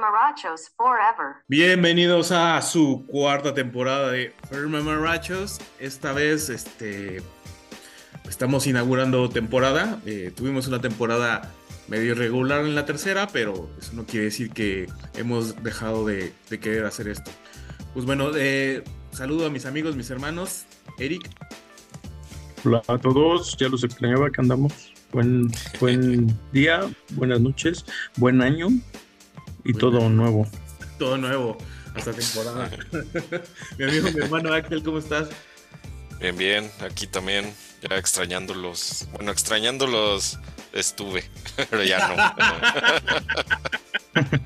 Mamarachos Forever. Bienvenidos a su cuarta temporada de Mamarachos. Esta vez este, estamos inaugurando temporada. Eh, tuvimos una temporada medio irregular en la tercera, pero eso no quiere decir que hemos dejado de, querer hacer esto. Pues bueno, eh, saludo a mis amigos, mis hermanos. Eric. Hola a todos, ya los extrañaba que andamos. Buen, buen día, buenas noches, buen año y todo nuevo. Todo nuevo, hasta temporada. mi amigo, mi hermano Axel, ¿cómo estás? Bien, bien, aquí también, ya extrañándolos. Bueno, extrañándolos estuve, pero ya no.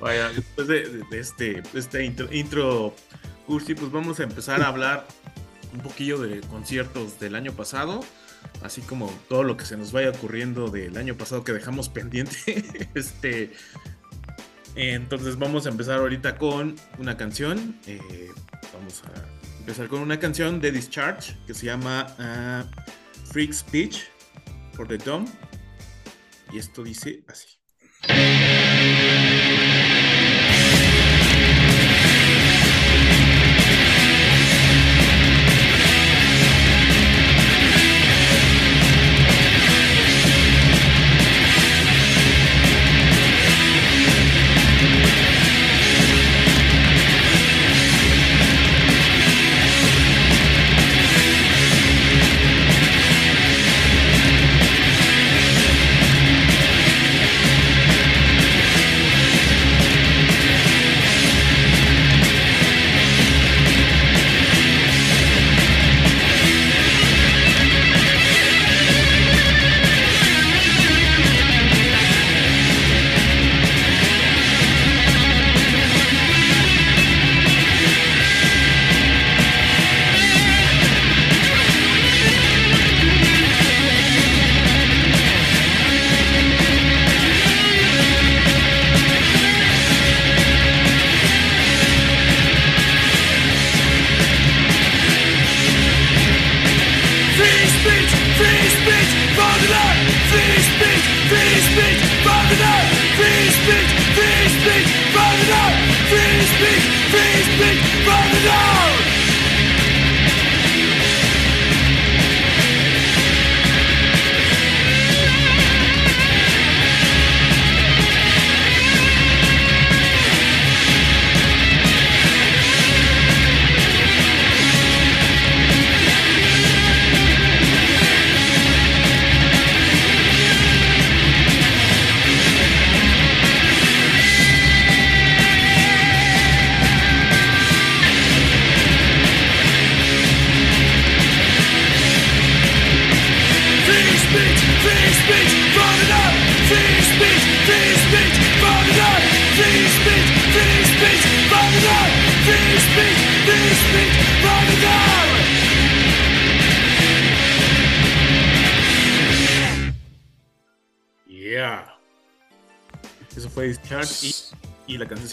Vaya, después de, este, este intro, intro cursi, pues vamos a empezar a hablar un poquillo de conciertos del año pasado así como todo lo que se nos vaya ocurriendo del año pasado que dejamos pendiente. este, entonces vamos a empezar ahorita con una canción. Eh, vamos a empezar con una canción de Discharge que se llama uh, Freak Speech for the Dumb. Y esto dice así.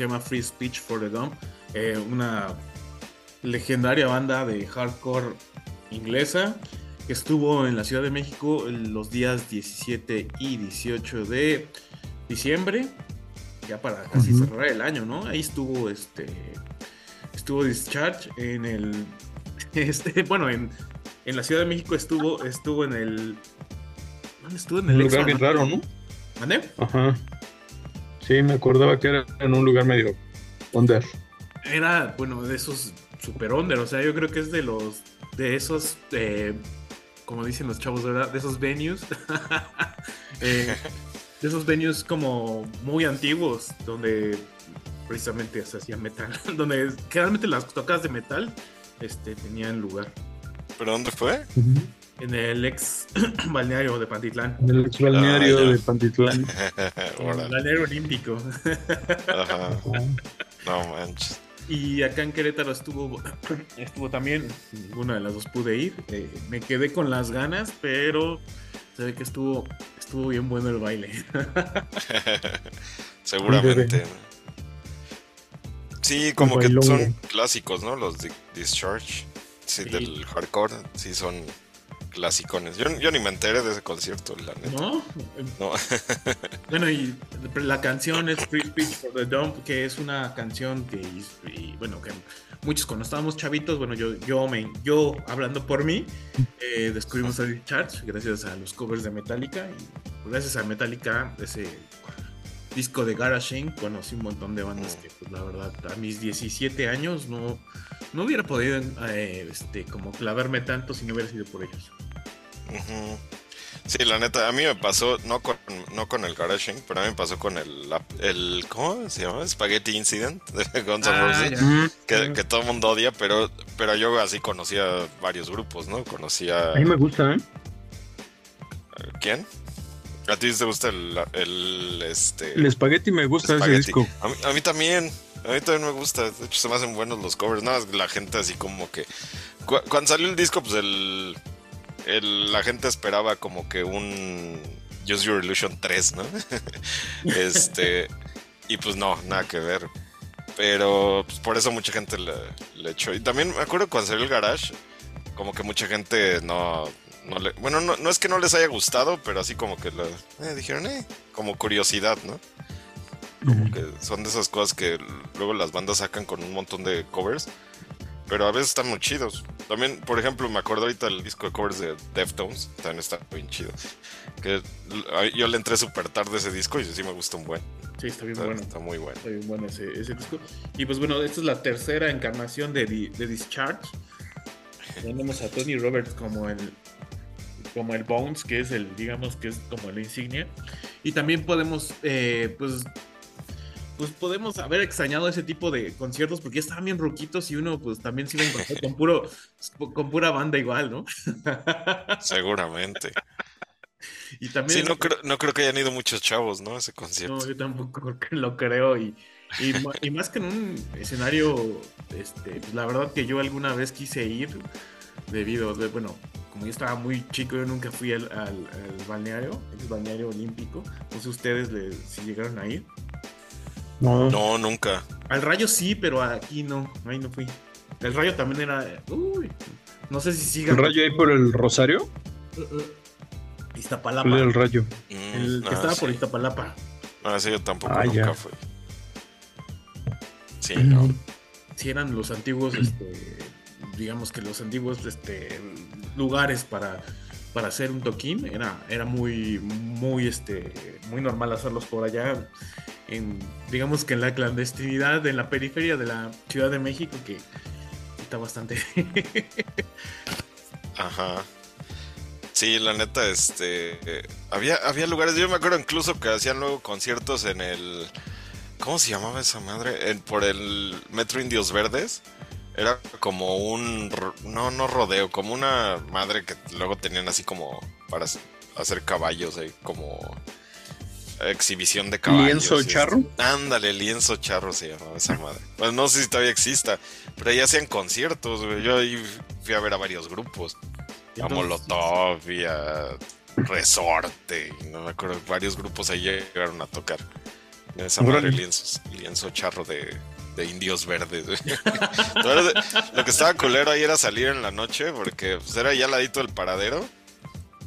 Se llama Free Speech for the Dumb, eh, una legendaria banda de hardcore inglesa que estuvo en la Ciudad de México los días 17 y 18 de diciembre, ya para casi cerrar el año, ¿no? Ahí estuvo este estuvo Discharge en el este, bueno, en, en la Ciudad de México estuvo estuvo en el estuvo en el un lugar bien raro, ¿no? ¿Mande? Ajá. Sí, me acordaba que era en un lugar medio under. Era, bueno, de esos super under, o sea, yo creo que es de los, de esos, eh, como dicen los chavos, ¿verdad? De esos venues, eh, de esos venues como muy antiguos, donde precisamente se hacía metal, donde generalmente las tocas de metal este, tenían lugar. ¿Pero dónde fue? En el ex balneario de Pantitlán. En el ex balneario ah, de Pantitlán. el balneario olímpico. No manches. Y acá en Querétaro estuvo, estuvo también, ninguna de las dos pude ir. Eh, me quedé con las ganas, pero se ve que estuvo, estuvo bien bueno el baile. Seguramente. Sí, como que son clásicos, ¿no? Los de Discharge. Sí, del hardcore. Sí, son clasicones. Yo, yo ni me enteré de ese concierto, la neta. ¿No? No. Bueno, y la canción es Free Speech for the Dump, que es una canción que, y, bueno, que muchos cuando estábamos chavitos, bueno, yo, yo, me, yo hablando por mí, eh, descubrimos el Charge gracias a los covers de Metallica y gracias a Metallica, ese disco de Garage Inc. conocí un montón de bandas que, pues, la verdad, a mis 17 años no, no hubiera podido eh, este, como clavarme tanto si no hubiera sido por ellos. Sí, la neta, a mí me pasó, no con, no con el Garage Inc., pero a mí me pasó con el, el ¿cómo se llama? Spaghetti Incident de Guns N' ah, Roses, que, todo el mundo odia, pero, pero yo así conocía varios grupos, ¿no? Conocía... A mí me gusta, ¿eh? ¿Quién? ¿A ti te gusta el, el este el espagueti me gusta ese disco? A mí, también, a mí también me gusta. De hecho se me hacen buenos los covers. Nada, la gente así como que cuando salió el disco, pues el, la gente esperaba como que un Use Your Illusion 3, ¿no? este y pues no, nada que ver. Pero pues, por eso mucha gente le, le echó. Y también me acuerdo cuando salió el Garage, como que mucha gente no bueno, no, es que no les haya gustado, pero así como que eh, dijeron, eh, como curiosidad, ¿no? Como que son de esas cosas que luego las bandas sacan con un montón de covers, pero a veces están muy chidos. También, por ejemplo, me acuerdo ahorita el disco de covers de Deftones, también está bien chido. Que yo le entré súper tarde ese disco y sí me gusta un buen. Sí, está bien bueno. Está muy bueno. Está bien bueno ese, disco. Y pues bueno, esta es la tercera encarnación de, de Discharge. Tenemos a Tony Roberts como el, como el Bones, que es el, digamos que es como la insignia. Y también podemos, eh, pues, pues podemos haber extrañado ese tipo de conciertos porque ya estaban bien roquitos y uno pues también se iba a con puro, con pura banda igual, ¿no? Seguramente. Y también... Sí, no creo, no creo que hayan ido muchos chavos, ¿no? ese concierto. No, yo tampoco lo creo. Y, y, más que en un escenario, este, pues, la verdad que yo alguna vez quise ir debido de, bueno, como yo estaba muy chico, yo nunca fui al, balneario, el balneario olímpico. No sé ustedes si llegaron a ir. No. No, nunca. Al rayo sí, pero aquí no, ahí no fui. El rayo también era. Uy, no sé si siga. ¿El rayo ahí por el Rosario? Uh, uh, Iztapalapa. el rayo? el que ah, estaba por Iztapalapa. Ah, sí, yo tampoco ah, nunca fui. Sí, no. Sí, eran los antiguos, este, digamos que los antiguos este, lugares para, para hacer un toquín era, era muy, muy, este, muy normal hacerlos por allá. En, digamos que en la clandestinidad, en la periferia de la Ciudad de México, que está bastante. Ajá. Sí, la neta, este. Había, había lugares, yo me acuerdo incluso que hacían luego conciertos en el. ¿Cómo se llamaba esa madre? por el Metro Indios Verdes. Era como un. No, no rodeo, como una madre que luego tenían así como para hacer caballos, ahí como exhibición de caballos. ¿Lienzo charro? Ándale, lienzo charro se llamaba esa madre. Pues no sé si todavía exista, pero ahí hacían conciertos, Yo ahí fui a ver a varios grupos. A Molotov y a Resorte. No me acuerdo, varios grupos ahí llegaron a tocar. Esa madre lienzo, lienzo charro de, de indios verdes. lo que estaba culero ahí era salir en la noche porque pues, era ya ladito del paradero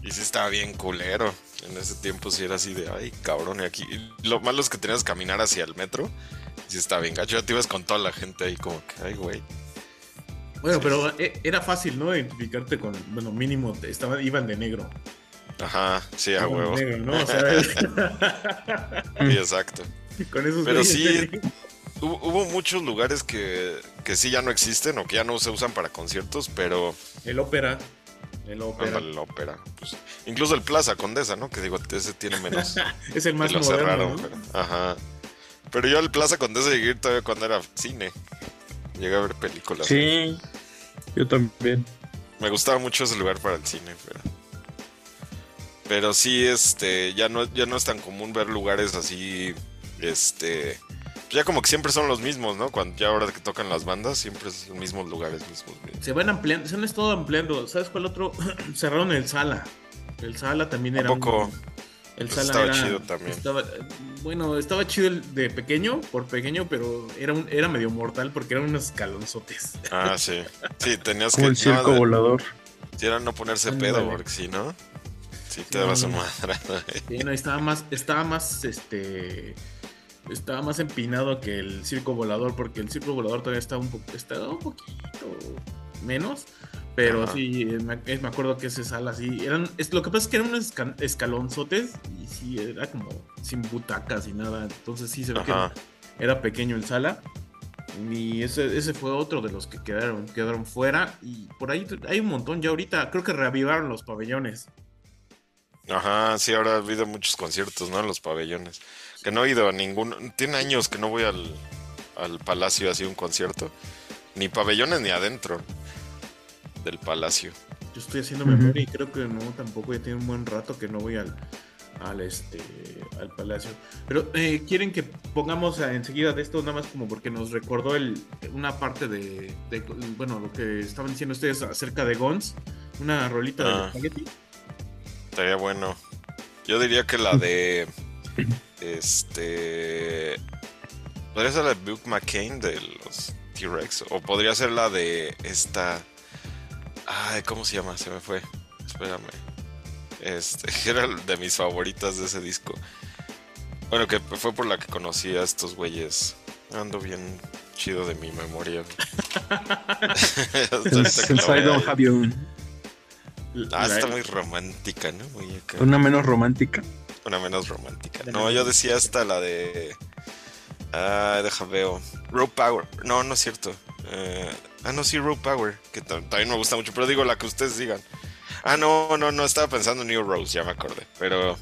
y sí estaba bien culero. En ese tiempo sí era así de, ay, cabrón, y aquí. lo malo es que tenías que caminar hacia el metro. Y sí estaba bien gacho. Ya te ibas con toda la gente ahí como que, ay, güey. Bueno, pero e, era fácil, ¿no? Identificarte con, bueno, mínimo, estaban, iban de negro. Ajá, sí, a huevo. Negro, ¿no? O sea, sí, exacto. Con esos pero sí, hubo muchos lugares que, que sí ya no existen o que ya no se usan para conciertos, pero... El ópera. El ópera. el ópera. Pues, incluso el Plaza Condesa, ¿no? Que digo, ese tiene menos. es el más moderno, pero, ajá. Pero yo al Plaza Condesa llegué todavía cuando era cine. Llegué a ver películas. Sí, yo también. Me gustaba mucho ese lugar para el cine, pero... Pero sí, este, ya no, ya no es tan común ver lugares así, este, ya como que siempre son los mismos, ¿no? Cuando ya ahora que tocan las bandas, siempre son los mismos lugares, mismos. Se van ampliando, se han estado ampliando. ¿Sabes cuál otro? Cerraron el Sala. El Sala también era. poco? El pues Sala estaba chido también. bueno, estaba chido el de pequeño, por pequeño, pero era un, era medio mortal porque eran unos escalonzotes. Ah, sí. Sí, tenías Como que. el circo volador. Si era no ponerse pedo, porque si no, si te Sí. vas a madre. Sí, no, estaba más, estaba más, este, estaba más empinado que el circo volador, porque el circo volador todavía estaba un un poquito menos, pero Ajá. sí, me, me acuerdo que esa sala sí, eran, es, lo que pasa es que eran unos esca- escalonzotes y sí, era como sin butacas y nada, entonces sí se ve que Ajá. era pequeño el sala. Y ese, ese fue otro de los que quedaron, quedaron fuera. Y por ahí hay un montón ya ahorita. Creo que reavivaron los pabellones. Ajá, sí, ahora ha habido muchos conciertos, ¿no? En los pabellones. Que no he ido a ninguno. Tiene años que no voy al, al palacio así un concierto. Ni pabellones ni adentro del palacio. Yo estoy haciendo memoria y creo que no, tampoco ya tiene un buen rato que no voy al, al este al palacio. Pero eh, quieren que pongamos enseguida de esto nada más como porque nos recordó el, una parte de, de- bueno lo que estaban diciendo ustedes acerca de Gons, una rolita Ah. de Spaghetti. Estaría bueno. Yo diría que la de. Este. Podría ser la de Buck McCain de los T-Rex. O podría ser la de esta. Ay, ¿cómo se llama? Se me fue. Espérame. Este, era de mis favoritas de ese disco. Bueno, que fue por la que conocí a estos güeyes. Ando bien chido de mi memoria. Since I a- don't have you. Ah, está muy romántica, ¿no? Muy acá. Una menos romántica. Una menos romántica. De No, yo decía hasta la de. Ah, deja veo. Rope Power. No, no es cierto. Eh, ah, no, sí, Rope Power. Que ta- también me gusta mucho. Pero digo la que ustedes digan. Ah, no, no, no. Estaba pensando en New Rose, ya me acordé. Pero.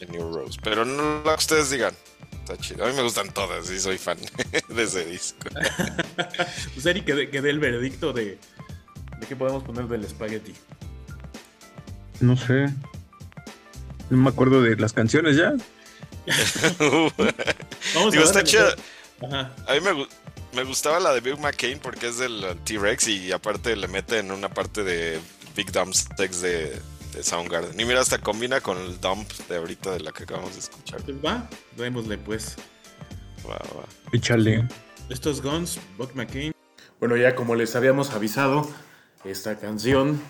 En New Rose. Pero no la que ustedes digan. Está chido. A mí me gustan todas y soy fan de ese disco. Pues Eric que dé que dé el veredicto de, de qué podemos poner del Spaghetti. No sé. No me acuerdo de las canciones ya. Vamos digo, a está. Ajá. A mí me, me gustaba la de Big McCain porque es del uh, T-Rex y aparte le mete en una parte de Big Dump Sticks de, de Soundgarden. Y mira, hasta combina con el dump de ahorita de la que acabamos de escuchar. Pues va, démosle pues. Va, va. Échale. Estos Guns, Buck McCain. Bueno, ya como les habíamos avisado, esta canción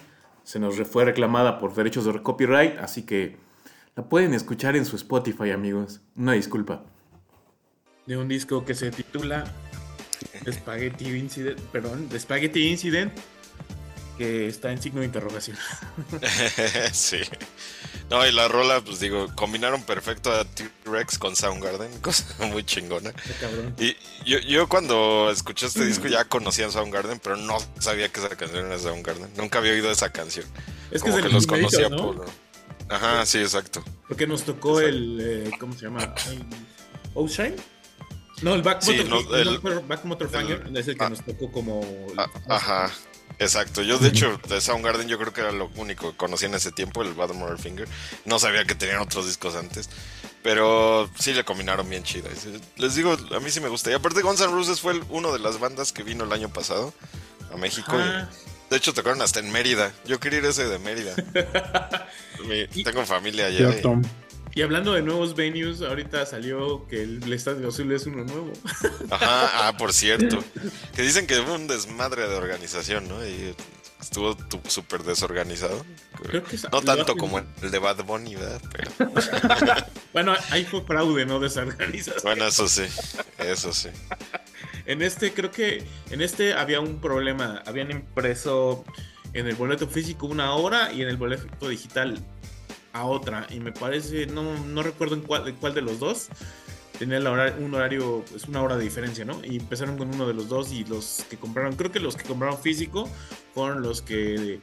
se nos fue reclamada por derechos de copyright, así que la pueden escuchar en su Spotify, amigos. Una disculpa. De un disco que se titula Spaghetti Incident, perdón, The Spaghetti Incident, que está en signo de interrogación. sí. No, y la rola, pues digo, combinaron perfecto a T-Rex con Soundgarden, cosa muy chingona. Qué cabrón. Y yo, yo cuando escuché este disco ya conocía a Soundgarden, pero no sabía que esa canción era Soundgarden. Nunca había oído esa canción. Es que Como que el los conocía ¿no? por... Ajá, sí, exacto. Porque nos tocó Exacto. el. eh, ¿Cómo se llama? Ocean. No, el Back Sí, Motor, no, el el- Back- Back Motorfinger el- es el que ah, nos tocó como. Ah, Ajá, exacto. Yo, de hecho, de Soundgarden yo creo que era lo único que conocí en ese tiempo, el Bad Motor Finger. No sabía que tenían otros discos antes. Pero sí le combinaron bien chido. Les digo, a mí sí me gusta. Y aparte Guns N' Roses fue uno de las bandas que vino el año pasado a México. y- Ajá. De hecho, tocaron hasta en Mérida. Yo quería ir a ese de Mérida. Mi- Y- tengo familia allá. y-. Y hablando de nuevos venues, ahorita salió que el Estadio Azul es uno nuevo. Ajá, ah, por cierto. Que dicen que hubo un desmadre de organización, ¿no? Y estuvo tu- súper desorganizado. Creo que es- No tanto como el de Bad Bunny, ¿verdad? Pero Bueno, ahí fue fraude, no desorganización. bueno, eso sí, eso sí. En este, creo que en este había un problema. Habían impreso en el boleto físico una hora y en el boleto digital a otra. Y me parece, no, no recuerdo en cuál, en cuál de los dos. Tenía hora- un horario, pues una hora de diferencia, ¿no? Y empezaron con uno de los dos y los que compraron, creo que los que compraron físico fueron los que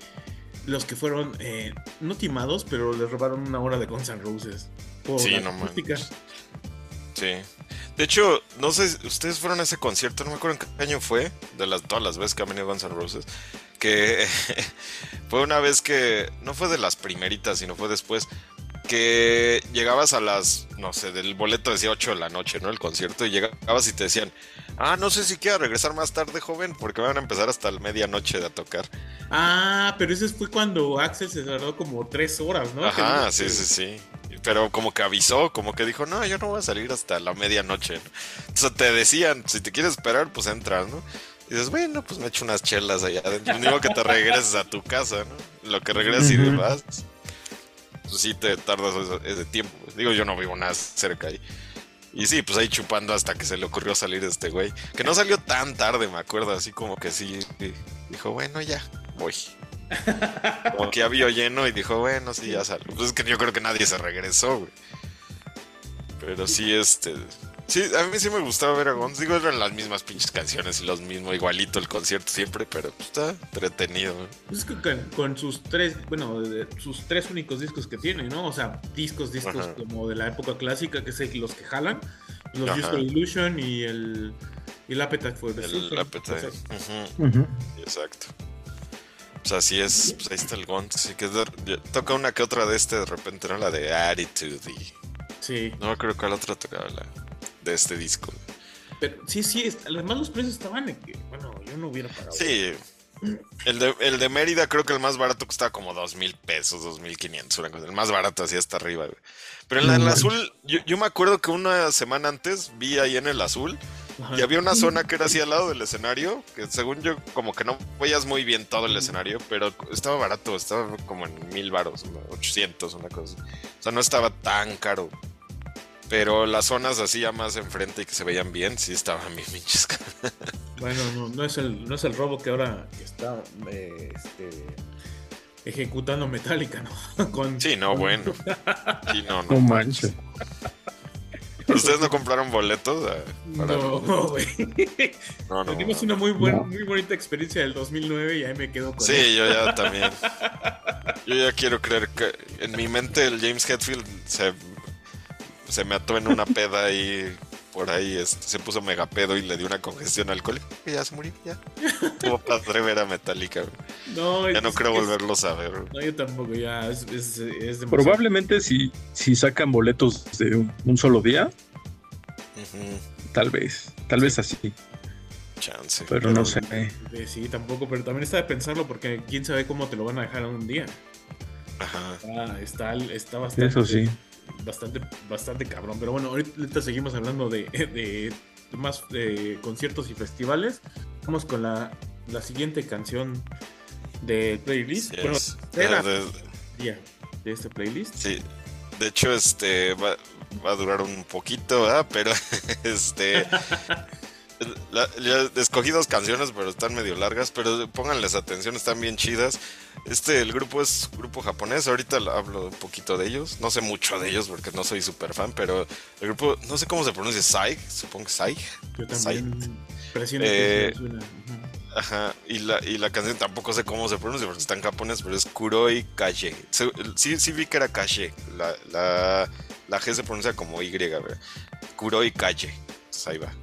los que fueron eh, no timados, pero les robaron una hora de Guns N' Roses. Por Sí, no. Sí. De hecho, no sé, si ustedes fueron a ese concierto, no me acuerdo en qué año fue, de las, todas las veces que han venido Guns N' Roses, que fue una vez que, no fue de las primeritas, sino fue después, que llegabas a las, no sé, del boleto decía 8 de la noche, ¿no? El concierto, y llegabas y te decían, ah, no sé si quiera regresar más tarde, joven, porque van a empezar hasta la medianoche a tocar. Ah, pero ese fue cuando Axel se tardó como tres horas, ¿no? Ajá, Que- sí, sí, sí. Pero como que avisó, como que dijo, no, yo no voy a salir hasta la medianoche. ¿no? Entonces te decían, si te quieres esperar, pues entras, ¿no? Y dices, bueno, pues me echo unas chelas allá adentro. Digo que te regreses a tu casa, ¿no? lo que regresas y demás, pues sí te tardas ese, tiempo. Digo, yo no vivo nada cerca ahí. Y sí, pues ahí chupando hasta que se le ocurrió salir este güey. Que no salió tan tarde, me acuerdo, así como que sí. Dijo, bueno, ya, voy. Como que ya vio lleno y dijo, bueno, sí, ya salió. Pues es que yo creo que nadie se regresó, güey. Pero sí, este. Sí, a mí sí me gustaba ver a Guns. Digo, eran las mismas pinches canciones y los mismos, igualito el concierto siempre, pero pues, está entretenido. Pues es que con, sus tres, bueno, sus tres únicos discos que tiene, ¿no? O sea, discos, discos como de la época clásica, que es los que jalan. Los discos Illusion y el, y el Appetite for the El Appetite. Exacto. Pues así es, pues ahí está el Guns. Así que toca una que otra de este de repente, ¿no? La de Attitude y... Sí. No creo que la otra tocaba la de este disco. Pero sí, sí, además los precios estaban en que, bueno, yo no hubiera pagado. Sí. El de, el de Mérida creo que el más barato costaba como dos mil pesos, dos mil quinientos, El más barato así hasta arriba, Pero en el azul, yo, yo, me acuerdo que una semana antes vi ahí en el azul y había una zona que era así al lado del escenario, que según yo como que no veías muy bien todo el escenario, pero estaba barato, estaba como en mil baros, ochocientos, una cosa. O sea, no estaba tan caro. Pero las zonas así ya más enfrente y que se veían bien, sí estaban bien pinches. bueno, no, no, es el, no es el robo que ahora está eh, este, ejecutando Metallica, ¿no? Con, sí, no, bueno. Sí, no, no. No manches. ¿Ustedes no compraron boletos? No, güey. No, no, Tuvimos una muy, buena, muy bonita experiencia del 2009 y ahí me quedo con Sí, yo ya también. Yo ya quiero creer que en mi mente el James Hetfield se se me ató en una peda y por ahí este, se puso mega pedo y le dio una congestión alcohólica y ya se murió, ya. Tuvo padre ver a Metallica. No, ya no creo volverlos a ver. No, yo tampoco, ya es, es, Probablemente si, si sacan boletos de un, solo día, tal vez, tal vez así. Chance. Pero, no sé. Sí, tampoco, pero también está de pensarlo porque quién sabe cómo te lo van a dejar en un día. Ajá. Ah, está, está bastante. Eso sí bastante, bastante cabrón. Pero bueno, ahorita seguimos hablando de, de, más conciertos y festivales. Vamos con la, la siguiente canción del playlist. bueno, de, de, este playlist. Sí, de hecho, este va, va a durar un poquito, Pero este. ya escogí dos canciones, pero están medio largas, pero pónganles atención, están bien chidas. Este, el grupo es grupo japonés, ahorita hablo un poquito de ellos, no sé mucho de ellos porque no soy súper fan, pero el grupo, no sé cómo se pronuncia, Sai, supongo que Sai. Yo también. Eh, ajá, y la, y la canción tampoco sé cómo se pronuncia porque está en japonés, pero es Kuroi Kaje. Sí, sí vi que era Kaje, la, la, la G se pronuncia como Y, ¿verdad? Kuroi Kaje, ahí va.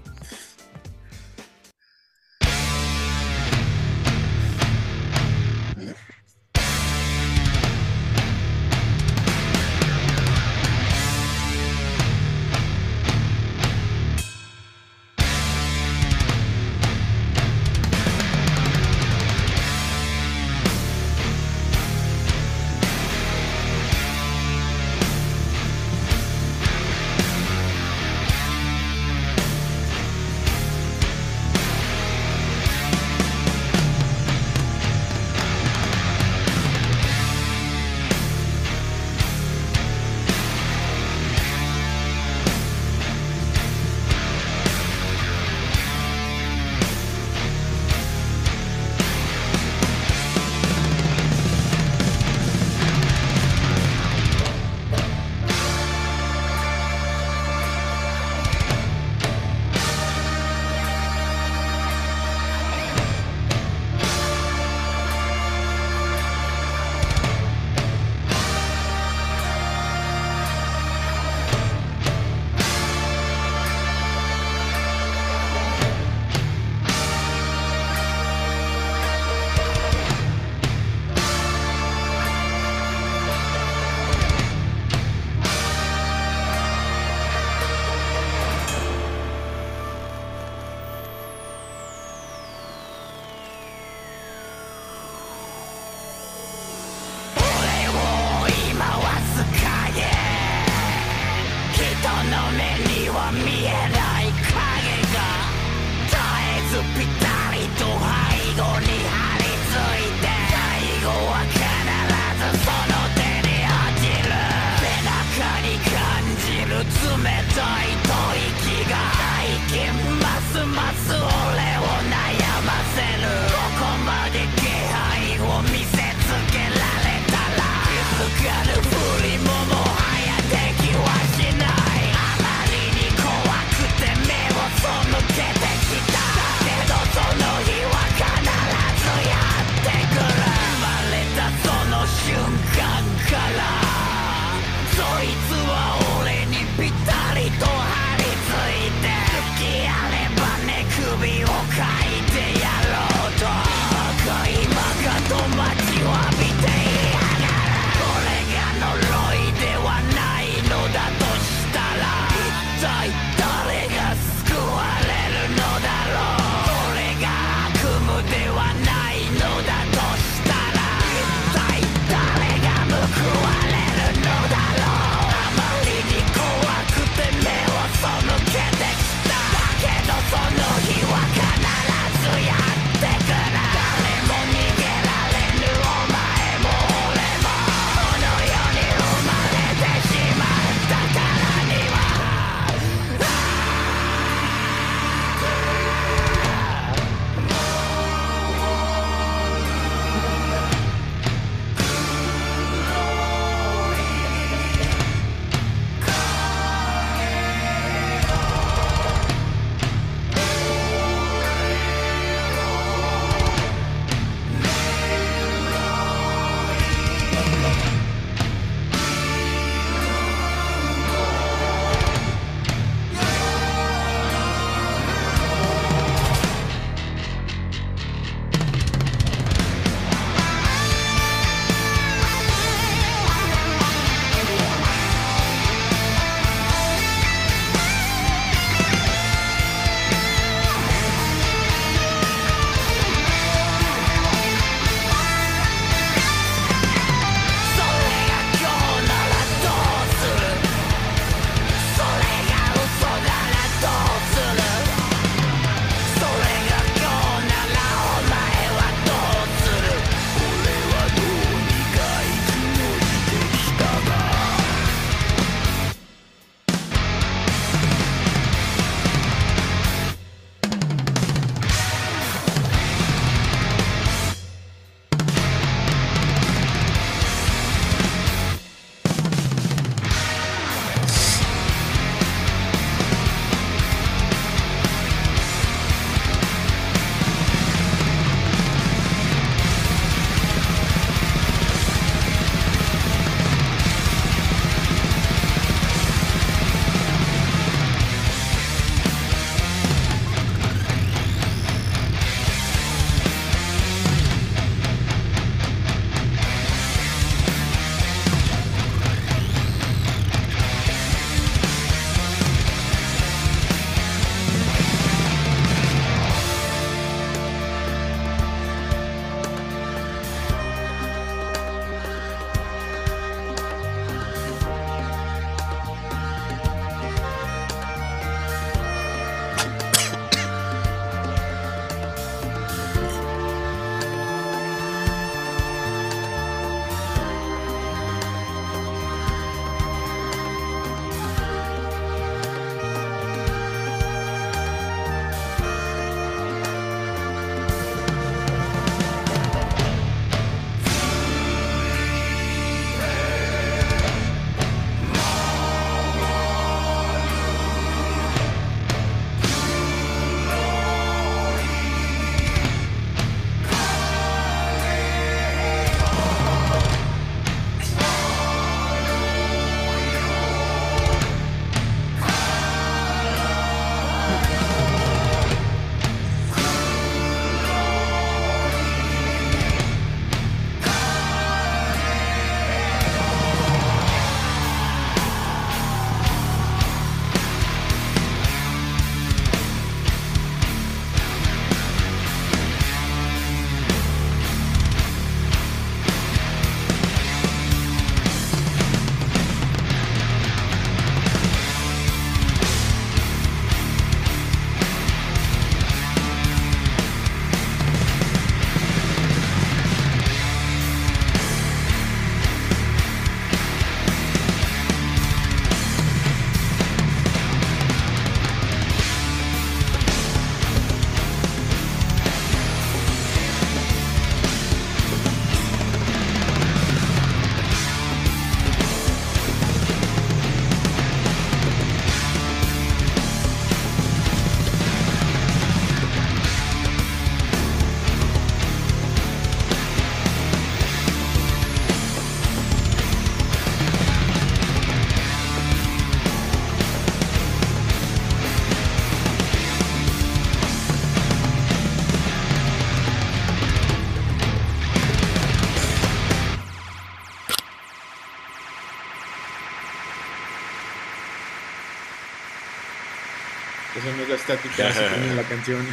La canción.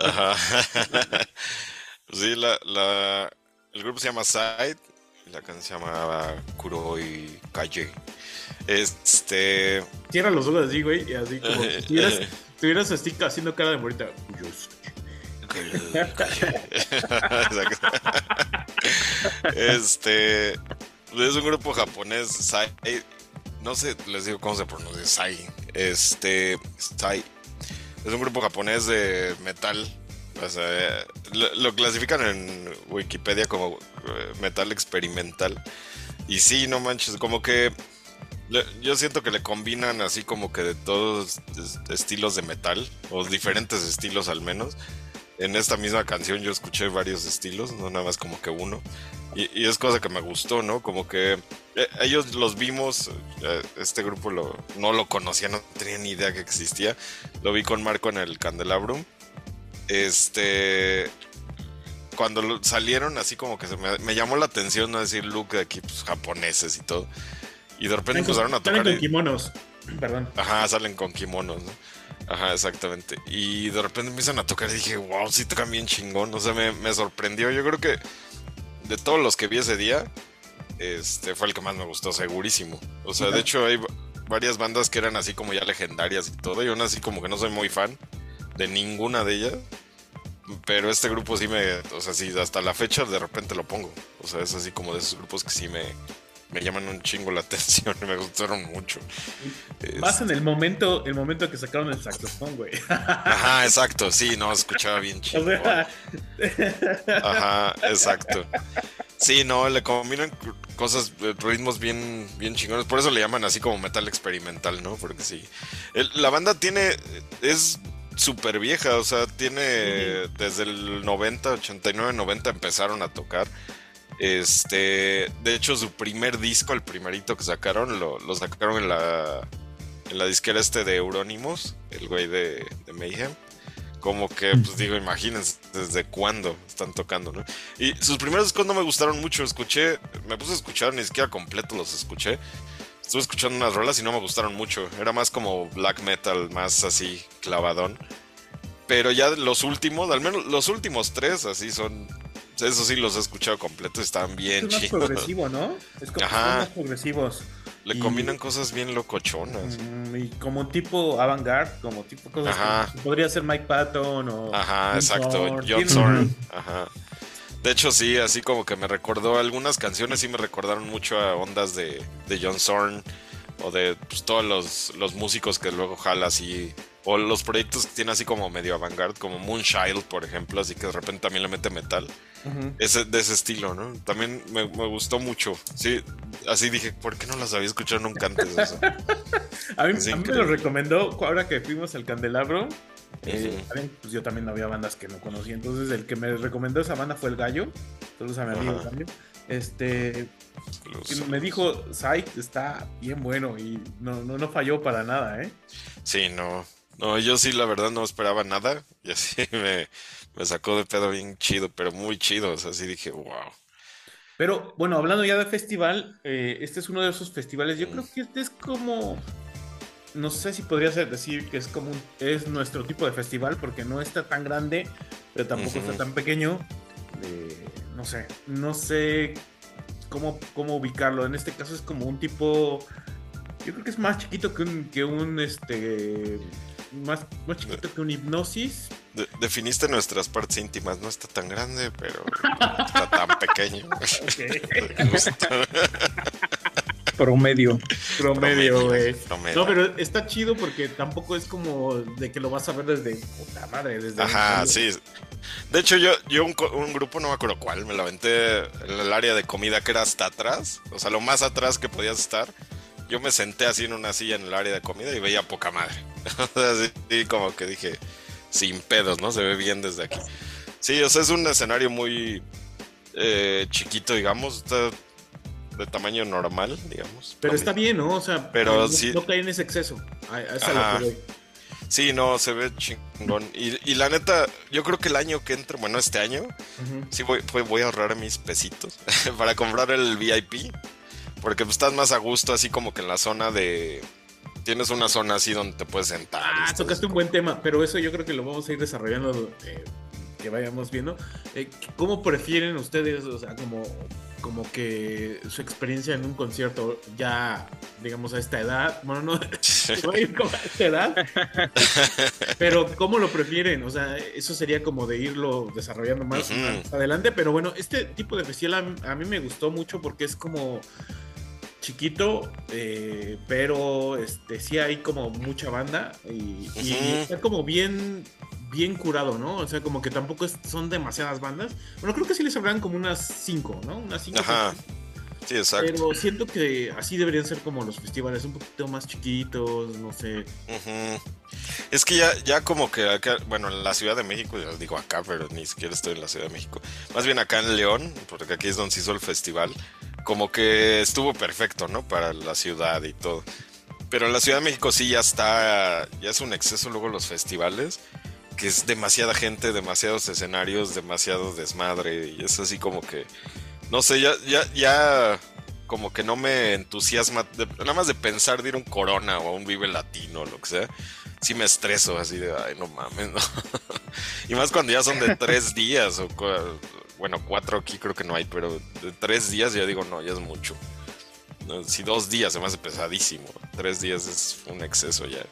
Ajá. sí, la, la, el grupo se llama Side y la canción se llama Kuroi Kaye. Este. Cierra los ojos así, güey, y así como. Si estuvieras así haciendo cara de morita. este. Es un grupo japonés, Sai. No sé, les digo cómo se pronuncia. Sai. Este. Sai. Es un grupo japonés de metal. O sea, lo, clasifican en Wikipedia como eh, metal experimental. Y sí, no manches, como que yo siento que le combinan así como que de todos estilos de metal, o diferentes estilos al menos. En esta misma canción yo escuché varios estilos, no nada más como que uno. Y, es cosa que me gustó, ¿no? Como que eh, ellos los vimos, eh, este grupo lo, no lo conocía, no tenía ni idea que existía. Lo vi con Marco en el Candelabrum. Este, cuando salieron, así como que se me, llamó la atención, ¿no? Decir look de aquí, pues, japoneses y todo. Y de repente empezaron a tocar. Salen con kimonos, perdón. Ajá, salen con kimonos, ¿no? Ajá, exactamente. Y de repente empiezan a tocar y dije, wow, sí tocan bien chingón. O sea, me, me sorprendió. Yo creo que de todos los que vi ese día, este fue el que más me gustó, segurísimo. O sea, de hecho hay varias bandas que eran así como ya legendarias y todo. Y aún así como que no soy muy fan de ninguna de ellas. Pero este grupo sí me, o sea, sí, hasta la fecha de repente lo pongo. O sea, es así como de esos grupos que sí me, me llaman un chingo la atención y me gustaron mucho. Más en el momento, el momento que sacaron el saxofón, güey. Ajá, exacto, sí, no, escuchaba bien chido. Ajá, exacto. Sí, no, le combinan cosas, eh, ritmos bien, bien chingones. Por eso le llaman así como metal experimental, ¿no? Porque sí. la banda tiene. Es súper vieja, o sea, tiene. Desde el 90, 89, 90 empezaron a tocar. Este, de hecho, su primer disco, el primerito que sacaron, lo, sacaron en la, en la disquera este de Euronymous, el güey de, de Mayhem. Como que, pues digo, imagínense desde cuándo están tocando, ¿no? Y sus primeros discos no me gustaron mucho. Escuché, me puse a escuchar, ni siquiera completo los escuché. Estuve escuchando unas rolas y no me gustaron mucho. Era más como black metal, más así clavadón. Pero ya los últimos, al menos los últimos tres, así son eso sí los he escuchado completos, están bien chidos. Es más progresivo, ¿no? Es como Ajá. más progresivos. Le combinan cosas bien locochonas. Mm, y como tipo avant-garde, como tipo cosas Ajá. podría ser Mike Patton o Ajá, exacto, John Zorn. Ajá. De hecho, sí, así como que me recordó algunas canciones, sí me recordaron mucho a ondas de, de John Zorn o de pues, todos los, los músicos que luego jala así o los proyectos que tiene así como medio avant-garde, como Moonchild, por ejemplo, así que de repente también le mete metal. Ese, de ese estilo, ¿no? También me, gustó mucho. Sí, así dije, ¿por qué no las había escuchado nunca antes eso? a mí, me lo recomendó ahora que fuimos al Candelabro. Eh, pues yo también no había bandas que no conocía. Entonces, el que me recomendó esa banda fue el Gallo. Saludos a mi amigo también. Este. me dijo, Sight está bien bueno y no, no, no falló para nada, ¿eh? Sí, no. No, yo sí, la verdad, no esperaba nada. Y así me, sacó de pedo bien chido, pero muy chido. O sea, así dije, wow. Pero bueno, hablando ya de festival, eh, este es uno de esos festivales. Yo mm. creo que este es como. No sé si podría ser decir que es como es nuestro tipo de festival, porque no está tan grande, pero tampoco está tan pequeño. Eh, no sé, no sé cómo, cómo ubicarlo. En este caso es como un tipo. Yo creo que es más chiquito que un, que un este más, más chiquito que un hipnosis. definiste nuestras partes íntimas, no está tan grande, pero está tan pequeño. Promedio. Promedio, güey. No, pero está chido porque tampoco es como de que lo vas a ver desde puta madre. Desde Ajá, sí. De hecho, yo, yo un, un, grupo, no me acuerdo cuál, me lo aventé en el área de comida que era hasta atrás. O sea, lo más atrás que podías estar yo me senté así en una silla en el área de comida y veía poca madre. así como que dije, sin pedos, ¿no? Se ve bien desde aquí. Sí, o sea, es un escenario muy eh, chiquito, digamos. De tamaño normal, digamos. Pero está bien, ¿no? O sea, pero no, sí, no cae en ese exceso. Sí, no, se ve chingón. Y, la neta, yo creo que el año que entra, bueno, este año, sí voy, voy a ahorrar mis pesitos para comprar el VIP. Porque pues, estás más a gusto así como que en la zona de... tienes una zona así donde te puedes sentar. Ah, tocaste un buen tema, pero eso yo creo que lo vamos a ir desarrollando eh, que vayamos viendo. Eh, ¿Cómo prefieren ustedes, o sea, como, como que su experiencia en un concierto ya, digamos, a esta edad? Bueno, no, voy a ir como a esta edad, pero ¿cómo lo prefieren? O sea, eso sería como de irlo desarrollando más, adelante, pero bueno, este tipo de festival a, a mí me gustó mucho porque es como chiquito, eh, pero este sí hay como mucha banda y, está como bien bien curado, ¿no? O sea, como que tampoco son demasiadas bandas. Bueno, creo que sí les habrán como unas cinco, ¿no? Unas cinco. Ajá. Sí, exacto. Pero siento que así deberían ser como los festivales, un poquito más chiquitos, no sé. Es que ya, ya como que acá, bueno, en la Ciudad de México, ya digo acá, pero ni siquiera estoy en la Ciudad de México. Más bien acá en León, porque aquí es donde se hizo el festival como que estuvo perfecto, ¿no? Para la ciudad y todo. Pero en la Ciudad de México sí ya está, ya es un exceso luego los festivales, que es demasiada gente, demasiados escenarios, demasiado desmadre y es así como que, no sé, ya, ya, ya como que no me entusiasma, nada más de pensar de ir a un Corona o a un Vive Latino lo que sea, sí me estreso así de, ay, no mames, ¿no? y más cuando ya son de tres días o bueno, cuatro aquí creo que no hay, pero de tres días ya digo, no, ya es mucho. Si dos días se me hace pesadísimo, tres días es un exceso ya.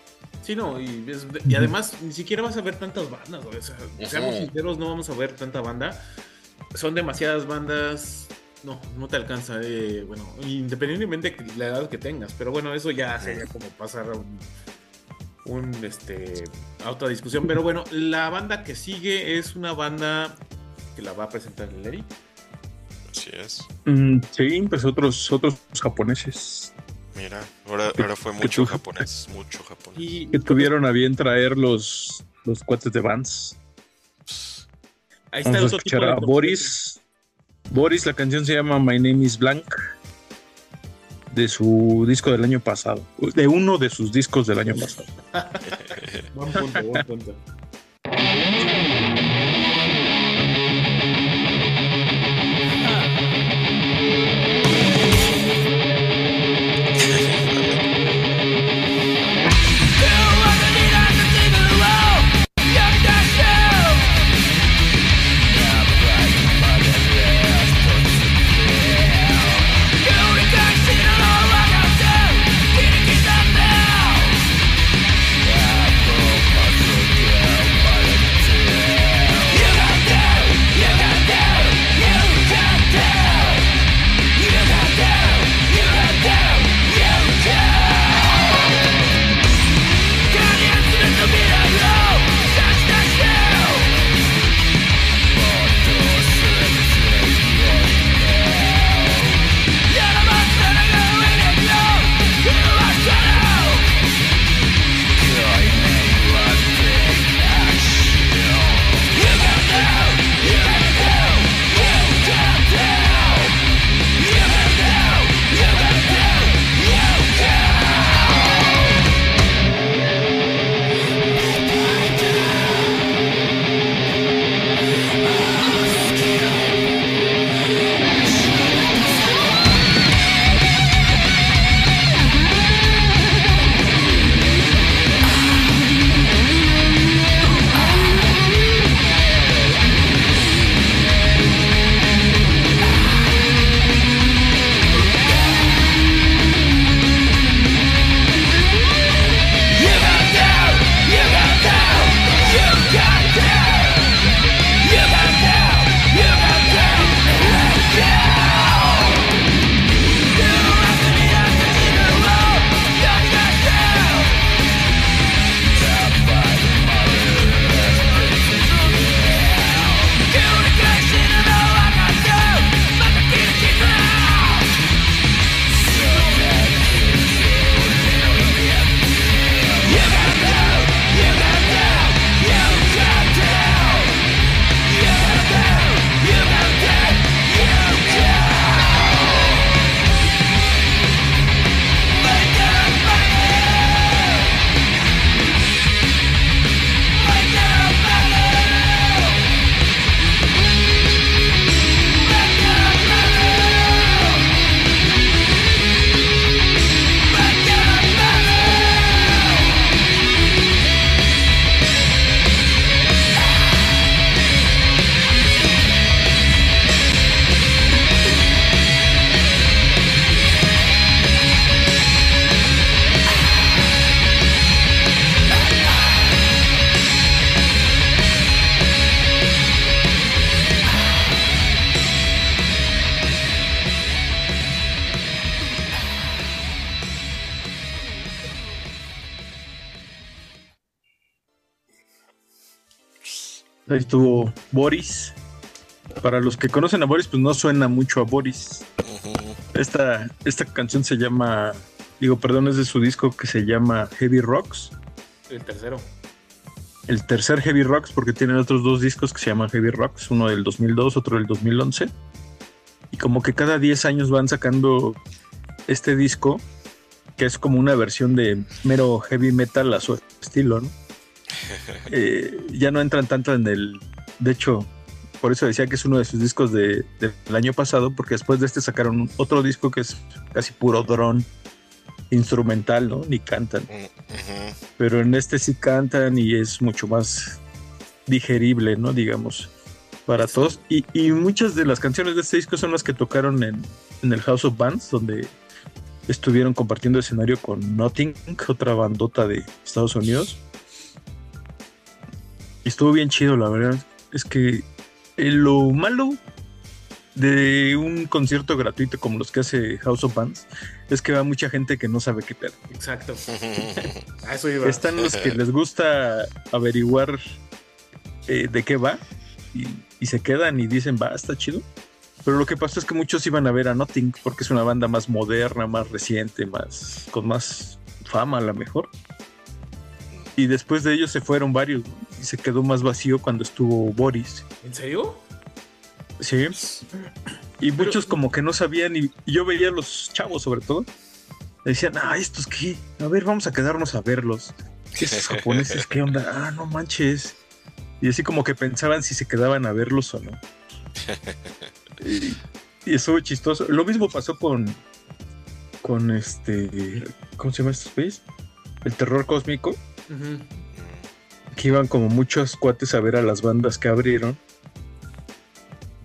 Sí, no, y, además ni siquiera vas a ver tantas bandas, o sea, seamos sinceros, no vamos a ver tanta banda. Son demasiadas bandas, no, no te alcanza, eh, bueno, independientemente de la edad que tengas, pero bueno, eso ya sería como pasar a un, un, este, a otra discusión. Pero bueno, la banda que sigue es una banda que la va a presentar el Eric. Así es. Mm, sí, pues otros, otros japoneses. Mira, ahora, ahora fue mucho japonés, mucho japonés. Y que tuvieron a bien traer los, los cuates de Vans. Ahí está Vamos a escuchar a Boris. Boris, la canción se llama My Name is Blank. De su disco del año pasado. De uno de sus discos del año pasado. buen punto, buen punto. Ahí estuvo Boris. Para los que conocen a Boris, pues no suena mucho a Boris. esta, esta canción se llama, digo, perdón, es de su disco que se llama Heavy Rocks. El tercero. El tercer Heavy Rocks, porque tienen otros dos discos que se llaman Heavy Rocks, uno del 2002, otro del 2011. Y como que cada 10 años van sacando este disco, que es como una versión de mero heavy metal a su estilo, ¿no? Eh, ya no entran tanto en el. De hecho, por eso decía que es uno de sus discos de, del año pasado, porque después de este sacaron otro disco que es casi puro drone instrumental, ¿no? Ni cantan. Pero en este sí cantan y es mucho más digerible, ¿no? Digamos, para todos. Y, muchas de las canciones de este disco son las que tocaron en, en el House of Bands, donde estuvieron compartiendo escenario con Nothing, otra bandota de Estados Unidos. Y estuvo bien chido, la verdad. Es que eh, lo malo de un concierto gratuito como los que hace House of Bands es que va mucha gente que no sabe qué pedo. Exacto. Están los que les gusta averiguar eh, de qué va y, y, se quedan y dicen, va, está chido. Pero lo que pasó es que muchos iban a ver a Nothing porque es una banda más moderna, más reciente, más con más fama a lo mejor. Y después de ellos se fueron varios y se quedó más vacío cuando estuvo Boris. ¿En serio? Sí. Y muchos como que no sabían y, yo veía a los chavos sobre todo. Decían, ah, estos qué, a ver, vamos a quedarnos a verlos. Esos japoneses, ¿qué onda? Ah, no manches. Y así como que pensaban si se quedaban a verlos o no. y, y estuvo chistoso. Lo mismo pasó con, con este, ¿cómo se llama este space? El terror cósmico que iban como muchos cuates a ver a las bandas que abrieron,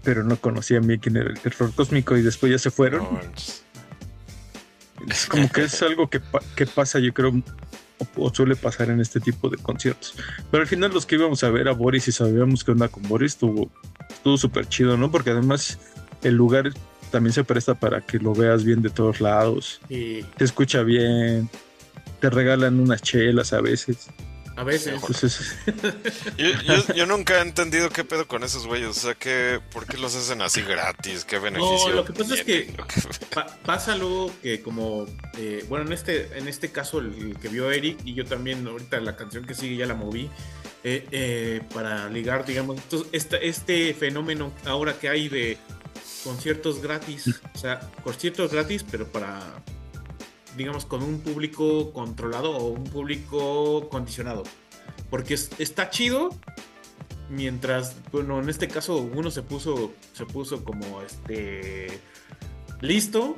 pero no conocían bien quién era el terror cósmico y después ya se fueron. es como que es algo que, pasa, yo creo, o, suele pasar en este tipo de conciertos. Pero al final los que íbamos a ver a Boris y sabíamos que onda con Boris estuvo estuvo súper chido, ¿no? Porque además el lugar también se presta para que lo veas bien de todos lados. y Te escucha bien, te regalan unas chelas a veces. A veces. yo, nunca he entendido qué pedo con esos güeyes. O sea, que, ¿por qué los hacen así gratis? ¿Qué beneficio? No, lo que pasa es que pasa luego que como, eh, bueno, en este, en este caso el, que vio Eric y yo también ahorita la canción que sigue ya la moví. Eh, eh, para ligar, digamos, este, este fenómeno ahora que hay de conciertos gratis, o sea, conciertos gratis, pero para digamos, con un público controlado o un público condicionado. Porque está chido mientras, bueno, en este caso uno se puso, se puso como este listo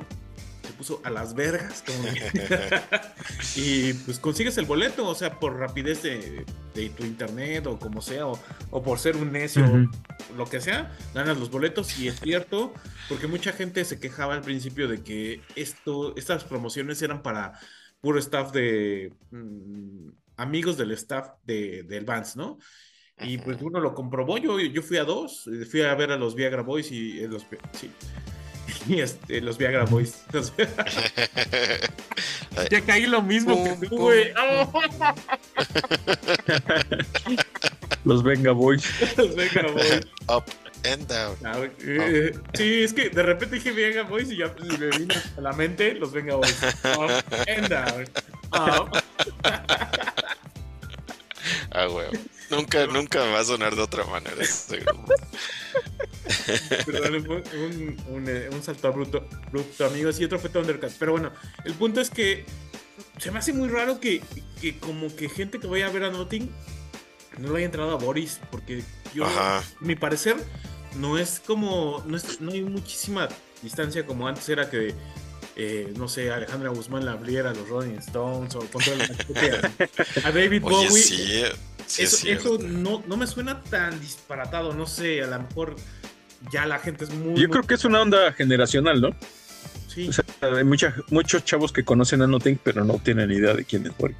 se puso a las vergas. y pues consigues el boleto, o sea, por rapidez de, tu internet o como sea, o, por ser un necio, lo que sea, ganas los boletos y es cierto, porque mucha gente se quejaba al principio de que esto, estas promociones eran para puro staff de... Mm, amigos del staff de, del Vans, ¿no? Y pues uno lo comprobó, yo, yo fui a dos, fui a ver a los Viagra Boys y eh, los... Sí y este, los Viagra Boys. ya caí lo mismo que tú, güey. los Venga Boys. los Venga Boys. Up and down. Ah, eh, sí, es que de repente dije Venga Boys y ya me vino a la mente los Venga Boys. Up and down. Up. Ah, güey. Nunca, nunca va a sonar de otra manera este Perdón, un, un, eh, un, salto bruto, bruto, amigos, y otro fue Thundercats. Pero bueno, el punto es que se me hace muy raro que, que como que gente que vaya a ver a Notting no le haya entrado a Boris, porque yo, mi parecer, no es como, no, es, no hay muchísima distancia como antes era que eh, no sé, Alejandra Guzmán la abriera a los Rolling Stones o contra a, a David Bowie. Sí, eso, eso no, no, me suena tan disparatado, no sé, a lo mejor ya la gente es muy... Yo creo que es una onda generacional, ¿no? Sí. O sea, hay muchos chavos que conocen a Nothing, pero no tienen idea de quién es Bowie.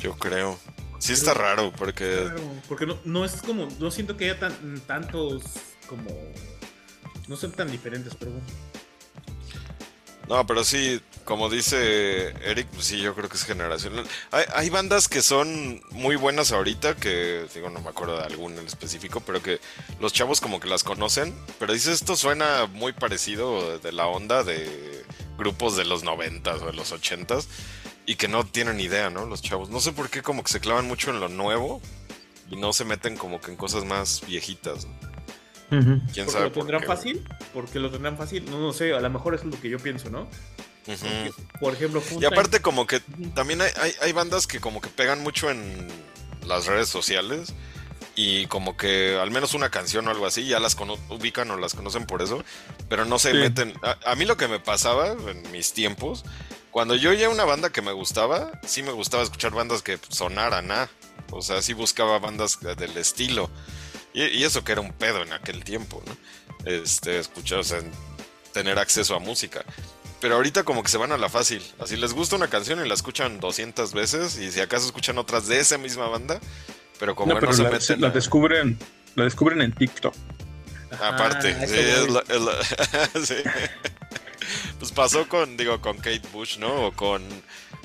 Yo creo. Sí está raro, porque... porque no, no es como... No siento que haya tan, tantos como... No son tan diferentes, pero bueno. No, pero sí, como dice Eric, pues sí, yo creo que es generacional. Hay, hay, bandas que son muy buenas ahorita, que digo, no me acuerdo de alguna en específico, pero que los chavos como que las conocen, pero dice, esto suena muy parecido de la onda de grupos de los noventas o de los ochentas y que no tienen idea, ¿no? Los chavos. No sé por qué como que se clavan mucho en lo nuevo y no se meten como que en cosas más viejitas. ¿Quién sabe? ¿Lo tendrán fácil? Porque lo tendrán fácil. No, no sé, a lo mejor es lo que yo pienso, ¿no? Por ejemplo, y aparte como que también hay, hay, bandas que como que pegan mucho en las redes sociales y como que al menos una canción o algo así ya las ubican o las conocen por eso, pero no se meten. A, mí lo que me pasaba en mis tiempos, cuando yo oía una banda que me gustaba, sí me gustaba escuchar bandas que sonaran, ¿ah? O sea, sí buscaba bandas del estilo. Y, eso que era un pedo en aquel tiempo, ¿no? Este, escuchar, o sea, tener acceso a música. Pero ahorita como que se van a la fácil. Así les gusta una canción y la escuchan 200 veces y si acaso escuchan otras de esa misma banda, pero como no, se la, meten... La descubren, la descubren en TikTok. Aparte, sí, Pues pasó con, digo, con Kate Bush, ¿no? O con...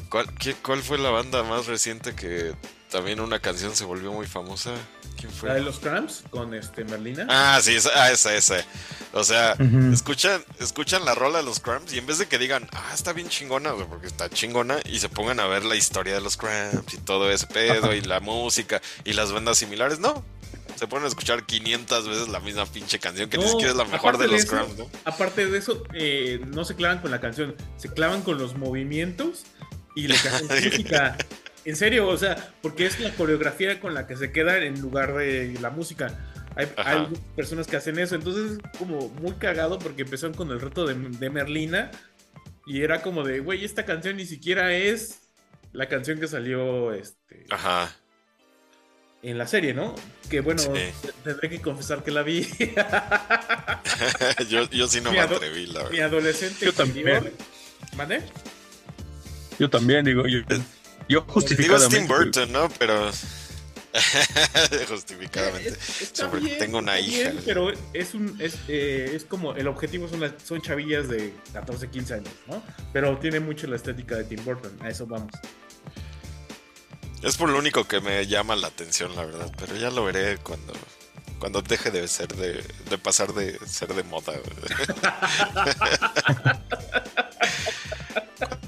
¿cuál, ¿Cuál fue la banda más reciente que también una canción se volvió muy famosa? ¿Quién fue? La de los Cramps con este Merlina. Ah, sí, esa, ah, esa, esa. O sea, escuchan, escuchan la rola de los Cramps y en vez de que digan, ah, está bien chingona, porque está chingona, y se pongan a ver la historia de los Cramps y todo ese pedo y la música y las bandas similares, no. Se ponen a escuchar 500 veces la misma pinche canción que ni siquiera es la mejor de los Cramps, ¿no? Aparte de eso, eh, no se clavan con la canción, se clavan con los movimientos y cantan música. En serio, o sea, porque es la coreografía con la que se queda en lugar de la música. Hay, personas que hacen eso, entonces es como muy cagado porque empezaron con el reto de, Merlina y era como de, güey, esta canción ni siquiera es la canción que salió este, Ajá. en la serie, ¿no? Que bueno, tendré que confesar que la vi. yo, yo sí no me atreví, la verdad. Mi adolescente. Yo también. ¿Vale? Yo también, digo, yo. Yo justificadamente. Digo Tim Burton, ¿no? Pero. justificadamente. tengo una hija. pero es un es, eh, es como el objetivo son las, son chavillas de 14, 15 años, ¿no? Pero tiene mucho la estética de Tim Burton, a eso vamos. Es por lo único que me llama la atención, la verdad, pero ya lo veré cuando cuando deje de ser de, de pasar de ser de moda.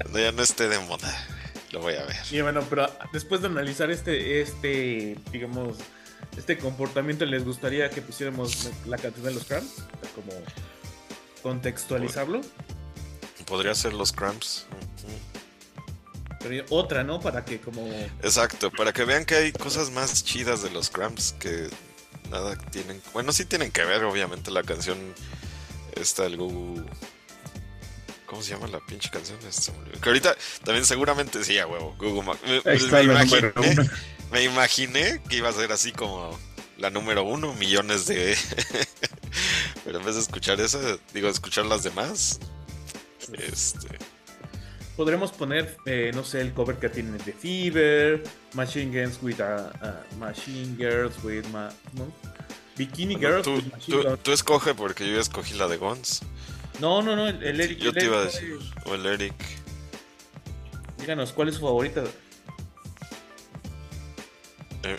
cuando ya no esté de moda. Lo voy a ver. Y bueno, pero después de analizar este, este, digamos, este comportamiento, ¿les gustaría que pusiéramos la canción de los cramps? Como contextualizarlo. Podría ser los cramps. Pero otra, ¿no? Para que como... Exacto, para que vean que hay cosas más chidas de los cramps que nada tienen... Bueno, sí tienen que ver, obviamente, la canción esta del Google ¿Cómo se llama la pinche canción? Que ahorita también seguramente sí, a huevo. Google Me, imaginé, que iba a ser así como la número uno, millones de. Pero en vez de escuchar esa, digo, escuchar las demás. Este. Podremos poner, eh, no sé, el cover que tiene de Fever, Machine Girls with Machine Girls with Bikini Girls. Tú, tú, escoge porque yo ya escogí la de Guns. No, no, no, el, Eric. Yo te iba a decir, o el Eric. Díganos, ¿cuál es su favorita? Eh,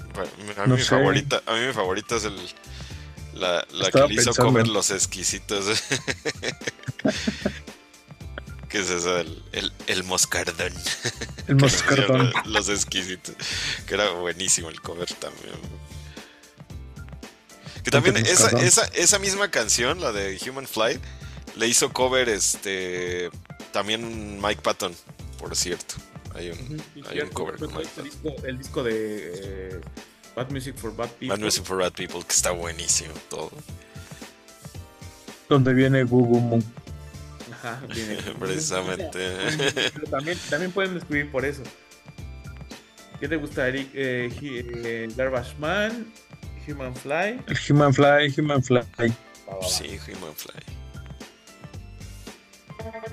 a, mí mi favorita, a mí mi favorita es el, la, la que le hizo comer los exquisitos. ¿Qué es eso? El, el, el moscardón. El moscardón. los exquisitos. Que era buenísimo el cover también. Que también esa, esa, esa misma canción, la de Human Flight, le hizo cover este también Mike Patton, por cierto. Hay un, hay un cover con Mike el, disco, el disco de eh, Bad Music for Bad People. Bad Music for Bad People, que está buenísimo todo. Donde viene Google Moon. Ajá, viene. Precisamente. Pero también, también pueden escribir por eso. ¿Qué te gusta, Eric? Eh, eh, Garbage Man, Human Fly. Human Fly, Human Fly. Sí, Human Fly. thank you.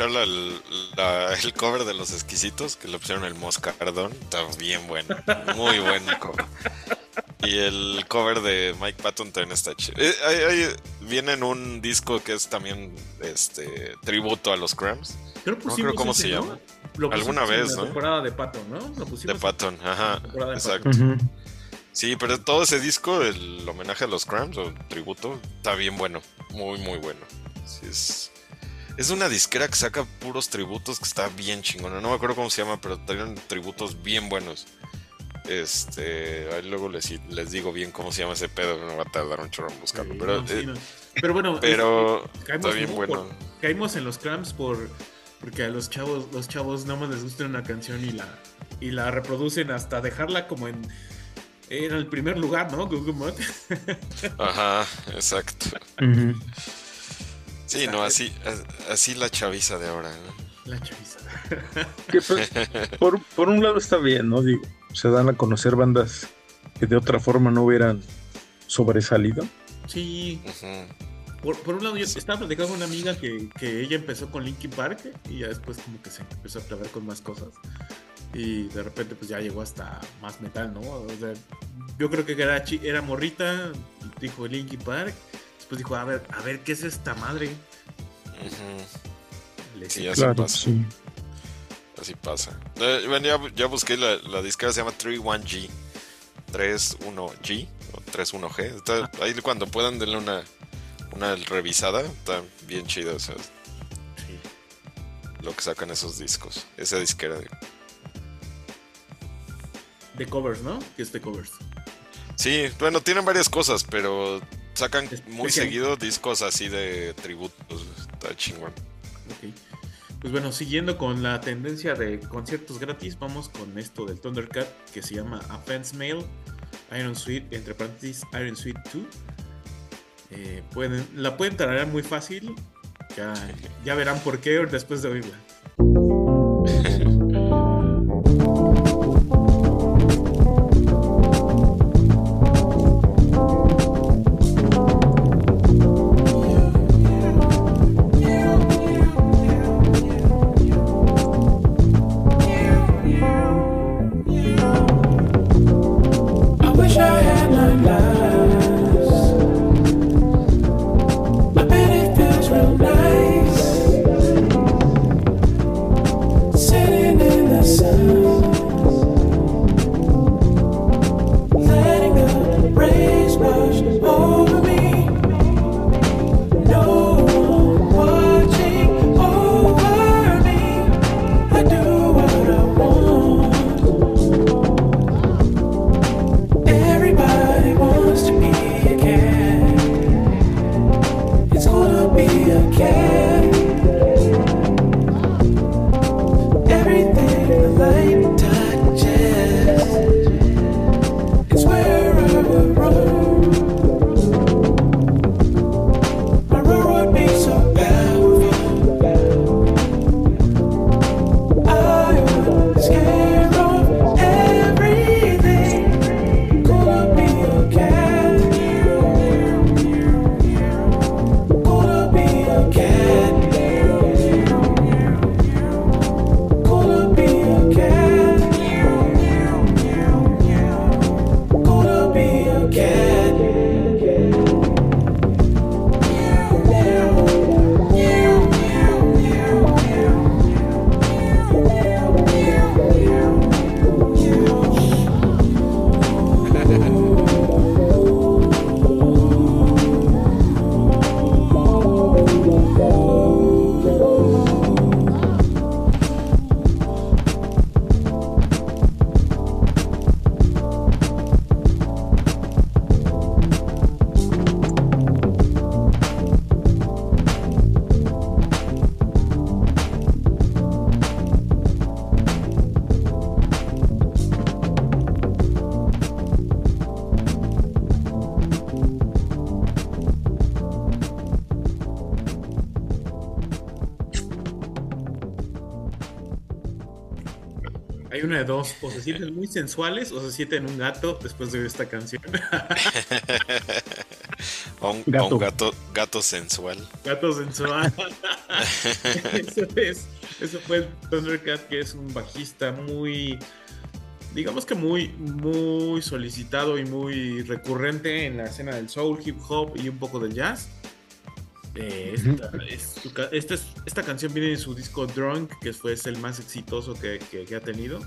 Escuchar la, el cover de los exquisitos que le pusieron el moscardón, está bien bueno. Muy buen cover. Y el cover de Mike Patton también está chido. Eh, viene en un disco que es también este tributo a los Cramps. Creo no creo cómo se llama. Alguna vez, ¿no? La temporada de Patton, ¿no? de Patton, ajá. exacto. Sí, pero todo ese disco, el homenaje a los Cramps o tributo, está bien bueno. Muy, muy bueno. Es, una disquera que saca puros tributos que está bien chingona. No me acuerdo cómo se llama, pero tienen tributos bien buenos. Este, ahí luego les, les digo bien cómo se llama ese pedo, no va a tardar un chorro en buscarlo. pero, eh, pero bueno, pero caímos, bien bueno. caímos en los cramps por porque a los chavos, los chavos no más les gusta una canción y la y la reproducen hasta dejarla como en en el primer lugar, ¿no? Google Mod. Ajá, exacto. Sí, no, así, así la chaviza de ahora, La chaviza. Pues, por, por un lado está bien, ¿no? Digo, se dan a conocer bandas que de otra forma no hubieran sobresalido. Sí. por, un lado, yo estaba platicando con una amiga que, ella empezó con Linkin Park y ya después como que se empezó a clavar con más cosas. Y de repente pues ya llegó hasta más metal, ¿no? O sea, yo creo que era, era morrita, dijo Linkin Park, después dijo, a ver, a ver, ¿qué es esta madre? Sí, claro, sí. Así pasa. Eh, ya, busqué la, la disquera, se llama 31G. 31G o 31G. ahí cuando puedan denle una, una revisada. Está bien chido. Lo que sacan esos discos. Esa disquera. De... de covers, ¿no? Que es de covers. Sí, bueno, tienen varias cosas, pero sacan muy seguido discos así de tributos. Está chingón. Okay. Pues bueno, siguiendo con la tendencia de conciertos gratis, vamos con esto del Thundercat que se llama Offense Mail, Iron Suite, entre paréntesis, Iron Suite 2. Eh, pueden, la pueden traer muy fácil, ya, ya verán por qué después de oírla. una de dos, o se sienten muy sensuales o se sienten un gato después de esta canción. o un gato. gato, gato sensual. Gato sensual. eso, es, eso fue Thundercat, que es un bajista muy, digamos que muy, muy solicitado y muy recurrente en la escena del soul, hip hop y un poco del jazz. Eh, esta, esta, canción viene de su disco Drunk, que fue el más exitoso que, ha tenido.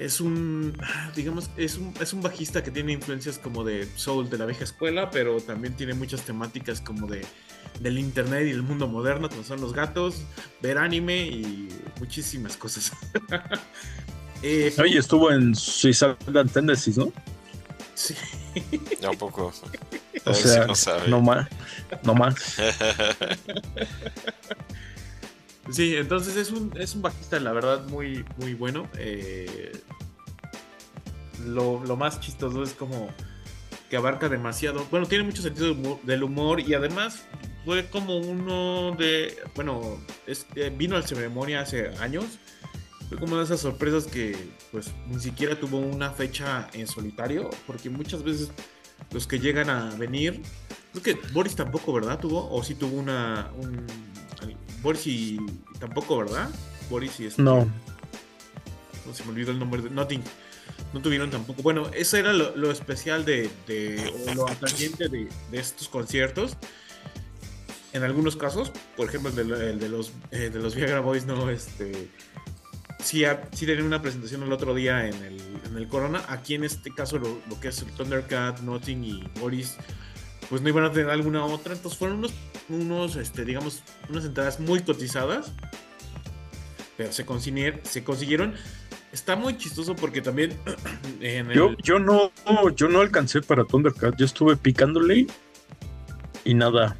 Es un, digamos, es un, es un bajista que tiene influencias como de soul de la vieja escuela, pero también tiene muchas temáticas como de del internet y el mundo moderno, como son los gatos, ver anime y muchísimas cosas. eh, Oye, estuvo en Suicidal Tendencies, ¿no? Sí. Ya un poco. O sea, no, más. No más. sí, entonces es un, es un bajista, la verdad, muy, muy bueno. Eh, lo, más chistoso es como que abarca demasiado. Bueno, tiene mucho sentido del humor y además fue como uno de. Bueno, vino al ceremonia hace años. Fue como de esas sorpresas que, pues, ni siquiera tuvo una fecha en solitario, porque muchas veces los que llegan a venir. Creo que Boris tampoco, ¿verdad? Tuvo, o sí tuvo una. Un, Boris y tampoco, ¿verdad? Boris y este, No. No se me olvidó el nombre de. Nothing. No tuvieron tampoco. Bueno, eso era lo, especial de, de, o lo atrayente de, de, estos conciertos. En algunos casos, por ejemplo, el de, de los, eh, de los Viagra Boys, no, este sí, sí tenían una presentación el otro día en el, en el Corona. Aquí en este caso lo, que es el Thundercat, Notting y Boris, pues no iban a tener alguna otra. Entonces fueron unos, unos este, digamos, unas entradas muy cotizadas. Pero se, consiguieron, se consiguieron. Está muy chistoso porque también yo, yo no yo no alcancé para Thundercat. Yo estuve picándole y nada.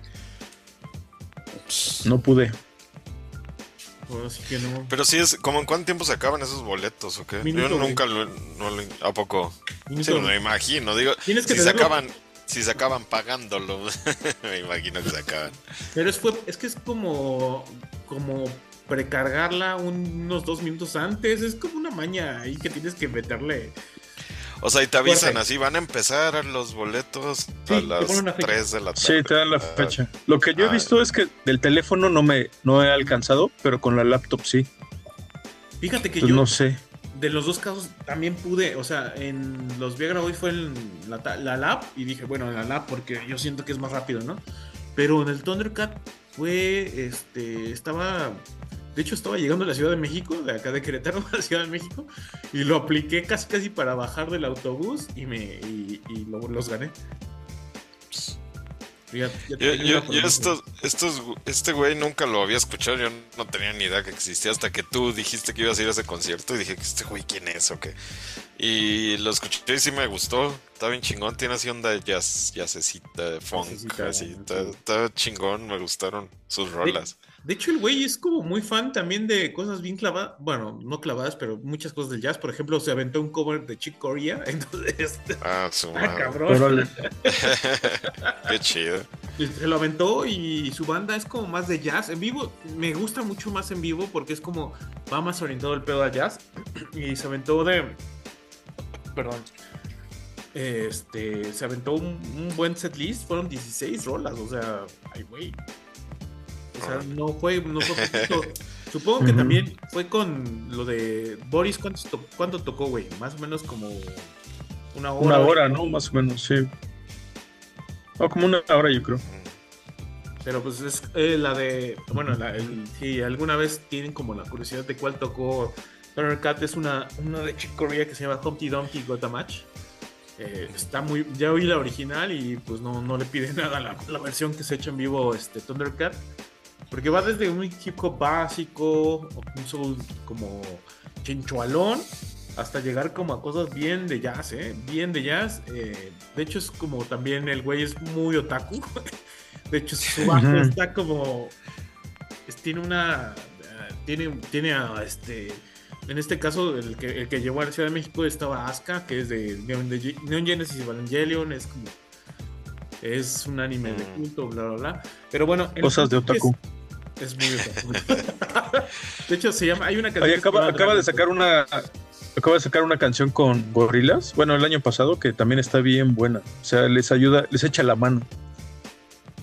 No pude. Pero sí es, como en cuánto tiempo se acaban esos boletos o qué? Yo nunca lo, ¿A poco? Sí, me imagino. Digo, si se acaban, si se acaban pagándolo, me imagino que se acaban. Pero es, fue, es que es como, como precargarla unos dos minutos antes. Es como una maña ahí que tienes que meterle o sea, y te avisan así, van a empezar los boletos a las 3 de la tarde. Sí, te dan la fecha. Lo que yo he ah. visto es que del teléfono no me no he alcanzado, pero con la laptop sí. Fíjate que yo no sé. De los dos casos también pude, o sea, en los Viagra hoy fue en la, la lab y dije, bueno, en la lab porque yo siento que es más rápido, ¿no? Pero en el Thundercat fue, este, estaba de hecho, estaba llegando a la Ciudad de México, de acá de Querétaro a la Ciudad de México, y lo apliqué casi casi para bajar del autobús y me y, los gané. Yo, estos, estos, este güey nunca lo había escuchado, yo no tenía ni idea que existía hasta que tú dijiste que ibas a ir a ese concierto y dije, ¿este güey quién es o qué? Y lo escuché y sí me gustó, está bien chingón, tiene así onda de jazz, jazzecita, funk, así, está, chingón, me gustaron sus rolas. De hecho, el güey es como muy fan también de cosas bien clavadas, bueno, no clavadas, pero muchas cosas del jazz. Por ejemplo, se aventó un cover de Chick Corea, entonces... Ah, su ah, cabrón. Qué chido. Se lo aventó y su banda es como más de jazz. En vivo, me gusta mucho más en vivo porque es como, va más orientado el pedo a jazz. Y se aventó de... Perdón. Este, se aventó un, un buen set list, fueron 16 rolas, o sea, ay, güey. O sea, no fue, no fue Supongo que también fue con lo de Boris. ¿Cuánto, cuánto tocó, güey? Más o menos como una hora. Una hora, ¿no? Más o menos, sí. O como una hora, yo creo. Pero pues es eh, la de. Bueno, la, si alguna vez tienen como la curiosidad de cuál tocó Turner Cat, es una, una de Chick Corea que se llama Humpty Dumpty Got a Match. Eh, está muy. Ya oí la original y pues no, no le pide nada a la, la versión que se ha hecho en vivo este, Thundercat. Porque va desde un hip hop básico, un soul como chinchualón, hasta llegar como a cosas bien de jazz, ¿eh? Bien de jazz. Eh, de hecho, es como también el güey es muy otaku. De hecho, su bajo está como. tiene una. tiene, tiene a este. En este caso, el que, el que llevó a la Ciudad de México estaba Asuka, que es de Neon, Genesis Evangelion. Es como. Es un anime de mm. culto, bla, bla, bla. Pero bueno. Cosas de otaku Es muy De hecho, se llama. Hay una canción. acaba, de sacar una. Acaba de sacar una canción con gorilas. Bueno, el año pasado, que también está bien buena. O sea, les ayuda, les echa la mano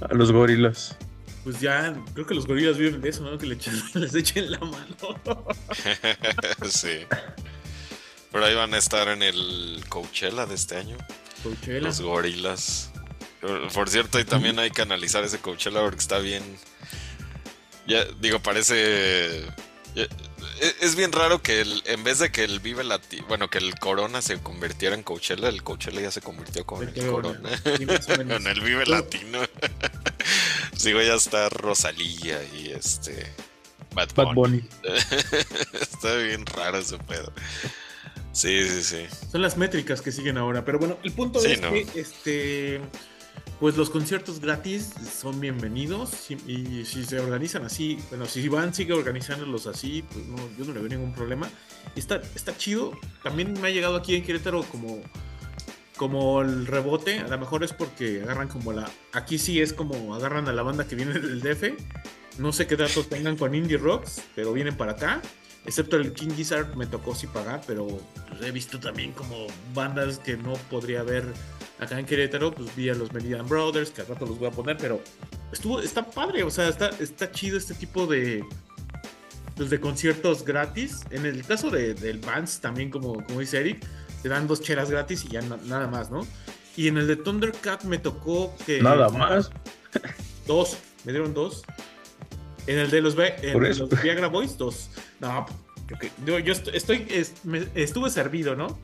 a los gorilas. Pues ya, creo que los gorilas viven de eso, ¿no? Que les echen la mano. sí. Pero ahí van a estar en el Coachella de este año. Coachella. Los gorilas. Por cierto, ahí también hay que analizar ese Coachella porque está bien ya, digo, parece. Es bien raro que el, en vez de que el Vive Latino, bueno, que el Corona se convirtiera en Coachella, el Coachella ya se convirtió con el, Corona. en el Vive Latino. Sigo, ya está Rosalía y este. Bad Bunny. está bien raro ese pedo. Sí, sí, sí. Son las métricas que siguen ahora. Pero bueno, el punto es que este pues los conciertos gratis son bienvenidos y, si se organizan así, bueno, si van sigue organizándolos así, pues no, yo no le veo ningún problema. Está, está chido. También me ha llegado aquí en Querétaro como, como el rebote. A lo mejor es porque agarran como la. Aquí sí es como agarran a la banda que viene del DF. No sé qué datos tengan con Indie Rocks, pero vienen para acá. Excepto el King Gizzard me tocó sí pagar, pero pues, he visto también como bandas que no podría haber acá en Querétaro, pues vi a los Meridian Brothers, que al rato los voy a poner, pero estuvo, está padre, o sea, está, está chido este tipo de, pues, de conciertos gratis. En el caso de, del Vans, también como, como dice Eric, te dan dos cheras gratis y ya nada más, ¿no? Y en el de Thundercat me tocó que... Nada más. Dos, me dieron dos. En el de los, en los Viagra Boys, dos. No, yo, yo estoy, estuve servido, ¿no?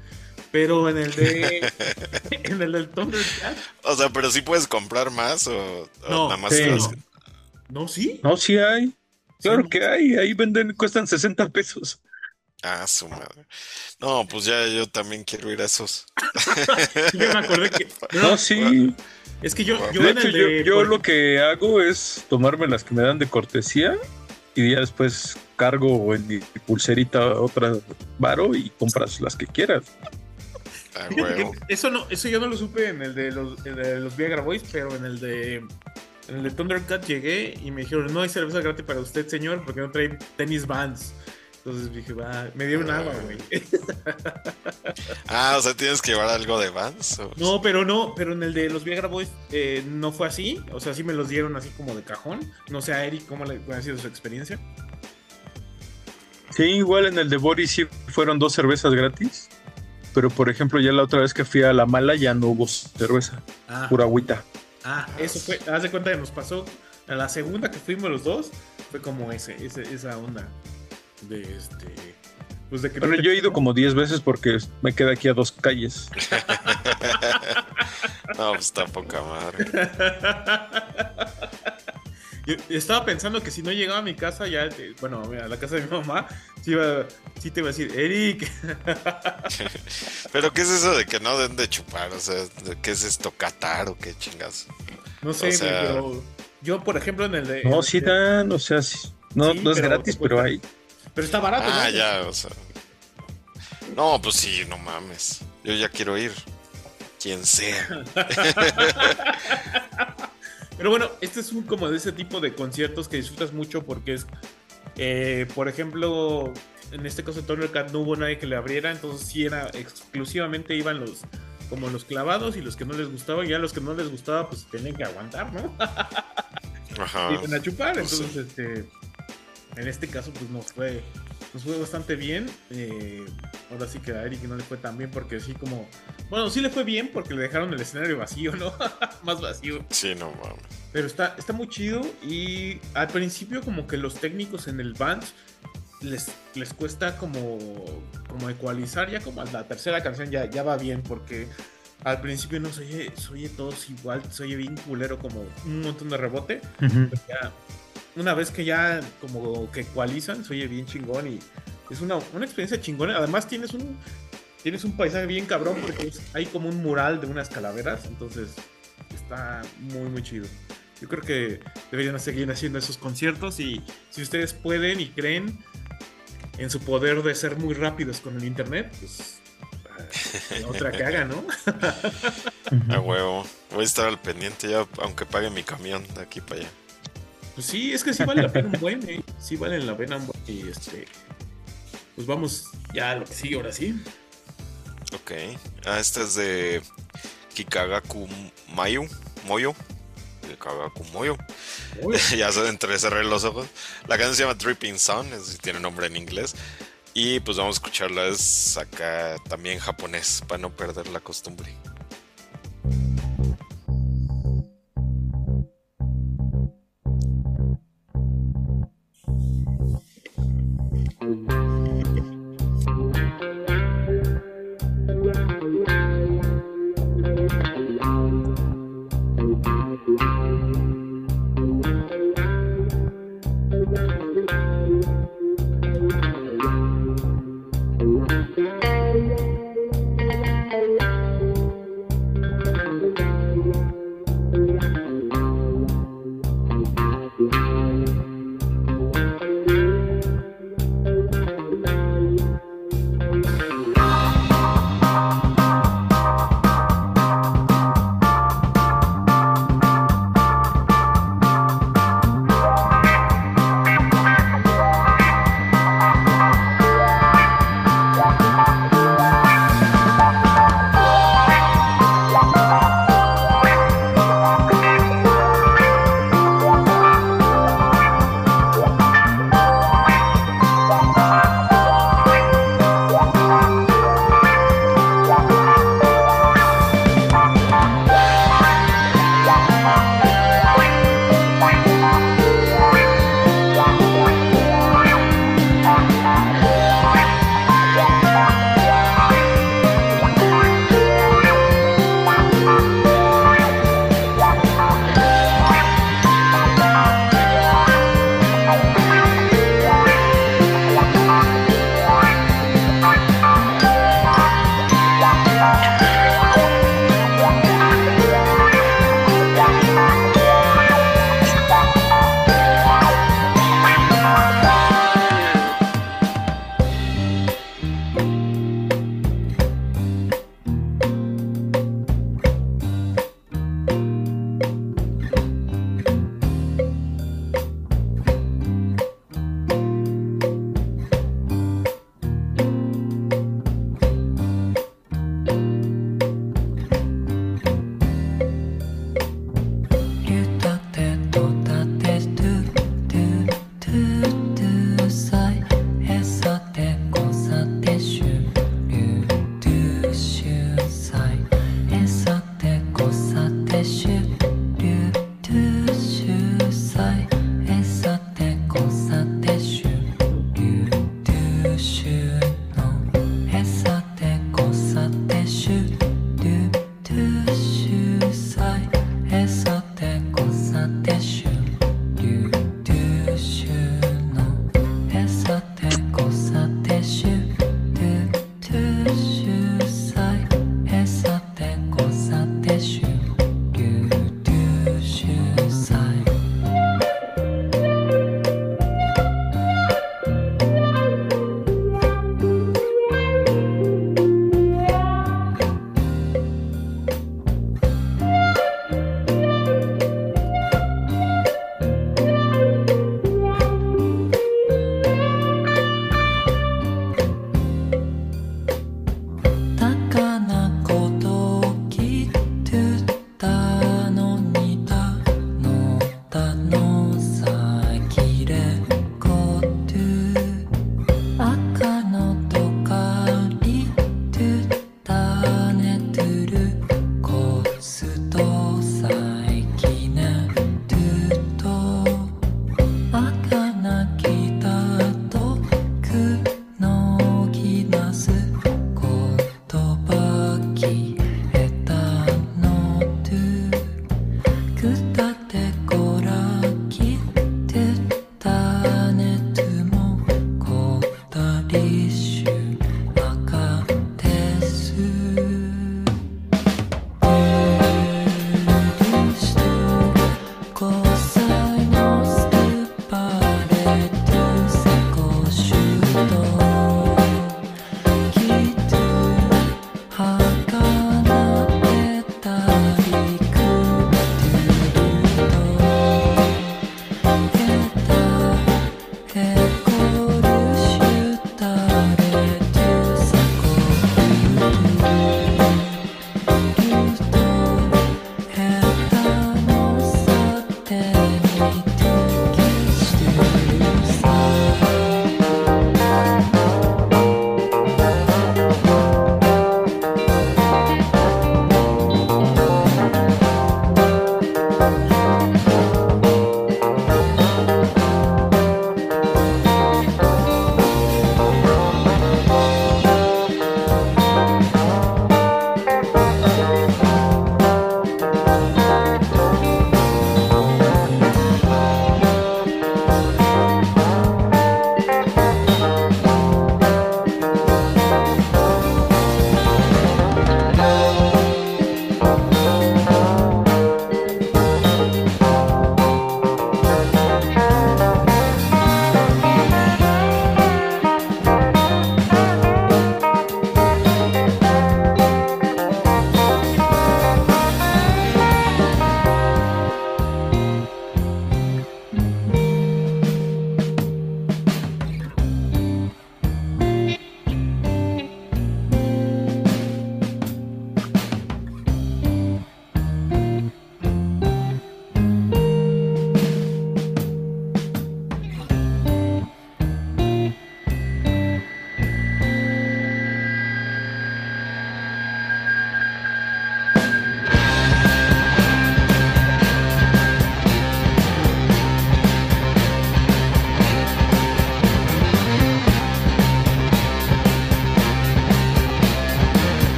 Pero en el de. en el del Thundercat. O sea, pero sí puedes comprar más o, no, nada más. No. sí. No, sí hay. Claro que hay. Ahí venden, cuestan 60 pesos. Ah, su madre. No, pues ya yo también quiero ir a esos. yo me acordé que. No, sí. Es que yo, yo, de hecho, yo, yo lo que hago es tomarme las que me dan de cortesía y ya después cargo en mi pulserita otra varo y compras las que quieras. Ah, eso no, eso yo no lo supe en el de los, de los Viagra Boys, pero en el de en el de Thundercat llegué y me dijeron, no hay cerveza gratis para usted, señor, porque no trae tenis Vans. Entonces dije, va, me dieron ah. agua, güey. ah, o sea, tienes que llevar algo de Vans. No, pero no, pero en el de los Viagra Boys eh, no fue así. O sea, sí me los dieron así como de cajón. No sé a Eric cómo le ha sido su experiencia. Sí, igual en el de Boris sí fueron dos cervezas gratis. Pero por ejemplo, ya la otra vez que fui a la mala ya no hubo cerveza, ah. pura agüita. Ah, eso fue, haz de cuenta que nos pasó a la segunda que fuimos los dos, fue como ese, esa onda de este. Pues de que bueno, yo he ido como 10 veces porque me queda aquí a dos calles. no, pues está poca madre. Yo estaba pensando que si no llegaba a mi casa, ya, eh, bueno, a la casa de mi mamá, sí, iba, sí te iba a decir, Eric. Pero, ¿qué es eso de que no den de chupar? O sea, ¿qué es esto? ¿Catar o qué chingas? No sé, pero yo, por ejemplo, en el de. No, sí dan, o sea, no, no es gratis, pero hay. Pero está barato. Ah, ya, o sea. No, pues sí, no mames. Yo ya quiero ir. Quien sea. Pero bueno, este es un como de ese tipo de conciertos que disfrutas mucho porque es, eh, por ejemplo, en este caso de Cat no hubo nadie que le abriera, entonces sí era exclusivamente iban los como los clavados y los que no les gustaba, y ya los que no les gustaba pues tenían que aguantar, ¿no? Ajá. Y a chupar, pues entonces este en este caso pues nos fue nos fue bastante bien. Eh, ahora sí que a Eric no le fue tan bien porque sí como... Bueno, sí le fue bien porque le dejaron el escenario vacío, ¿no? Más vacío. Sí, no mames. Pero está, está muy chido y al principio como que los técnicos en el band les, les cuesta como, como ecualizar, ya como a la tercera canción ya, ya va bien porque al principio no se oye, se oye todos igual, se oye bien culero como un montón de rebote. ya, una vez que ya como que ecualizan, se oye bien chingón y es una, experiencia chingona. Además tienes un tienes un paisaje bien cabrón porque hay como un mural de unas calaveras, entonces está muy muy chido. Yo creo que deberían seguir haciendo esos conciertos y si ustedes pueden y creen en su poder de ser muy rápidos con el internet, pues eh, otra que haga, ¿no? a huevo. Voy a estar al pendiente ya, aunque pague mi camión de aquí para allá. Pues sí, es que sí vale la pena un buen, ¿eh? Sí vale la pena un buen. Y este. Pues vamos ya a lo que sigue ahora sí. Ok. Ah, esta es de Kikagaku Mayu. Moyo. Kikagaku Moyo. ya se entre cerré los ojos. La canción se llama Dripping Sun, es tiene nombre en inglés. Y pues vamos a escucharla, es acá también japonés, para no perder la costumbre.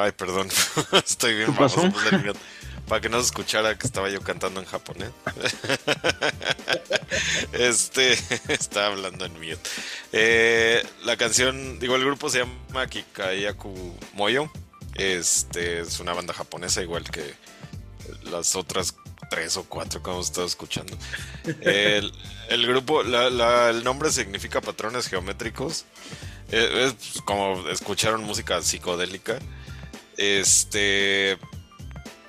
Ay, perdón. Estoy bien famoso Para que no se escuchara que estaba yo cantando en japonés. este está hablando en mute. Eh, la canción, digo, el grupo se llama Kikayaku Moyo. Este es una banda japonesa, igual que las otras tres o cuatro que hemos estado escuchando. El, grupo, el nombre significa patrones geométricos. Eh, es como escucharon música psicodélica. Este.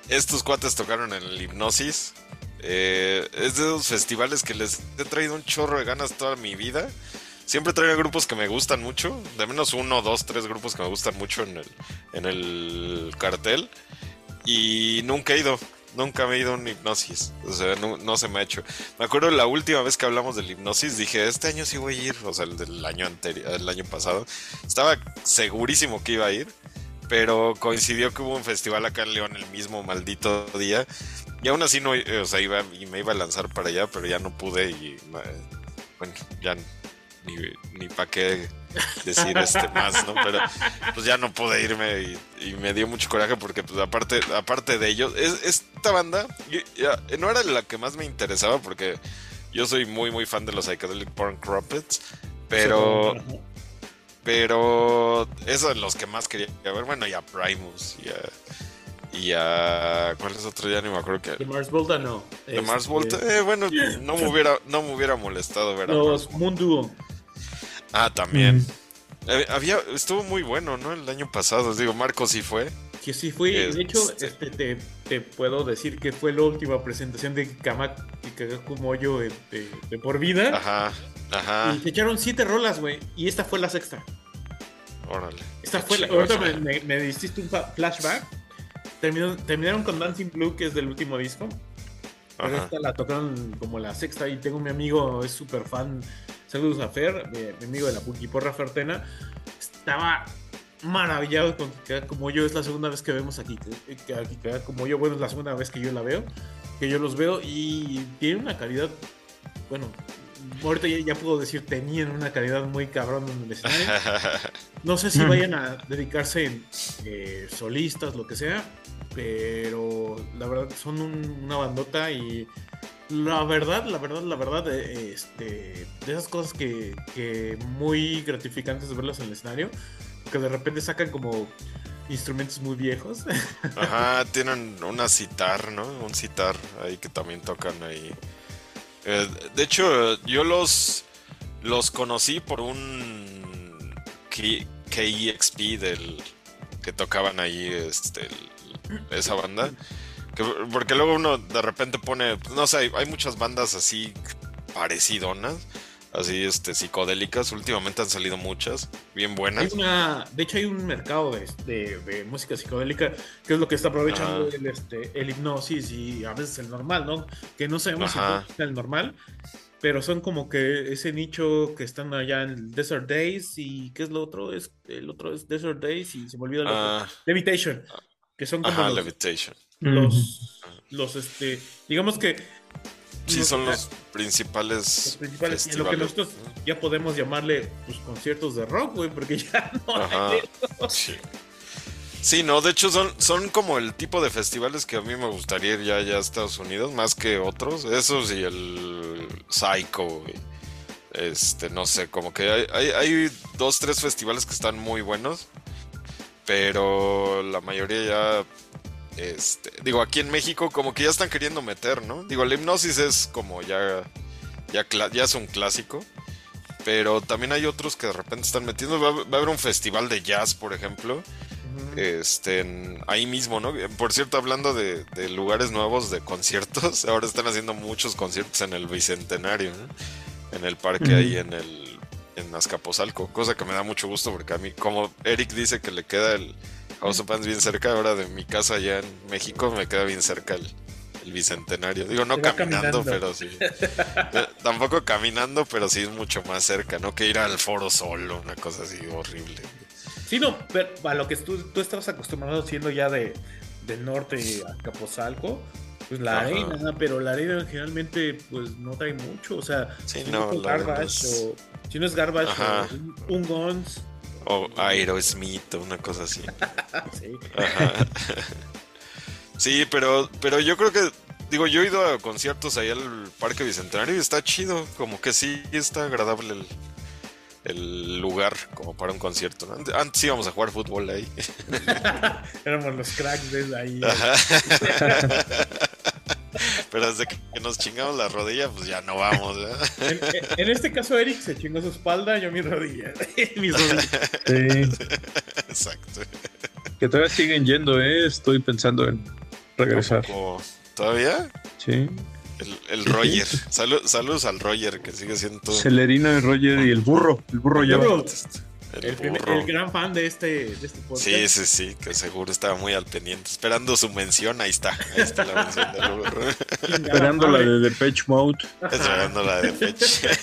Estos cuates tocaron en el Hipnosis. Eh, es de esos festivales que les he traído un chorro de ganas toda mi vida. Siempre traigo grupos que me gustan mucho. De menos uno, dos, tres grupos que me gustan mucho en el, en el cartel. Y nunca he ido. Nunca me he ido a un hipnosis. O sea, no, se me ha hecho. Me acuerdo la última vez que hablamos del hipnosis, dije, este año sí voy a ir. O sea, el del año anterior, el año pasado. Estaba segurísimo que iba a ir. Pero coincidió que hubo un festival acá en León el mismo maldito día. Y aún así no, o sea, iba y me iba a lanzar para allá, pero ya no pude y bueno, ya ni, ni para qué decir este más, ¿no? Pero pues ya no pude irme y, me dio mucho coraje porque pues aparte, aparte de ello, es, esta banda no era la que más me interesaba porque yo soy muy muy fan de los Psychedelic Porn Crumpets, pero pero esos son los que más quería ver, bueno, y a Primus y a, y a ¿cuál es otro? Ya ni me acuerdo que de Mars Volta no. De Mars este, Volta, eh, bueno, no me hubiera no me hubiera molestado ver a Los Moon Duo. Ah, también. Mm. Eh, había, estuvo muy bueno, ¿no? El año pasado. Digo, Marco sí fue. Que sí fui. de hecho, este, te, te, puedo decir que fue la última presentación de Kamaki Kagaku Moyo de, de, por vida. Ajá, ajá. Y se echaron siete rolas, güey. Y esta fue la sexta. Órale. Esta fue la. Ahorita me, me, diste un flashback. terminaron con Dancing Blue, que es del último disco. Pero esta la tocaron como la sexta. Y tengo mi amigo, es súper fan Saludos a Fer, mi, amigo de la Porra Fertena. Estaba maravillado con Kika como yo. Es la segunda vez que vemos aquí. Kika como yo. Bueno, es la segunda vez que yo la veo. Que yo los veo. Y tiene una calidad. Bueno, ahorita ya, puedo decir, tenían una calidad muy cabrón en el escenario. No sé si vayan a dedicarse en eh, solistas, lo que sea. Pero la verdad son una bandota y la verdad, la verdad, la verdad, eh, este, de esas cosas que, que muy gratificantes de verlas en el escenario, que de repente sacan como instrumentos muy viejos. Ajá, tienen una citar, ¿no? Un citar ahí que también tocan ahí. Eh, de hecho, yo los, los conocí por un KEXP del que tocaban ahí este, esa banda. Porque luego uno de repente pone, no sé, hay, muchas bandas así parecidonas, así este psicodélicas. Últimamente han salido muchas, bien buenas. de hecho, hay un mercado de, música psicodélica que es lo que está aprovechando el, este, el hipnosis y a veces el normal, ¿no? Que no sabemos si es el normal, pero son como que ese nicho que están allá en Desert Days y ¿qué es lo otro? Es, el otro es Desert Days y se me olvidó el ah. Levitation. Que son como Levitation los, los este, digamos que Sí, son los principales. y lo que nosotros ya podemos llamarle pues, conciertos de rock, güey, porque ya no sí. no, de hecho son, son como el tipo de festivales que a mí me gustaría ir ya, a Estados Unidos, más que otros. Esos y el Psycho, Este, no sé, como que hay, hay, hay dos, tres festivales que están muy buenos, pero la mayoría ya este, digo, aquí en México como que ya están queriendo meter, ¿no? Digo, la hipnosis es como ya, ya, ya es un clásico, pero también hay otros que de repente están metiendo. Va, a haber un festival de jazz, por ejemplo, este, ahí mismo, ¿no? Por cierto, hablando de, lugares nuevos de conciertos, ahora están haciendo muchos conciertos en el Bicentenario, En el parque ahí en el en Azcapotzalco, cosa que me da mucho gusto porque a mí, como Eric dice que le queda el House of bien cerca, ahora de mi casa allá en México me queda bien cerca el, bicentenario. Digo, no caminando, pero sí. Eh, tampoco caminando, pero sí es mucho más cerca, ¿no? Que ir al foro solo, una cosa así horrible. Sí, no, pero a lo que tú, tú estabas acostumbrado siendo ya de, del norte a Capozalco, pues la arena, pero la arena generalmente pues no trae mucho, o sea, si no, es garbage o si no es garbage un, Guns O Aerosmith o una cosa así. sí. Ajá. sí, pero, pero yo creo que digo, yo he ido a conciertos ahí al Parque Bicentenario y está chido, como que sí está agradable el, el lugar como para un concierto. Antes íbamos a jugar fútbol ahí. Éramos los cracks de ahí. Pero desde que nos chingamos la rodilla, pues ya no vamos. En, este caso, Eric se chingó su espalda, yo mi rodilla. Mis rodillas. Sí. Exacto. Que todavía siguen yendo, ¿eh? Estoy pensando en regresar. ¿Todavía? Sí. El, Roger. saludos al Roger, que sigue siendo. Celerino, el Roger y el burro. El burro ya. El, gran fan de este, de este podcast. Sí, sí, sí, que seguro estaba muy al pendiente. Esperando su mención, ahí está. Ahí está la mención del burro. Esperando la de Depeche Mode. Esperando la de Depeche.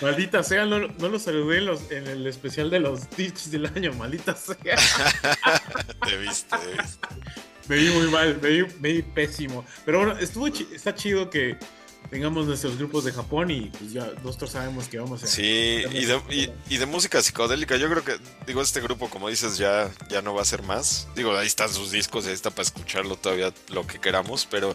Maldita sea, no, no lo saludé en, los, en, el especial de los discos del año, maldita sea. te viste, te viste. Me vi muy mal, me vi, pésimo. Pero bueno, estuvo está chido que tengamos nuestros grupos de Japón y pues ya nosotros sabemos que vamos a... Sí, y de, y, de, música psicodélica, yo creo que, digo, este grupo, como dices, ya, ya no va a ser más. Digo, ahí están sus discos, ahí está para escucharlo todavía lo que queramos, pero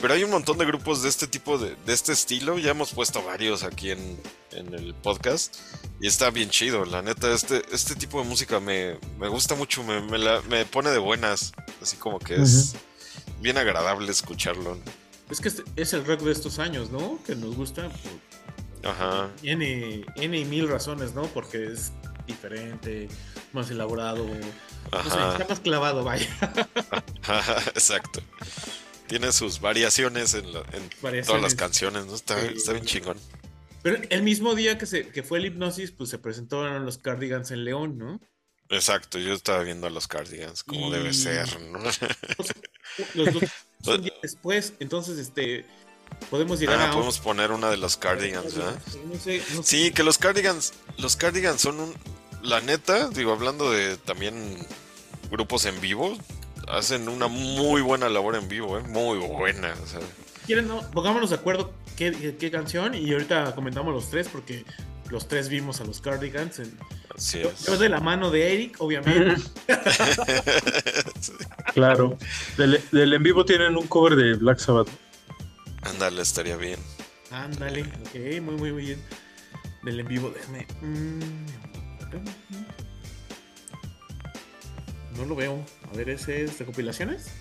pero hay un montón de grupos de este tipo, de, de este estilo. Ya hemos puesto varios aquí en, en, el podcast. Y está bien chido. La neta, este, este tipo de música me, me gusta mucho. Me, me, la, me, pone de buenas. Así como que es bien agradable escucharlo. Es que es el rock de estos años, ¿no? Que nos gusta. Ajá. Tiene, tiene mil razones, ¿no? Porque es diferente, más elaborado. Ajá. está más clavado, vaya. exacto tiene sus variaciones en, todas las canciones, ¿no? Está, bien chingón. Pero el mismo día que, se, que fue el hipnosis, pues se presentaron los Cardigans en León, ¿no? Exacto, yo estaba viendo a los Cardigans como debe ser, ¿no? Los, dos un día después, entonces, este, podemos llegar ah, a... podemos poner una de los Cardigans, ¿verdad? Sí, que los Cardigans, los Cardigans son un... La neta, digo, hablando de también grupos en vivo, hacen una muy buena labor en vivo, ¿eh? muy buena. ¿Quieren, no? Pongámonos de acuerdo qué, canción y ahorita comentamos los tres porque los tres vimos a los Cardigans. En... Así Yo, de la mano de Eric, obviamente. claro. Del, en vivo tienen un cover de Black Sabbath. Ándale, estaría bien. Ándale, ok, muy, muy, muy bien. Del en vivo, déjame. Mm, no lo veo. A ver, ¿ese es de compilaciones?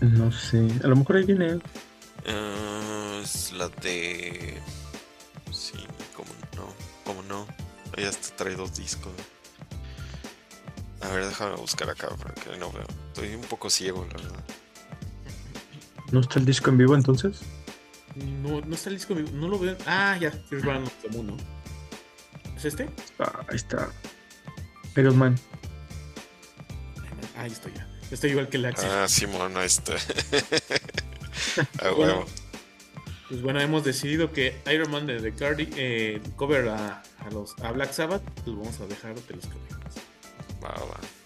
No sé. A lo mejor ahí viene. Uh, es la de. Sí, como no. Como no. Ya hasta trae dos discos. A ver, déjame buscar acá porque no veo. Estoy un poco ciego, la verdad. ¿No está el disco en vivo entonces? No, no está el disco en vivo. No lo veo. Ah, ya. Fear Run of the Moon, ¿Es este? Ah, ahí está. Iron Man. Ahí estoy ya. Estoy igual que el Axel. Ah, Simón, ahí está. ah, bueno, pues bueno, hemos decidido que Iron Man de The Cardi eh, cover a, a, los, a Black Sabbath, pues vamos a dejar de los covers. Va, va.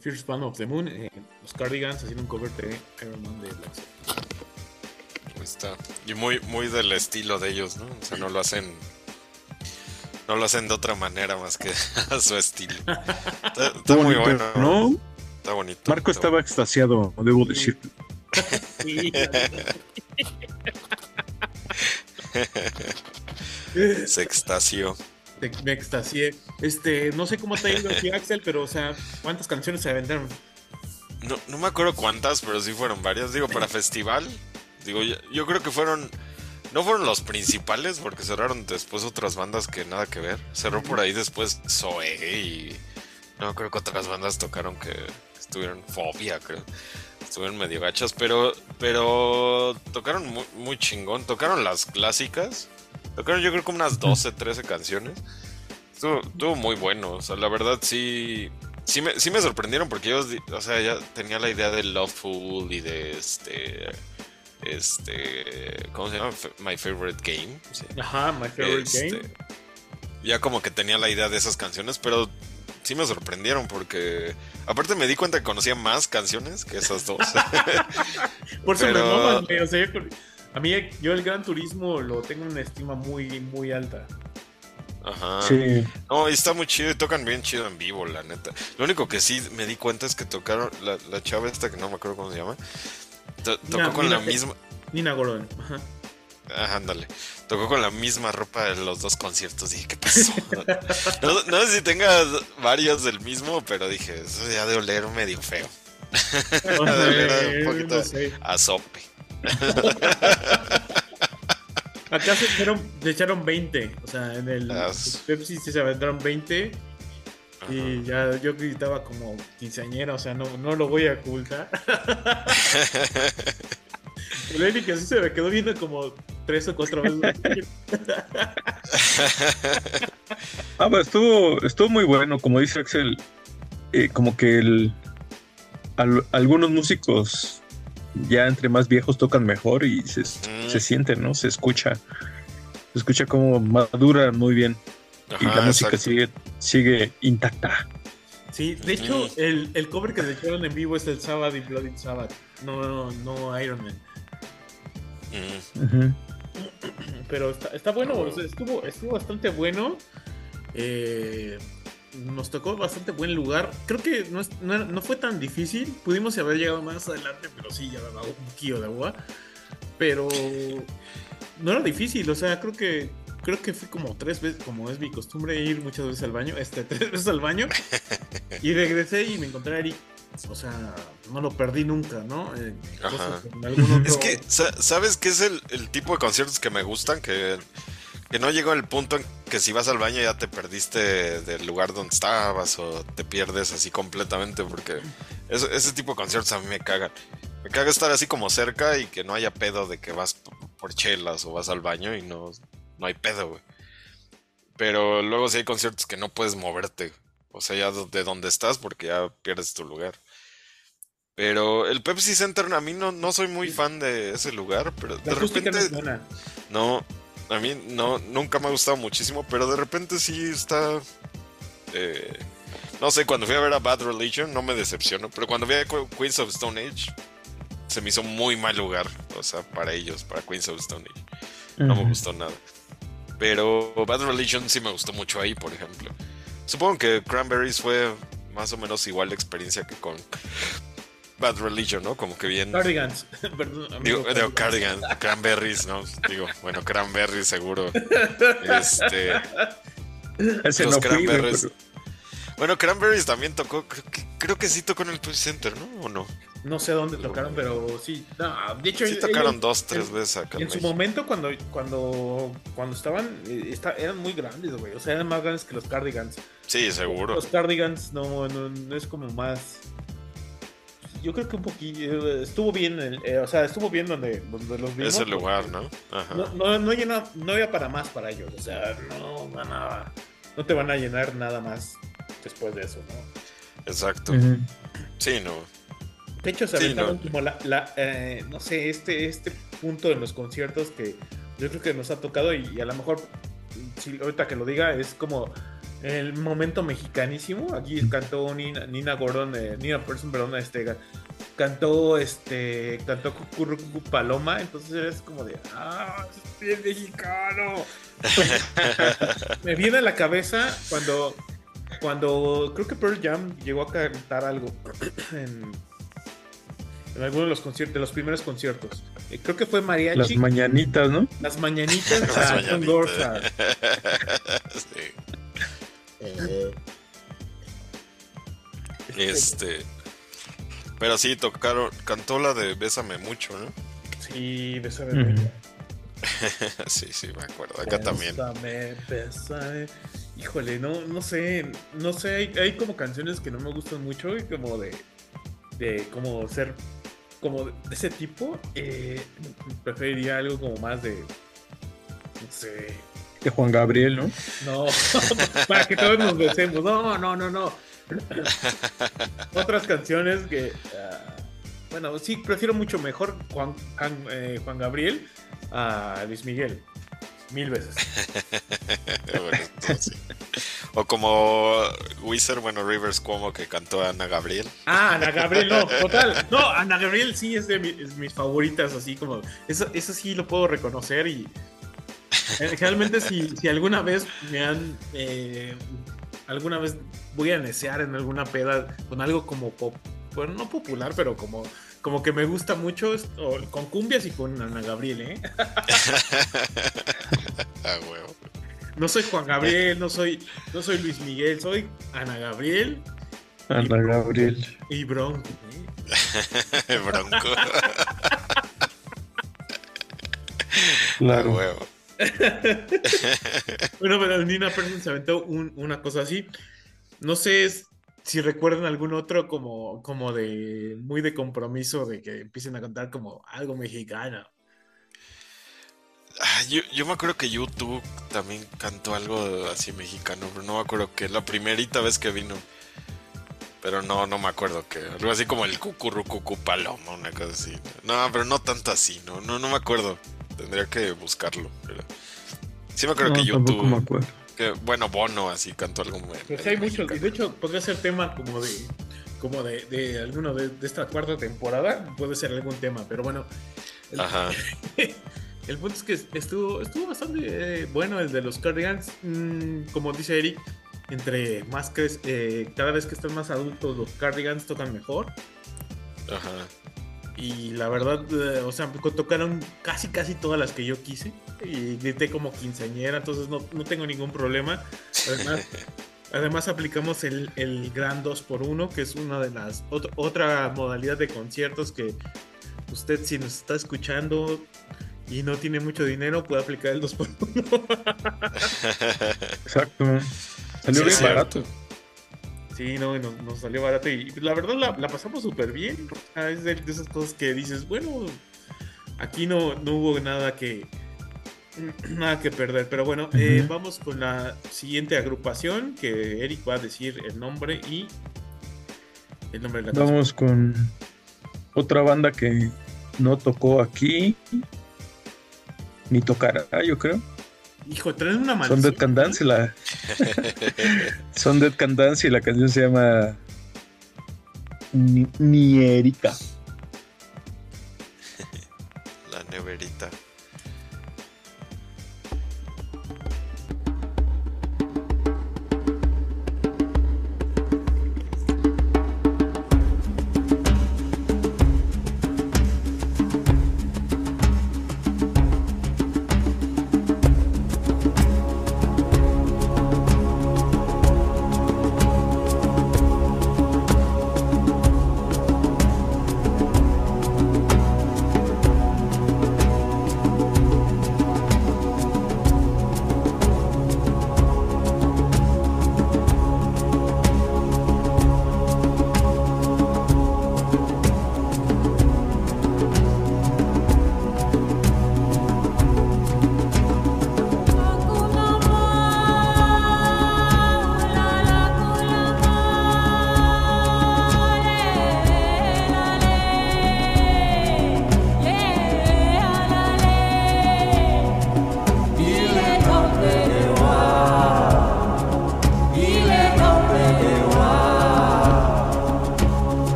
First Band of the Moon, eh, los Cardigans haciendo un cover de Iron Man de Black Ahí está. Y muy, muy del estilo de ellos, ¿no? O sea, no lo hacen. No lo hacen de otra manera más que a su estilo. Está, muy bueno. ¿no? Está bonito. Marco estaba extasiado, debo decir. Se extasió. Me extasié. Este, no sé cómo te ha ido aquí, Axel, pero, o sea, ¿cuántas canciones se aventaron? No, no me acuerdo cuántas, pero sí fueron varias. Digo, para festival, digo, yo, creo que fueron. No fueron los principales, porque cerraron después otras bandas que nada que ver. Cerró por ahí después Zoe y. No creo que otras bandas tocaron que estuvieron Fobia, creo. Estuvieron medio gachas, pero. Pero. Tocaron muy, muy chingón. Tocaron las clásicas. Tocaron yo creo como unas 12, 13 canciones. Estuvo, muy bueno. O sea, la verdad sí. Sí me, sí me sorprendieron porque yo, o sea, ya tenía la idea de Loveful y de este. Este. ¿Cómo se llama? My Favorite Game. Ajá, My Favorite este, Game. Ya como que tenía la idea de esas canciones, pero sí me sorprendieron porque. Aparte me di cuenta que conocía más canciones que esas dos. Por eso pero... me o sea, a mí, yo el Gran Turismo lo tengo en una estima muy, muy alta. Ajá. Sí. No, y está muy chido y tocan bien chido en vivo, la neta. Lo único que sí me di cuenta es que tocaron la, la chava esta que no me acuerdo cómo se llama. tocó con la misma. Nina Gordon. Ajá. Ajá, ándale. Tocó con la misma ropa de los dos conciertos. Dije, ¿qué pasó? no, sé si tenga varios del mismo, pero dije, eso ya de oler medio feo. No de oler un poquito a sope. Acá se echaron, se echaron 20. O sea, en el Pepsi se aventaron 20. Y ya yo gritaba como quinceañera, o sea, no, no lo voy a ocultar. El que así se me quedó viendo como tres o cuatro veces. ah, pues estuvo, estuvo muy bueno, como dice Axel, eh, como que el, algunos músicos ya entre más viejos tocan mejor y se, se siente, ¿no? Se escucha. Se escucha como madura muy bien. y la música sigue, sigue intacta. Sí, de hecho, el, el, cover que se echaron en vivo es el Sabbath y Bloody Sabbath, no, no Iron Man. Pero está, está bueno, estuvo, estuvo bastante bueno. Eh, nos tocó bastante buen lugar. Creo que no, fue tan difícil. Pudimos haber llegado más adelante, pero sí, ya daba un poquillo de agua. Pero no era difícil, o sea, creo que creo que fui como tres veces, como es mi costumbre ir muchas veces al baño, este, tres veces al baño. y regresé y me encontré a Eric. O sea, no lo perdí nunca, ¿no? Es que, ¿sabes qué es el, el tipo de conciertos que me gustan? Que que no llegó el punto en que si vas al baño ya te perdiste del lugar donde estabas o te pierdes así completamente porque ese tipo de conciertos a mí me cagan. Me caga estar así como cerca y que no haya pedo de que vas por chelas o vas al baño y no, no hay pedo, güey. Pero luego sí hay conciertos que no puedes moverte. O sea, ya de donde estás porque ya pierdes tu lugar. Pero el Pepsi Center a mí no, no soy muy fan de ese lugar, pero de repente... No, a mí no, nunca me ha gustado muchísimo, pero de repente sí está... Eh, no sé, cuando fui a ver a Bad Religion no me decepcionó, pero cuando vi a Queens of Stone Age se me hizo muy mal lugar, o sea, para ellos, para Queens of Stone Age. No me gustó nada. Pero Bad Religion sí me gustó mucho ahí, por ejemplo. Supongo que Cranberries fue más o menos igual de experiencia que con Bad Religion, ¿no? Como que bien. Cardigans. Perdón, digo, cardigans. Cranberries, ¿no? Digo, bueno, Cranberries seguro. Este. Ese los no Cranberries. Bueno, Cranberries también tocó. Creo que, sí tocó en el Toy Center, ¿no? ¿O no? No sé dónde tocaron, pero sí. de hecho, sí tocaron dos, tres veces acá. En, su momento, cuando, cuando, cuando estaban, eh, eran muy grandes, güey. O sea, eran más grandes que los Cardigans. Sí, seguro. Los Cardigans no, no, no es como más yo creo que un poquillo estuvo bien, eh, o sea, estuvo bien donde, donde los vimos. Ese lugar, ¿no? Ajá. No, no, no, no había para más para ellos, o sea, no, nada, no te van a llenar nada más después de eso, ¿no? Exacto. Sí, no. De hecho, se aventaron como la, la eh, no sé, este, este punto en los conciertos que yo creo que nos ha tocado y, a lo mejor, si ahorita que lo diga, es como el momento mexicanísimo. Aquí cantó Nina, Nina Gordon, eh, Nina Person, perdón, este, cantó, este, cantó Cucurrucu Paloma, entonces es como de, ah, es bien mexicano. Me viene a la cabeza cuando, cuando creo que Pearl Jam llegó a cantar algo en, en alguno de los conciertos, de los primeros conciertos. Eh, creo que fue Mariachi. Las mañanitas, ¿no? Las mañanitas Las mañanitas. Eh, este. Pero sí, tocaron. Cantó la de Bésame mucho, ¿no? Sí, Bésame mucho. sí, sí, me acuerdo. Acá también. Bésame, bésame. Híjole, no, no sé. No sé, hay, hay, como canciones que no me gustan mucho y como de. de como ser. Como de ese tipo. Eh, preferiría algo como más de. No sé de Juan Gabriel, ¿no? No, para que todos nos besemos. No, no, no, no. Otras canciones que. Ah, bueno, sí, prefiero mucho mejor Juan, eh, Juan Gabriel a Luis Miguel. Mil veces. O como Wizard, bueno, Rivers como que cantó a Ana Gabriel. Ah, Ana Gabriel, no, total. No, Ana Gabriel sí es de mis favoritas, así como. Eso, eso sí lo puedo reconocer y realmente si, si alguna vez me han... Eh, alguna vez voy a desear en alguna peda con algo como pop, bueno, no popular, pero como, como que me gusta mucho con cumbias y con Ana Gabriel, ¿eh? ah, huevo. No soy Juan Gabriel, no soy, no soy Luis Miguel, soy Ana Gabriel. Ana Gabriel. Y Bronco. ¿eh? Bronco. claro. huevo. bueno, pero Nina Persson se aventó una cosa así. No sé si recuerdan algún otro como, como de muy de compromiso de que empiecen a cantar como algo mexicano. Ah, yo, me acuerdo que YouTube también cantó algo así mexicano, pero no me acuerdo que la primerita vez que vino. Pero no, no me acuerdo que. Algo así como el cucurrucucu paloma, una cosa así. No, pero no tanto así, no, no, no me acuerdo. Tendría que buscarlo. Sí me acuerdo que YouTube. Me acuerdo. Que, bueno, Bono así cantó algo muy. Pues hay muchos. Y de hecho, podría ser tema como de. Como de, de alguno de, esta cuarta temporada. Puede ser algún tema. Pero bueno. El, Ajá. el punto es que estuvo, estuvo bastante eh, bueno el de los Cardigans. Mm, como dice Eric. Entre más que eh, cada vez que están más adultos, los Cardigans tocan mejor. Ajá. Y la verdad, eh, o sea, tocaron casi, casi todas las que yo quise. Y grité como quinceañera, entonces no, no tengo ningún problema. Además, además aplicamos el, el, gran 2x1, que es una de las. otra modalidad de conciertos que usted, si nos está escuchando y no tiene mucho dinero, puede aplicar el 2x1. Exacto. Salió bien barato. Sí, no, nos, salió barato y la verdad la, pasamos súper bien. Es de, esas cosas que dices, bueno, aquí no, no hubo nada que nada que perder. Pero bueno, eh, vamos con la siguiente agrupación que Eric va a decir el nombre y el nombre de la Vamos con otra banda que no tocó aquí ni tocará, yo creo. Hijo, traen una maldición. Son Dead Can Dance y la. Son Dead Can Dance y la canción se llama. Ni Erika. la neverita.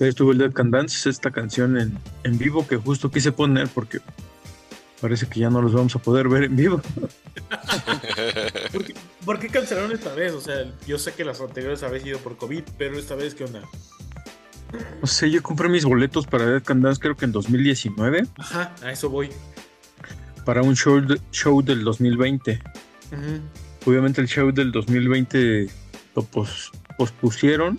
Estuvo el Dead Can Dance, esta canción en, en vivo que justo quise poner porque parece que ya no los vamos a poder ver en vivo. ¿Por, qué, cancelaron esta vez? O sea, yo sé que las anteriores habían sido por COVID, pero esta vez, ¿qué onda? No sé, yo compré mis boletos para Dead Can Dance creo que en 2019. Ajá, a eso voy. Para un show, show del 2020. Obviamente el show del 2020 lo pospusieron.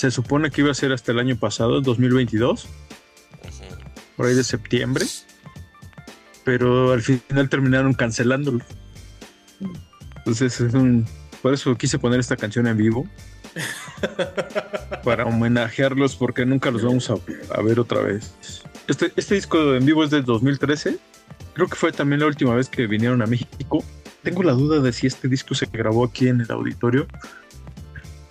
Se supone que iba a ser hasta el año pasado, 2022. Por ahí de septiembre pero al final terminaron cancelándolo. Entonces es un. Por eso quise poner esta canción en vivo. para homenajearlos porque nunca los vamos a, ver otra vez. Este, este disco en vivo es de 2013. Creo que fue también la última vez que vinieron a México. Tengo la duda de si este disco se grabó aquí en el auditorio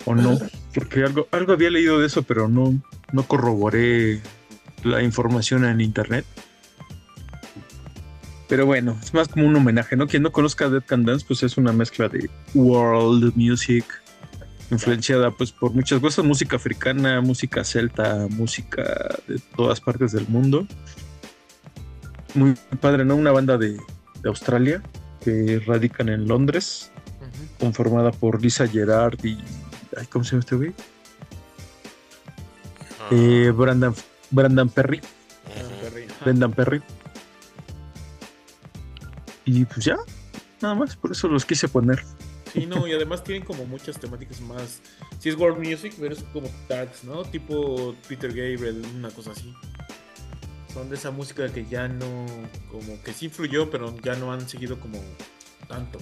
o no, porque algo, algo había leído de eso, pero no, no corroboré la información en internet. Pero bueno, es más como un homenaje, ¿no? Quien no conozca Dead Can Dance, pues es una mezcla de world music, influenciada pues por muchas cosas, música africana, música celta, música de todas partes del mundo. Muy padre, ¿no? Una banda de, Australia que radican en Londres, conformada por Lisa Gerard y... ¿Cómo se llama este güey? Ah. Eh, Brandon, Brandon Perry. Brendan Perry. Y pues ya, nada más, por eso los quise poner. Sí, no, y además tienen como muchas temáticas más. Si es world music, pero es como darks, ¿no? Tipo Peter Gabriel, una cosa así. Son de esa música que ya no. Como que sí influyó, pero ya no han seguido como tanto.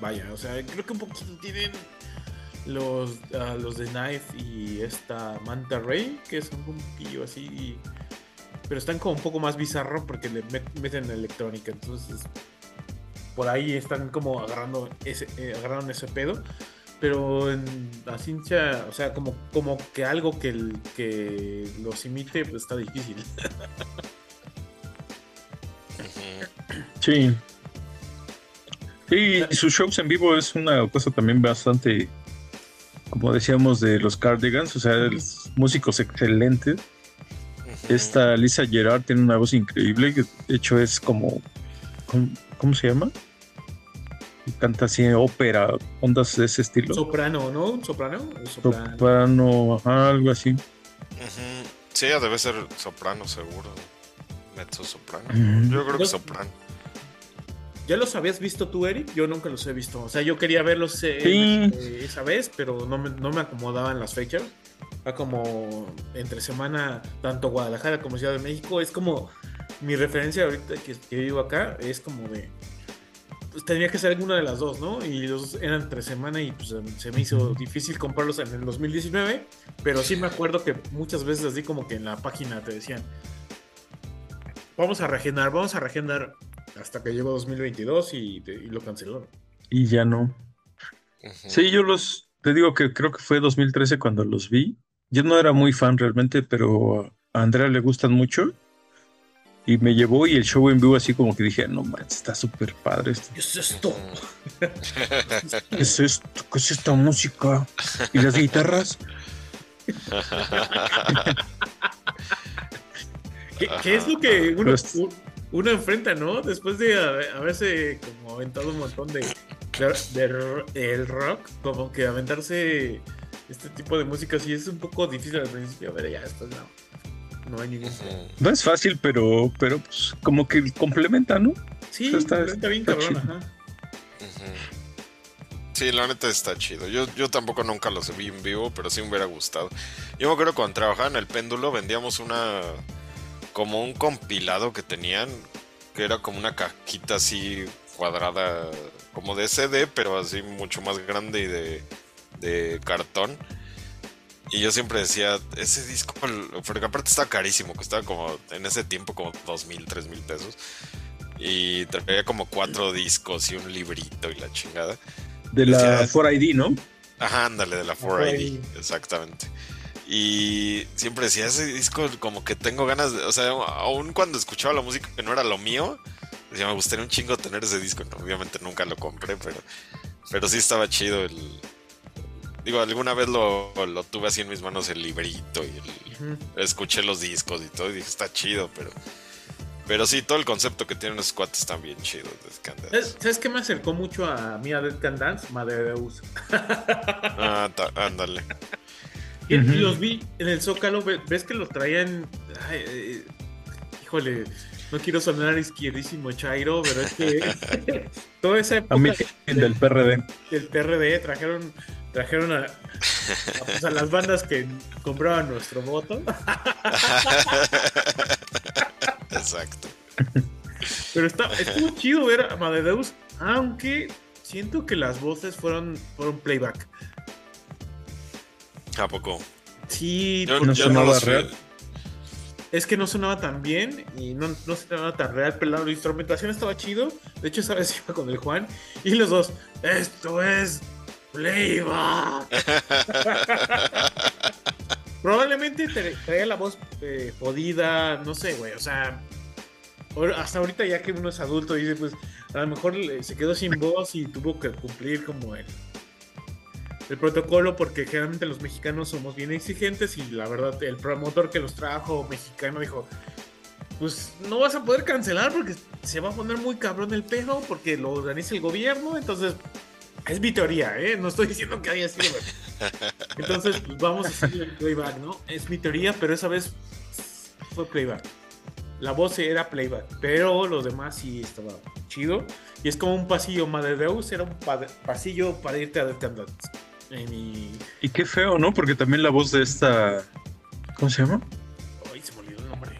Vaya, o sea, creo que un poquito tienen los, los de Knife y esta Manta Ray, que son un poquillo así. Pero están como un poco más bizarro porque le meten electrónica. Entonces por ahí están como agarrando ese, eh, agarraron ese pedo. Pero en la ciencia, o sea, como, como que algo que, el, que los imite, pues está difícil. Sí. Sí, y sus shows en vivo es una cosa también bastante, como decíamos, de los Cardigans, o sea, músicos excelentes. Esta Lisa Gerard tiene una voz increíble, que de hecho es como, ¿cómo se llama? canta así ópera, ondas de ese estilo. Soprano, ¿no? Soprano. Soprano, algo así. Sí, debe ser soprano seguro. Mezzo soprano. Yo creo que soprano. ¿Ya los habías visto tú, Eric? Yo nunca los he visto. O sea, yo quería verlos eh, eh, esa vez, pero no me, no me acomodaban las fechas. Va como entre semana, tanto Guadalajara como Ciudad de México. Es como mi referencia ahorita que, que vivo acá, es como de pues, tenía que ser alguna de las dos, ¿no? Y los eran entre semana y pues se me hizo difícil comprarlos en el 2019, pero sí me acuerdo que muchas veces así como que en la página te decían, vamos a regenerar, vamos a regenerar hasta que llegó 2022 y, lo canceló. Y ya no. Sí, yo los, te digo que creo que fue 2013 cuando los vi. Yo no era muy fan realmente, pero a Andrea le gustan mucho. Y me llevó y el show en vivo así como que dije, no manches, está súper padre esto. ¿Qué es esto? ¿Qué es esto? ¿Qué es esta música? ¿Y las guitarras? ¿Qué, es lo que uno, uno, enfrenta, no? Después de haberse como aventado un montón de, de, el rock, como que aventarse este tipo de música sí es un poco difícil al principio. A ver, ya después no no hay ningún No es fácil, pero, pero pues, como que complementa, ¿no? Sí, está, bien cabrón, ajá. Sí, la neta está chido. Yo, yo tampoco nunca los vi en vivo, pero sí me hubiera gustado. Yo me acuerdo cuando trabajaba en el péndulo, vendíamos una. Como un compilado que tenían, que era como una cajita así cuadrada, como de CD, pero así mucho más grande y de, de cartón y yo siempre decía, ese disco, porque aparte estaba carísimo, costaba como en ese tiempo como dos mil, tres mil pesos. Y traía como cuatro discos y un librito y la chingada. De la 4ID, ¿no? Ajá, ándale, de la 4ID, exactamente. Y siempre decía, ese disco como que tengo ganas de, o sea, aún cuando escuchaba la música que no era lo mío, me gustaría un chingo tener ese disco. obviamente nunca lo compré, pero, pero sí estaba chido el. Digo, alguna vez lo, tuve así en mis manos el librito y escuché los discos y todo y dije, está chido, pero pero sí, todo el concepto que tienen los cuates está bien chido ¿Sabes qué me acercó mucho a mí a Dead Can Dance? Madre de Deus. ah, ándale. Y, los vi en el Zócalo, ves que los traían. Eh, híjole, no quiero sonar izquierdísimo Chairo, pero es que toda esa época. A mí, del PRD. Del PRD trajeron, trajeron a, pues, a las bandas que compraban nuestro voto. Exacto. Pero está, estuvo chido ver a Amadeus, aunque siento que las voces fueron, fueron playback. ¿A poco? Sí, no sonaba real. Es que no sonaba tan bien y no, no sonaba tan real, pero la instrumentación estaba chido. De hecho, esa vez iba con el Juan y los dos, esto es playback. Probablemente traía la voz eh, jodida, no sé, güey. O sea, hasta ahorita ya que uno es adulto, dice, pues a lo mejor se quedó sin voz y tuvo que cumplir como el, el protocolo, porque generalmente los mexicanos somos bien exigentes y la verdad, el promotor que los trajo mexicano dijo, pues no vas a poder cancelar porque se va a poner muy cabrón el pedo porque lo organiza el gobierno, entonces es mi teoría, ¿eh? No estoy diciendo que haya sido. Entonces, pues, vamos a hacer el playback, ¿no? Es mi teoría, pero esa vez fue playback. La voz era playback, pero lo demás sí estaba chido. Y es como un pasillo, Madre Deus era un pasillo para irte a Death Y qué feo, ¿no? Porque también la voz de esta. ¿Cómo se llama? Ay, se me olvidó el nombre.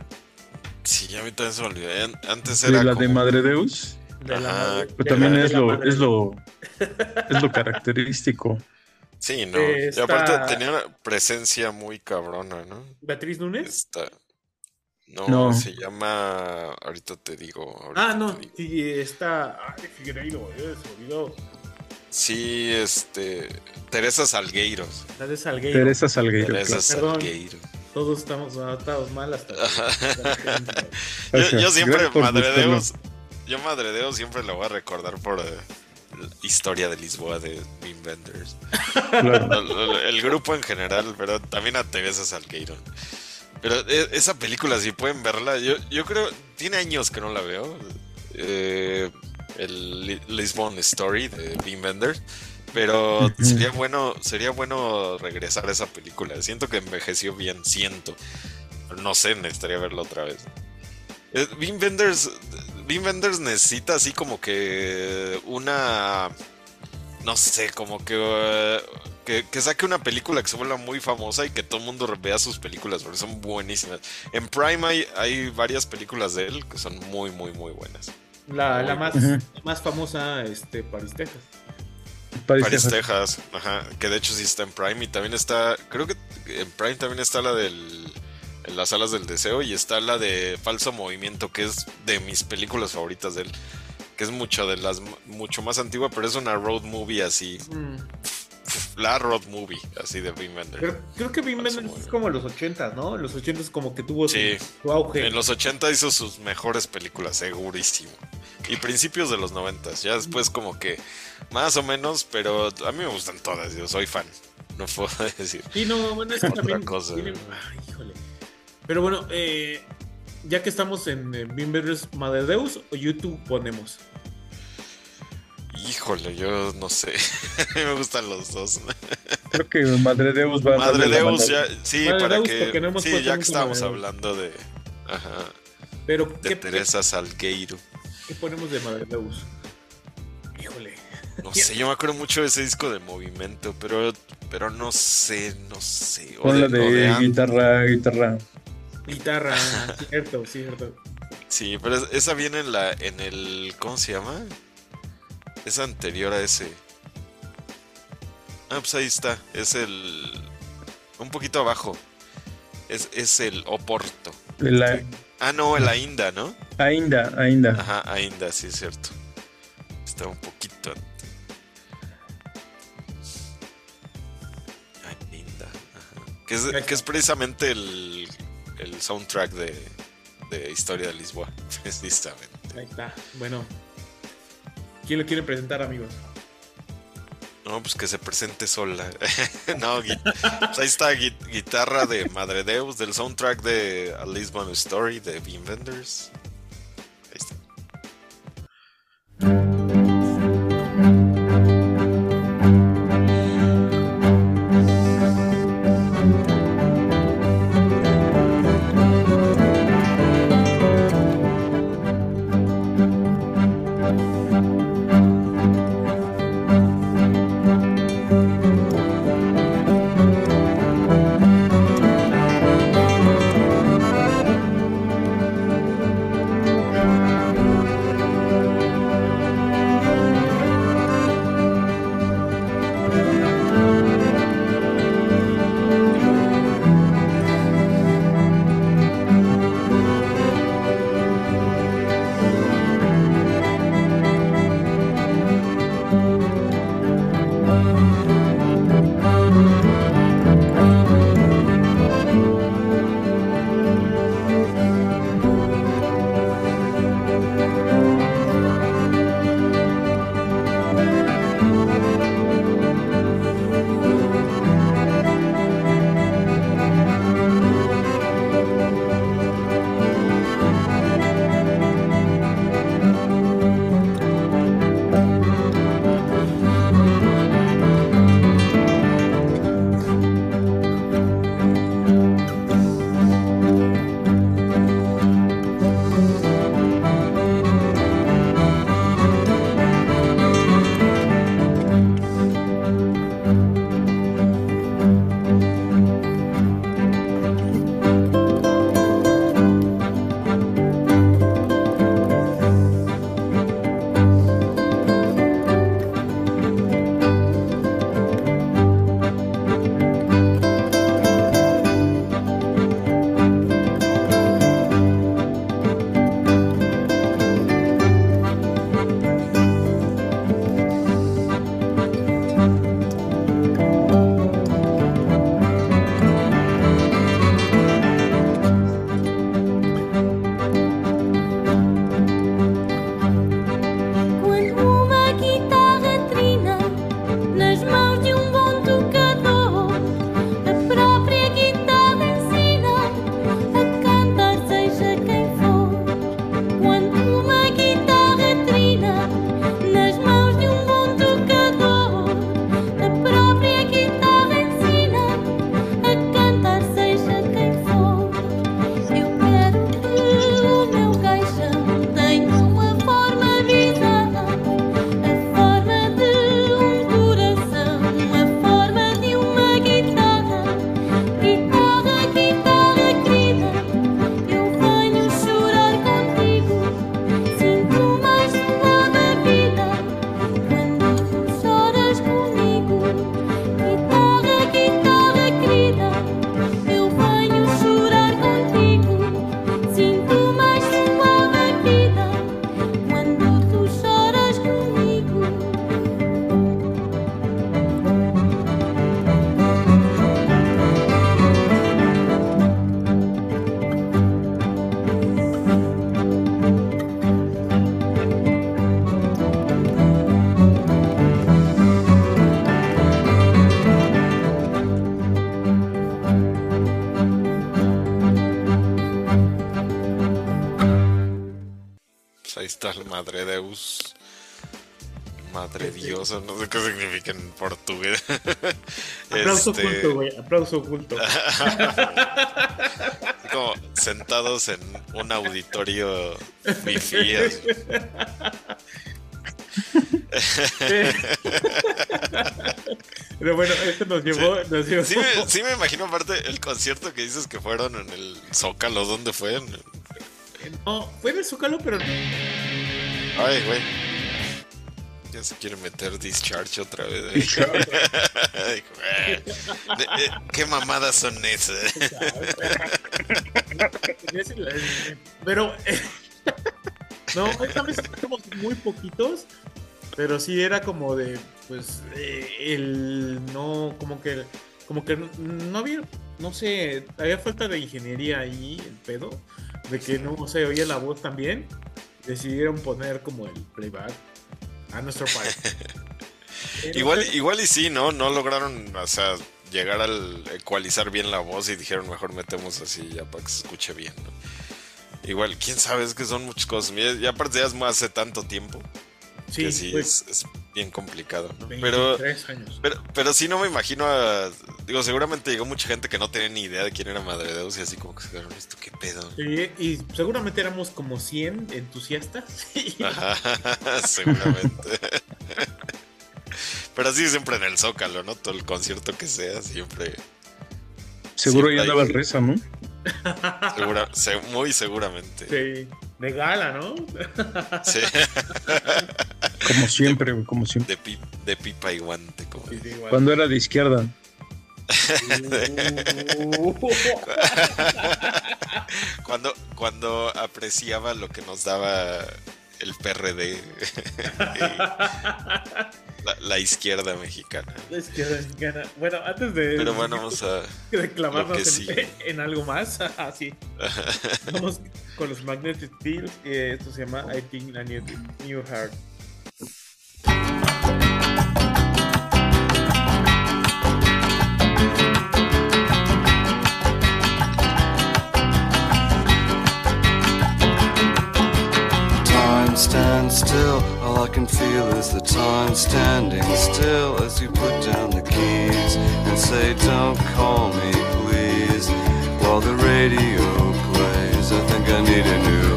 Sí, a mí también se me olvidó. Antes era. ¿De la de Madre Deus? pero también es, lo, es, lo, es lo característico. Sí, ¿no? Y aparte tenía una presencia muy cabrona, ¿no? ¿Beatriz Núñez? No, se llama. Ahorita te digo. ah, no, y está. Ay, Figueiredo, eh, se olvidó. Sí, este. Teresa Salgueiros. Teresa Salgueiro. Teresa Salgueiro. Teresa Salgueiro. Todos estamos adaptados mal hasta. yo, yo, siempre, Madre Dios, yo Madre Dios siempre lo voy a recordar por. Eh, historia de Lisboa de Vendors. el, grupo en general, pero también a Teresa Salgueiro. Pero e, esa película, si pueden verla, yo, yo creo, tiene años que no la veo. Eh, el Lisbon Story de Bean Vendors. Pero sería bueno, sería bueno regresar a esa película. Siento que envejeció bien, siento. No sé, necesitaría verla otra vez. Eh, Bean Vendors Bean Vendors necesita así como que una. No sé, como que, que, saque una película que se vuelva muy famosa y que todo el mundo vea sus películas porque son buenísimas. En Prime hay, hay varias películas de él que son muy, muy, muy buenas. La, más, más famosa, este, Paris, Texas. Paris, Texas. ajá, que de hecho sí está en Prime y también está, creo que en Prime también está la del en las salas del deseo y está la de Falso Movimiento, que es de mis películas favoritas de él, que es mucho de las mucho más antigua, pero es una road movie así. Mm. La road movie, así de Wim Wenders. Creo, que Wim Wenders es como los 80, ¿no? En los 80 es como que tuvo su, auge. En los 80 hizo sus mejores películas, segurísimo. Y principios de los 90, ya después como que más o menos, pero a mí me gustan todas, yo soy fan. No puedo decir. Y no, bueno, es que también. Cosa, híjole. Pero bueno, eh, ya que estamos en eh, Bimber's Madre Deus o YouTube ponemos. Híjole, yo no sé. me gustan los dos. Creo que Madre Deus va Madre Deus, ya, sí, para que. No sí, ya que estamos hablando de. Ajá. Pero, de Teresa Salgueiro. ¿Qué ponemos de Madre Deus? Híjole. No sé, yo me acuerdo mucho de ese disco de movimiento, pero, pero no sé, no sé. O de, de guitarra, guitarra. Guitarra, cierto, cierto. Sí, pero esa viene en la en el ¿cómo se llama? Es anterior a ese. Ah, pues ahí está, es el un poquito abajo. Es, es el Oporto. Ah, no, el Ainda, ¿no? Ainda, Ainda. Ajá, Ainda, sí es cierto. Está un poquito Ainda, Que es, que es precisamente el el soundtrack de, de Historia de Lisboa, precisamente. Ahí está. Bueno. ¿Quién lo quiere presentar, amigos? No, pues que se presente sola. no, pues ahí está guitarra de Madre Deus del soundtrack de A Lisbon Story de Beam Vendors. Ahí está. No sé qué significa en portugués. Aplauso este... oculto, güey, aplauso oculto. Como sentados en un auditorio wifi. Pero bueno, esto nos llevó. Sí, nos llevó... Sí, me, sí, me, imagino, aparte, el concierto que dices que fueron en el Zócalo. ¿Dónde fue? No, fue en el Zócalo, pero. Ay, güey se quiere meter Discharge otra vez. Eh, ¿Qué mamadas son esas? pero no, esta vez somos muy poquitos, pero sí era como de, pues, eh, el no, como que, como que no había, no sé, había falta de ingeniería ahí, el pedo, de que no se oía la voz también. Decidieron poner como el playback a nuestro país. igual, igual y sí, ¿no? No lograron, o sea, llegar al ecualizar bien la voz y dijeron mejor metemos así ya para que se escuche bien, Igual, quién sabe, es que son muchas cosas. Y aparte ya es más hace tanto tiempo. Sí, sí pues, es, bien complicado, pero, años. pero, pero sí no me imagino a, digo, seguramente llegó mucha gente que no tenía ni idea de quién era Madre Deus y así como que se quedaron, ¿esto qué pedo? y seguramente éramos como 100 entusiastas. seguramente. pero así siempre en el Zócalo, ¿no? Todo el concierto que sea, siempre... Seguro ya andaba el reza, ¿no? Muy seguramente. Sí, de gala, ¿no? Sí. como siempre, como siempre. De, pipa y guante. Cuando era de izquierda. cuando, cuando apreciaba lo que nos daba el PRD. la, izquierda mexicana. La izquierda mexicana. Bueno, antes de. Pero bueno, vamos a. clavarnos en, algo más. Así. vamos con los Magnetic Fields. Esto se llama I Think a New, New Heart. Stand still. All I can feel is the time standing still as you put down the keys and say, Don't call me, please. While the radio plays, I think I need a new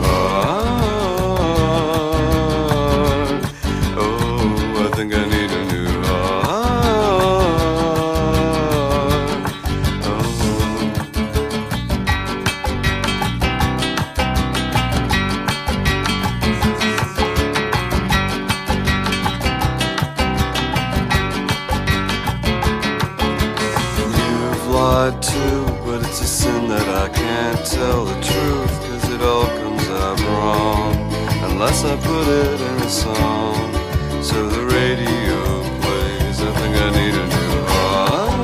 Unless I put it in a song. So the radio plays, I think I need a new heart.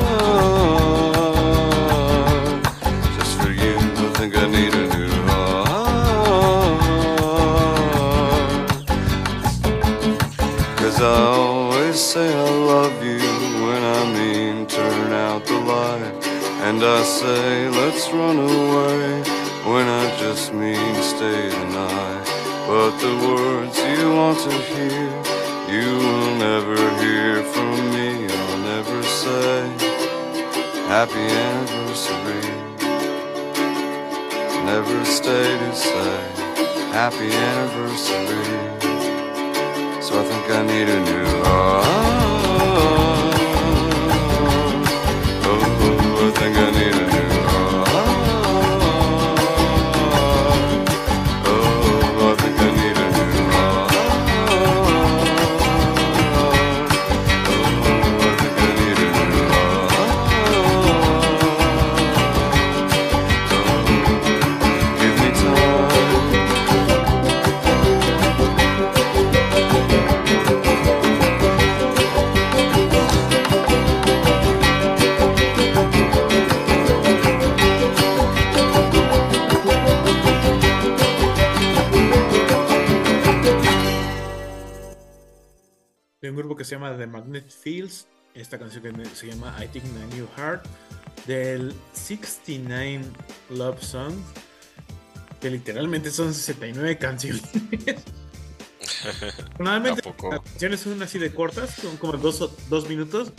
Just for you, I think I need a new heart. Cause I always say I love you when I mean turn out the light. And I say, let's run away when I just mean stay the night. But the words you want to hear, you will never hear from me. I'll never say happy anniversary. Never stay to say happy anniversary. So I think I need a new heart. Se llama The Magnet Fields. Esta canción que se llama I Think a New Heart. Del 69 Love Song. Que literalmente son 69 canciones. Normalmente las canciones son así de cortas, son como dos, dos minutos.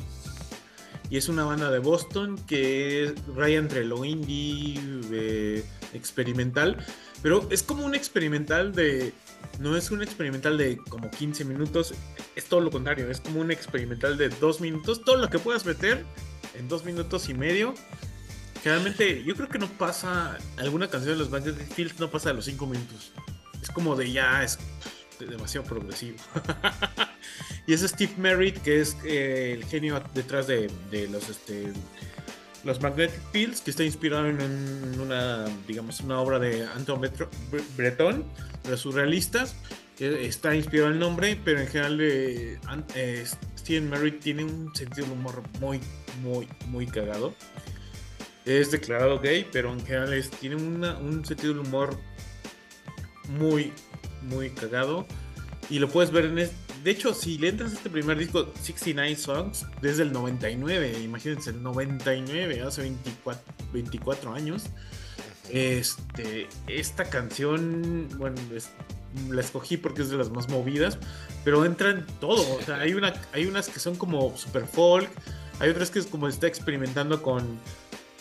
Y es una banda de Boston que raya entre lo indie, eh, experimental. Pero es como un experimental de no es un experimental de como 15 minutos, es todo lo contrario, es como un experimental de 2 minutos, todo lo que puedas meter en 2 minutos y medio. Generalmente yo creo que no pasa, alguna canción de los de Fields no pasa de los 5 minutos. Es como de ya, es demasiado progresivo. y es Steve Merritt, que es eh, el genio detrás de, los... Este, los Magnetic Fields, que está inspirado en, una, digamos, una obra de Anton Breton, los surrealistas. Está inspirado el nombre, pero en general eh, eh, Steven Merritt tiene un sentido de humor muy, muy, muy cagado. Es declarado gay, pero en general tiene un sentido de humor muy, muy cagado. Y lo puedes ver en... de hecho, si le entras a este primer disco, 69 Songs, desde el 99, imagínense, el 99, hace 24, 24 años. Este, esta canción, bueno, la escogí porque es de las más movidas, pero entra en todo. O sea, hay, una, hay unas que son como super folk, hay otras que es como está experimentando con,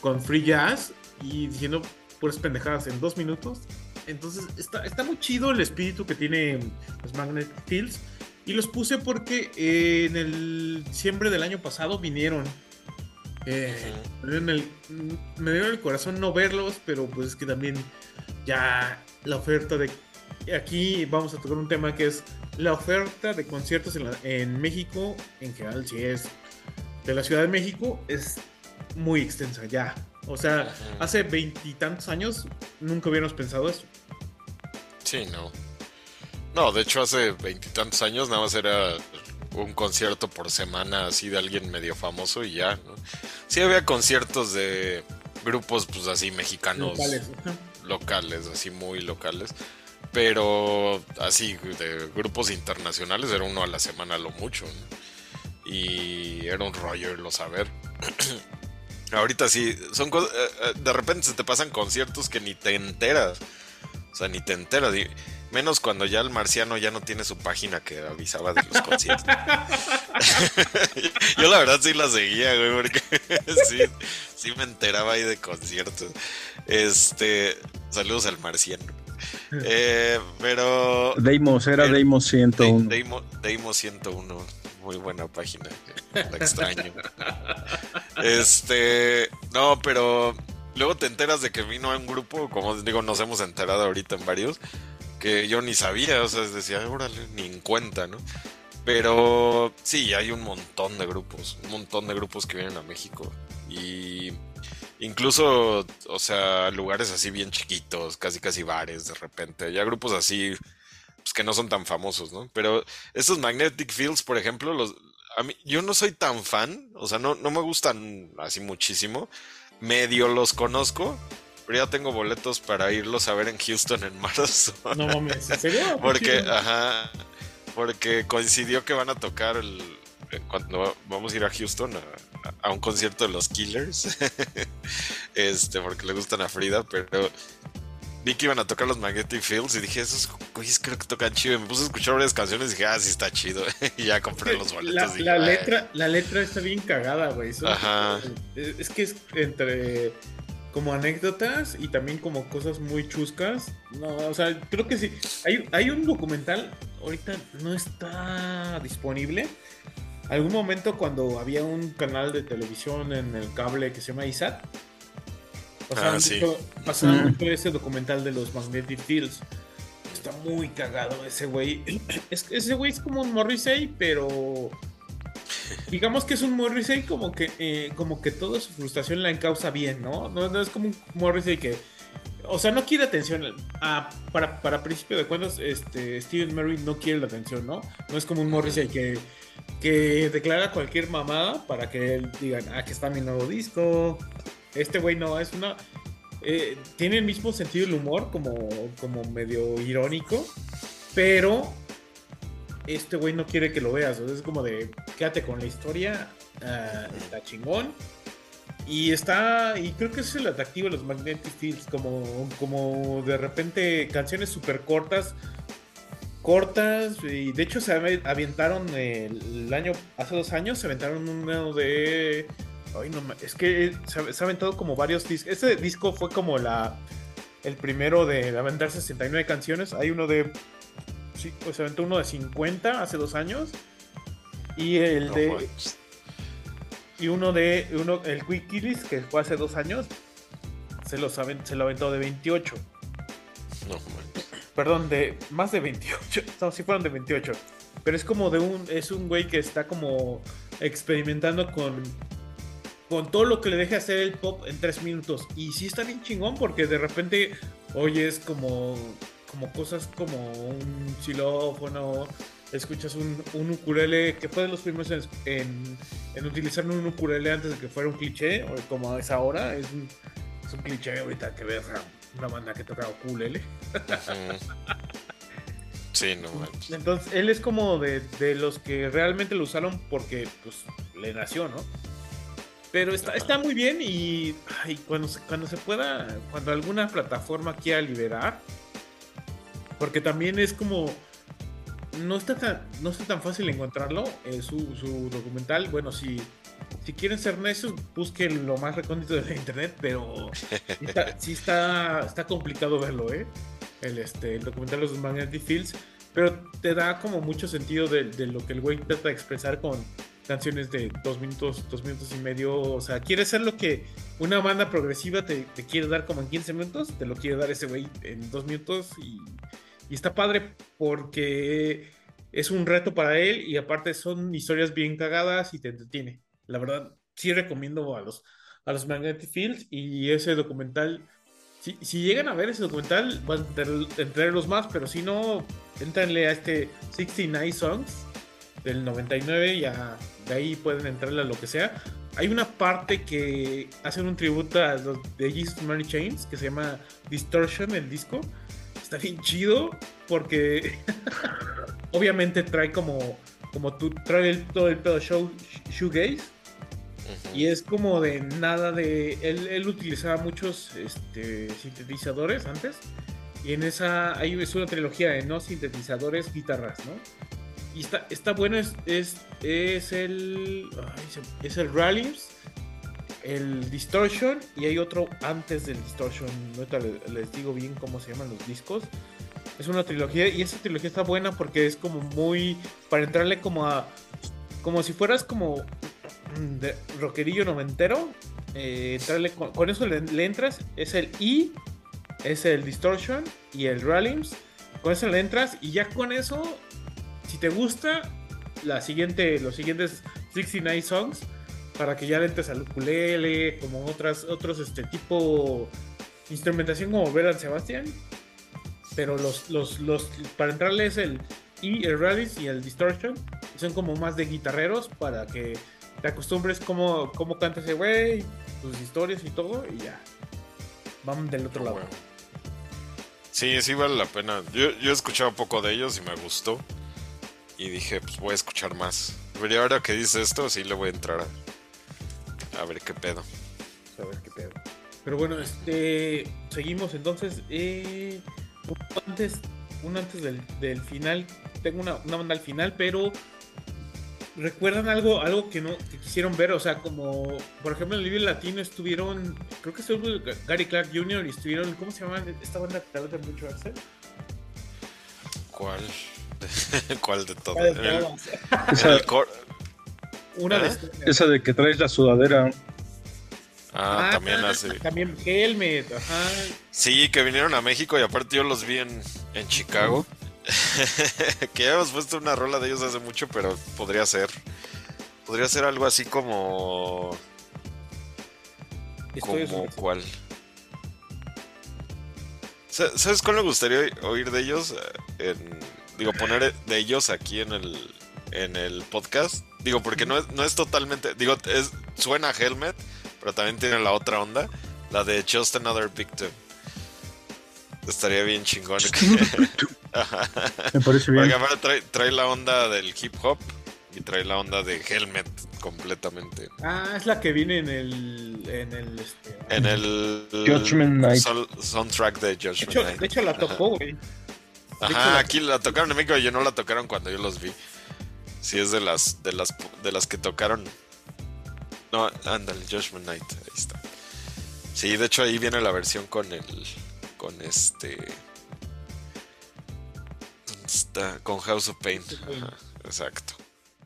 con free jazz y diciendo puras pendejadas en dos minutos. Entonces está, está muy chido el espíritu que tiene los Magnet Fields. Y los puse porque eh, en el diciembre del año pasado vinieron. Eh, me, dieron el, me dieron el corazón no verlos, pero pues es que también ya la oferta de... Aquí vamos a tocar un tema que es la oferta de conciertos en, en México, en general, si es de la Ciudad de México, es muy extensa ya. O sea, hace veintitantos años nunca hubiéramos pensado eso. Sí, no. No, de hecho hace veintitantos años nada más era un concierto por semana así de alguien medio famoso y ya, ¿no? Sí había conciertos de grupos pues así mexicanos locales, locales así muy locales, pero así de grupos internacionales era uno a la semana lo mucho, ¿no? Y era un rollo irlo a ver. Ahorita sí, son cosas. Eh, eh, de repente se te pasan conciertos que ni te enteras. O sea, ni te enteras. Menos cuando ya el marciano ya no tiene su página que avisaba de los conciertos. Yo la verdad sí la seguía, güey, porque sí, sí me enteraba ahí de conciertos. Este. Saludos al marciano. Eh, pero. Deimos, era Deimos 101. Deimos 101 muy buena página. La extraño. este, no, pero luego te enteras de que vino a un grupo, como digo, nos hemos enterado ahorita en varios, que yo ni sabía, o sea, decía, órale, ni en cuenta, ¿no? Pero sí, hay un montón de grupos, un montón de grupos que vienen a México. Y incluso, o sea, lugares así bien chiquitos, casi casi bares de repente. Ya grupos así pues, que no son tan famosos, ¿no? Pero estos Magnetic Fields, por ejemplo, los, a mí, yo no soy tan fan, o sea, no, no me gustan así muchísimo. Medio los conozco, pero ya tengo boletos para irlos a ver en Houston en marzo. No mames, ¿en serio? porque, ajá, porque coincidió que van a tocar el, cuando vamos a ir a Houston a, a, un concierto de los Killers. este, porque le gustan a Frida, pero vi que iban a tocar los Magnetic Fields y dije, esos güeyes creo que tocan chido. Y me puse a escuchar varias canciones y dije, ah, sí está chido. y ya compré los boletos. La, letra, la letra está bien cagada, güey. Ajá. Es que es entre como anécdotas y también como cosas muy chuscas. No, o sea, creo que sí. Hay, hay un documental, ahorita no está disponible. Algún momento cuando había un canal de televisión en el cable que se llama ISAT Pasaron, ah, mucho, ese documental de los Magnetic Fields. Está muy cagado ese güey. Es, ese güey es como un Morrissey, pero digamos que es un Morrissey como que eh, como que toda su frustración la encausa bien, ¿no? ¿no? es como un Morrissey que o sea, no quiere atención. Ah, para, para principio de cuentas, este, Steven Murray no quiere la atención, ¿no? No es como un Morrissey que, que declara cualquier mamada para que digan, ah, que está mi nuevo disco, este güey no, es una. Eh, tiene el mismo sentido del humor, como, como medio irónico, pero este güey no quiere que lo veas. es como de, quédate con la historia, está chingón. Y está, y creo que es el atractivo de los Magnetic Fields, como, como de repente canciones súper cortas, cortas, y de hecho se aventaron el, año, hace dos años, se aventaron uno de es que se, ha aventado como varios discos. Este disco fue como la el primero de aventar 69 canciones. Hay uno de. Sí, pues se aventó uno de 50 hace dos años. Y el de. Y uno de. uno El Quick Killis, que fue hace dos años. Se, lo se lo aventó de 28. No, Perdón, de más de 28. No, sí fueron de 28. Pero es como de un. Es un güey que está como experimentando con con todo lo que le deje hacer el pop en tres minutos. Y sí está bien chingón porque de repente oyes como, como cosas como un xilófono, escuchas un, un ukulele, que fue de los primeros en, en, utilizar un ukulele antes de que fuera un cliché, o como es ahora, es un, es un cliché ahorita que ves una banda que toca ukulele. Sí, no Entonces, él es como de, los que realmente lo usaron porque pues, le nació, ¿no? Pero está, está muy bien y cuando, se, cuando se pueda, cuando alguna plataforma quiera liberar, porque también es como, no está tan, no está tan fácil encontrarlo, eh, su, su, documental, bueno, si, si quieren ser necios, busquen lo más recóndito de la internet, pero sí está, está complicado verlo, ¿eh? el, este, el documental de los Magnetic Fields, pero te da como mucho sentido de, lo que el güey trata de expresar con canciones de dos minutos, dos minutos y medio. O sea, quiere ser lo que una banda progresiva te, quiere dar como en 15 minutos, te lo quiere dar ese güey en dos minutos y, y, está padre porque es un reto para él y aparte son historias bien cagadas y te entretiene. La verdad, sí recomiendo a los, a los Magnetic Fields y ese documental si, llegan a ver ese documental, van a entrarlos más, pero si no, entrenle a este 69 Songs del 99 y de ahí pueden entrarle a lo que sea. Hay una parte que hacen un tributo a los de Jesus Mary Chains que se llama Distortion, el disco. Está bien chido porque obviamente trae como, como tú, trae todo el pedo show, shoegaze y es como de nada de. Él, utilizaba muchos este, sintetizadores antes. Y en esa. Ahí es una trilogía de no sintetizadores, guitarras, ¿no? Y está, está bueno, es, es, es el. es el Rallies, el Distortion. Y hay otro antes del Distortion. No les digo bien cómo se llaman los discos. Es una trilogía. Y esa trilogía está buena porque es como muy. Para entrarle como a. Como si fueras como de rockerillo noventero. Eh, con, eso le, entras. Es el E, es el Distortion y el Rallims. Con eso le entras y ya con eso, si te gusta, la siguiente, los siguientes 69 songs, para que ya le entres al ukulele, como otras, otros este tipo instrumentación como Veran Sebastian. Pero los, los, los, para entrarle es el E, el Rallies y el Distortion. Son como más de guitarreros para que te acostumbres cómo, cómo canta ese güey, sus historias y todo, y ya. Vamos del otro lado. Sí, sí vale la pena. Yo, yo he escuchado un poco de ellos y me gustó. Y dije, pues voy a escuchar más. Pero ahora que dice esto, sí le voy a entrar a, a ver qué pedo. A ver qué pedo. Pero bueno, este seguimos entonces. Eh, antes, un antes del, del final. Tengo una, una banda al final, pero ¿Recuerdan algo, algo que no que quisieron ver? O sea, como por ejemplo en el Libre Latino estuvieron, creo que estuvo Gary Clark Jr. y estuvieron, ¿cómo se llama esta banda que te mucho Axel? ¿Cuál? ¿Cuál de todas? esa, Una de ¿Eh? Esa de que traes la sudadera. Ah, ah también hace. También Helmet, ajá. Sí, que vinieron a México y aparte yo los vi en, en Chicago. que ya hemos puesto una rola de ellos hace mucho, pero podría ser. Podría ser algo así como. como cuál. ¿Sabes cuál me gustaría oír de ellos? Eh, digo, poner de ellos aquí en el, en el podcast. Digo, porque no es, no es totalmente. Digo, es, suena a Helmet, pero también tiene la otra onda. La de Just Another Victim. Estaría bien chingón. Me parece bien. trae, trae, la onda del hip hop y trae la onda de Helmet completamente. Ah, es la que viene en el. En el, este, en el Judgment Night. soundtrack de Judgment Night. De hecho, la tocó, güey. Ajá, aquí la tocaron en México y yo no la tocaron cuando yo los vi. Sí, es de las, de las, de las que tocaron. No, ándale, Judgment Night, ahí está. Sí, de hecho ahí viene la versión con el. con este está con House of Pain. exacto.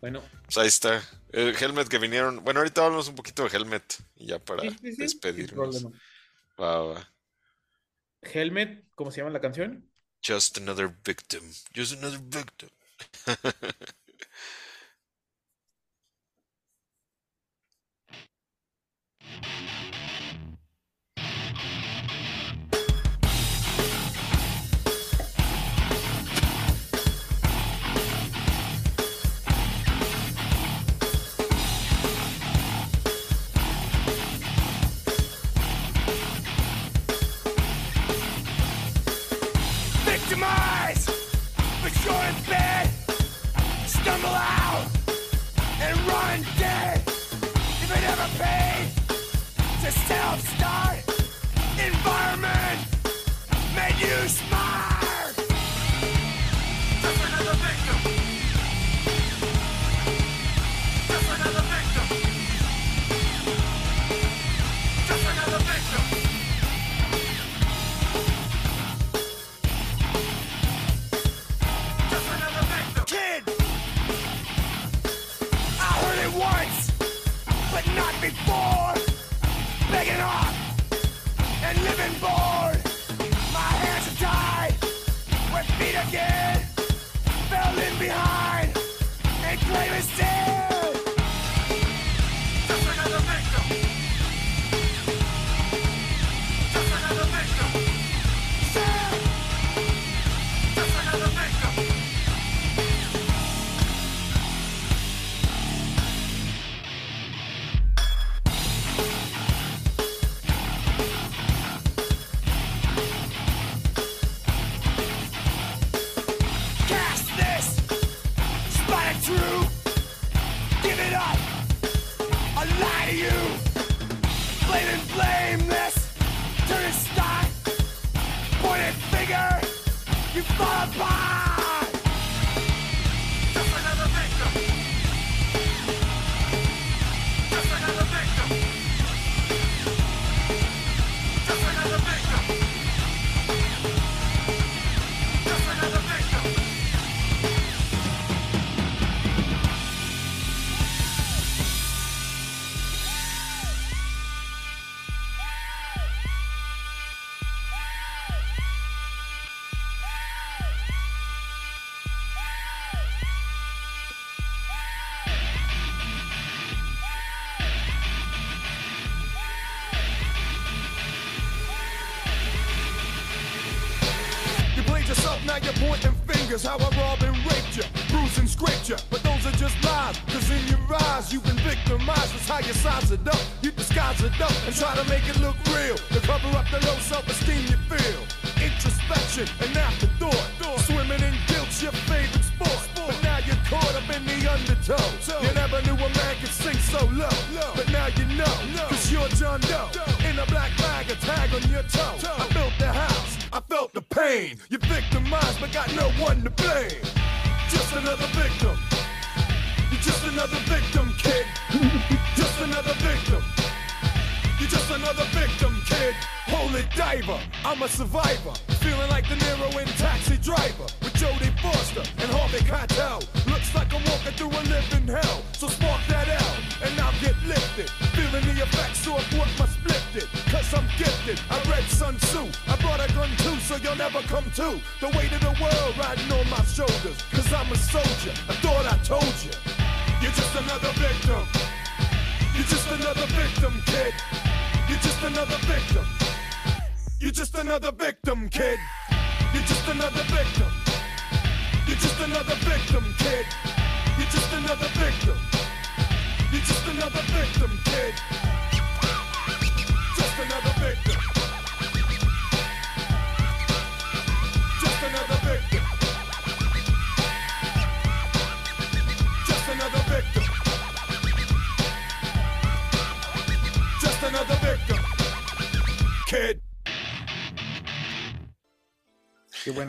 Bueno. Pues ahí está. El Helmet que vinieron. Bueno, ahorita hablamos un poquito de Helmet. Y ya para despedirnos. Va, va. Helmet, ¿cómo se llama la canción? Just another victim. Just another victim.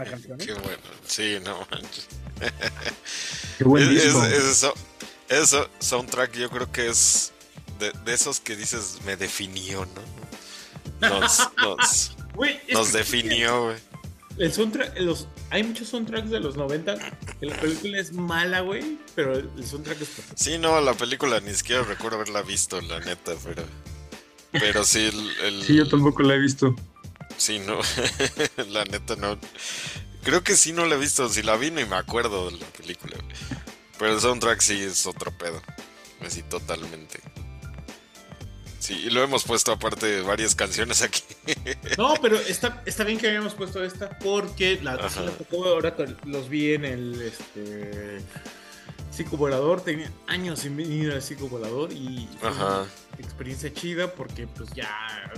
buena Qué bueno. Sí, no manches. Qué buen es, disco. Eso, eso, soundtrack yo creo que es de, esos que dices me definió, ¿no? Nos, nos, nos definió, güey. El soundtrack, los, hay muchos soundtracks de los 90 la película es mala, güey, pero el soundtrack es perfecto. Sí, no, la película ni siquiera recuerdo haberla visto, la neta, pero. Pero sí, el... Sí, yo tampoco la he visto. Sí, no. la neta no. Creo que sí no la he visto. Si la vi, ni me acuerdo de la película. Pero el soundtrack sí es otro pedo. Así totalmente. Sí, y lo hemos puesto aparte de varias canciones aquí. No, pero está, está bien que habíamos puesto esta porque la, tocó ahora los vi en el este psicovolador, tenía años sin venir al psicovolador y Ajá. Experiencia chida porque pues ya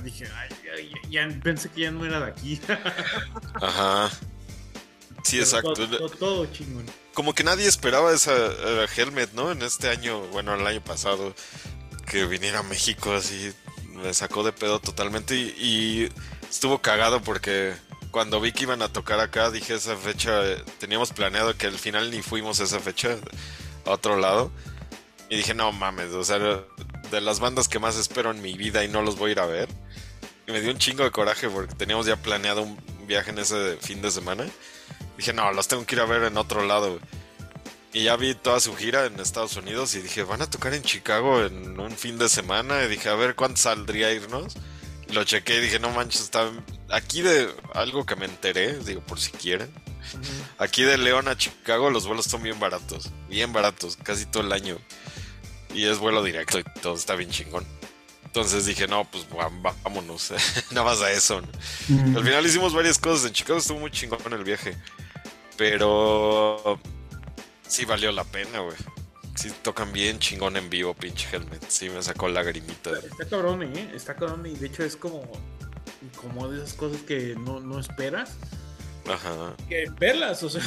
dije, ya, pensé que ya no era de aquí. Ajá. Sí, exacto. Todo, todo, todo chingón. Como que nadie esperaba esa uh, Helmet, ¿no? En este año, bueno, el año pasado, que viniera a México así, me sacó de pedo totalmente y, y estuvo cagado porque cuando vi que iban a tocar acá, dije esa fecha, eh, teníamos planeado que al final ni fuimos esa fecha a otro lado. Y dije, no mames, o sea, de las bandas que más espero en mi vida y no los voy a ir a ver. Y me dio un chingo de coraje porque teníamos ya planeado un viaje en ese fin de semana. Dije, no, los tengo que ir a ver en otro lado. Y ya vi toda su gira en Estados Unidos y dije, van a tocar en Chicago en un fin de semana. Y dije, a ver cuánto saldría irnos. lo chequé y dije, no manches, está aquí de algo que me enteré, digo, por si quieren. Aquí de León a Chicago los vuelos son bien baratos, bien baratos, casi todo el año. Y es vuelo directo y todo está bien chingón. Entonces dije, no, pues vámonos, nada más a eso. Al final hicimos varias cosas, en Chicago estuvo muy chingón el viaje. Pero sí valió la pena, güey. Sí tocan bien chingón en vivo, pinche Helmet. Sí me sacó lagrimita. Está cabrón, ¿eh? Está cabrón y de hecho es como, como de esas cosas que no, no esperas. Ajá. Que verlas, o sea.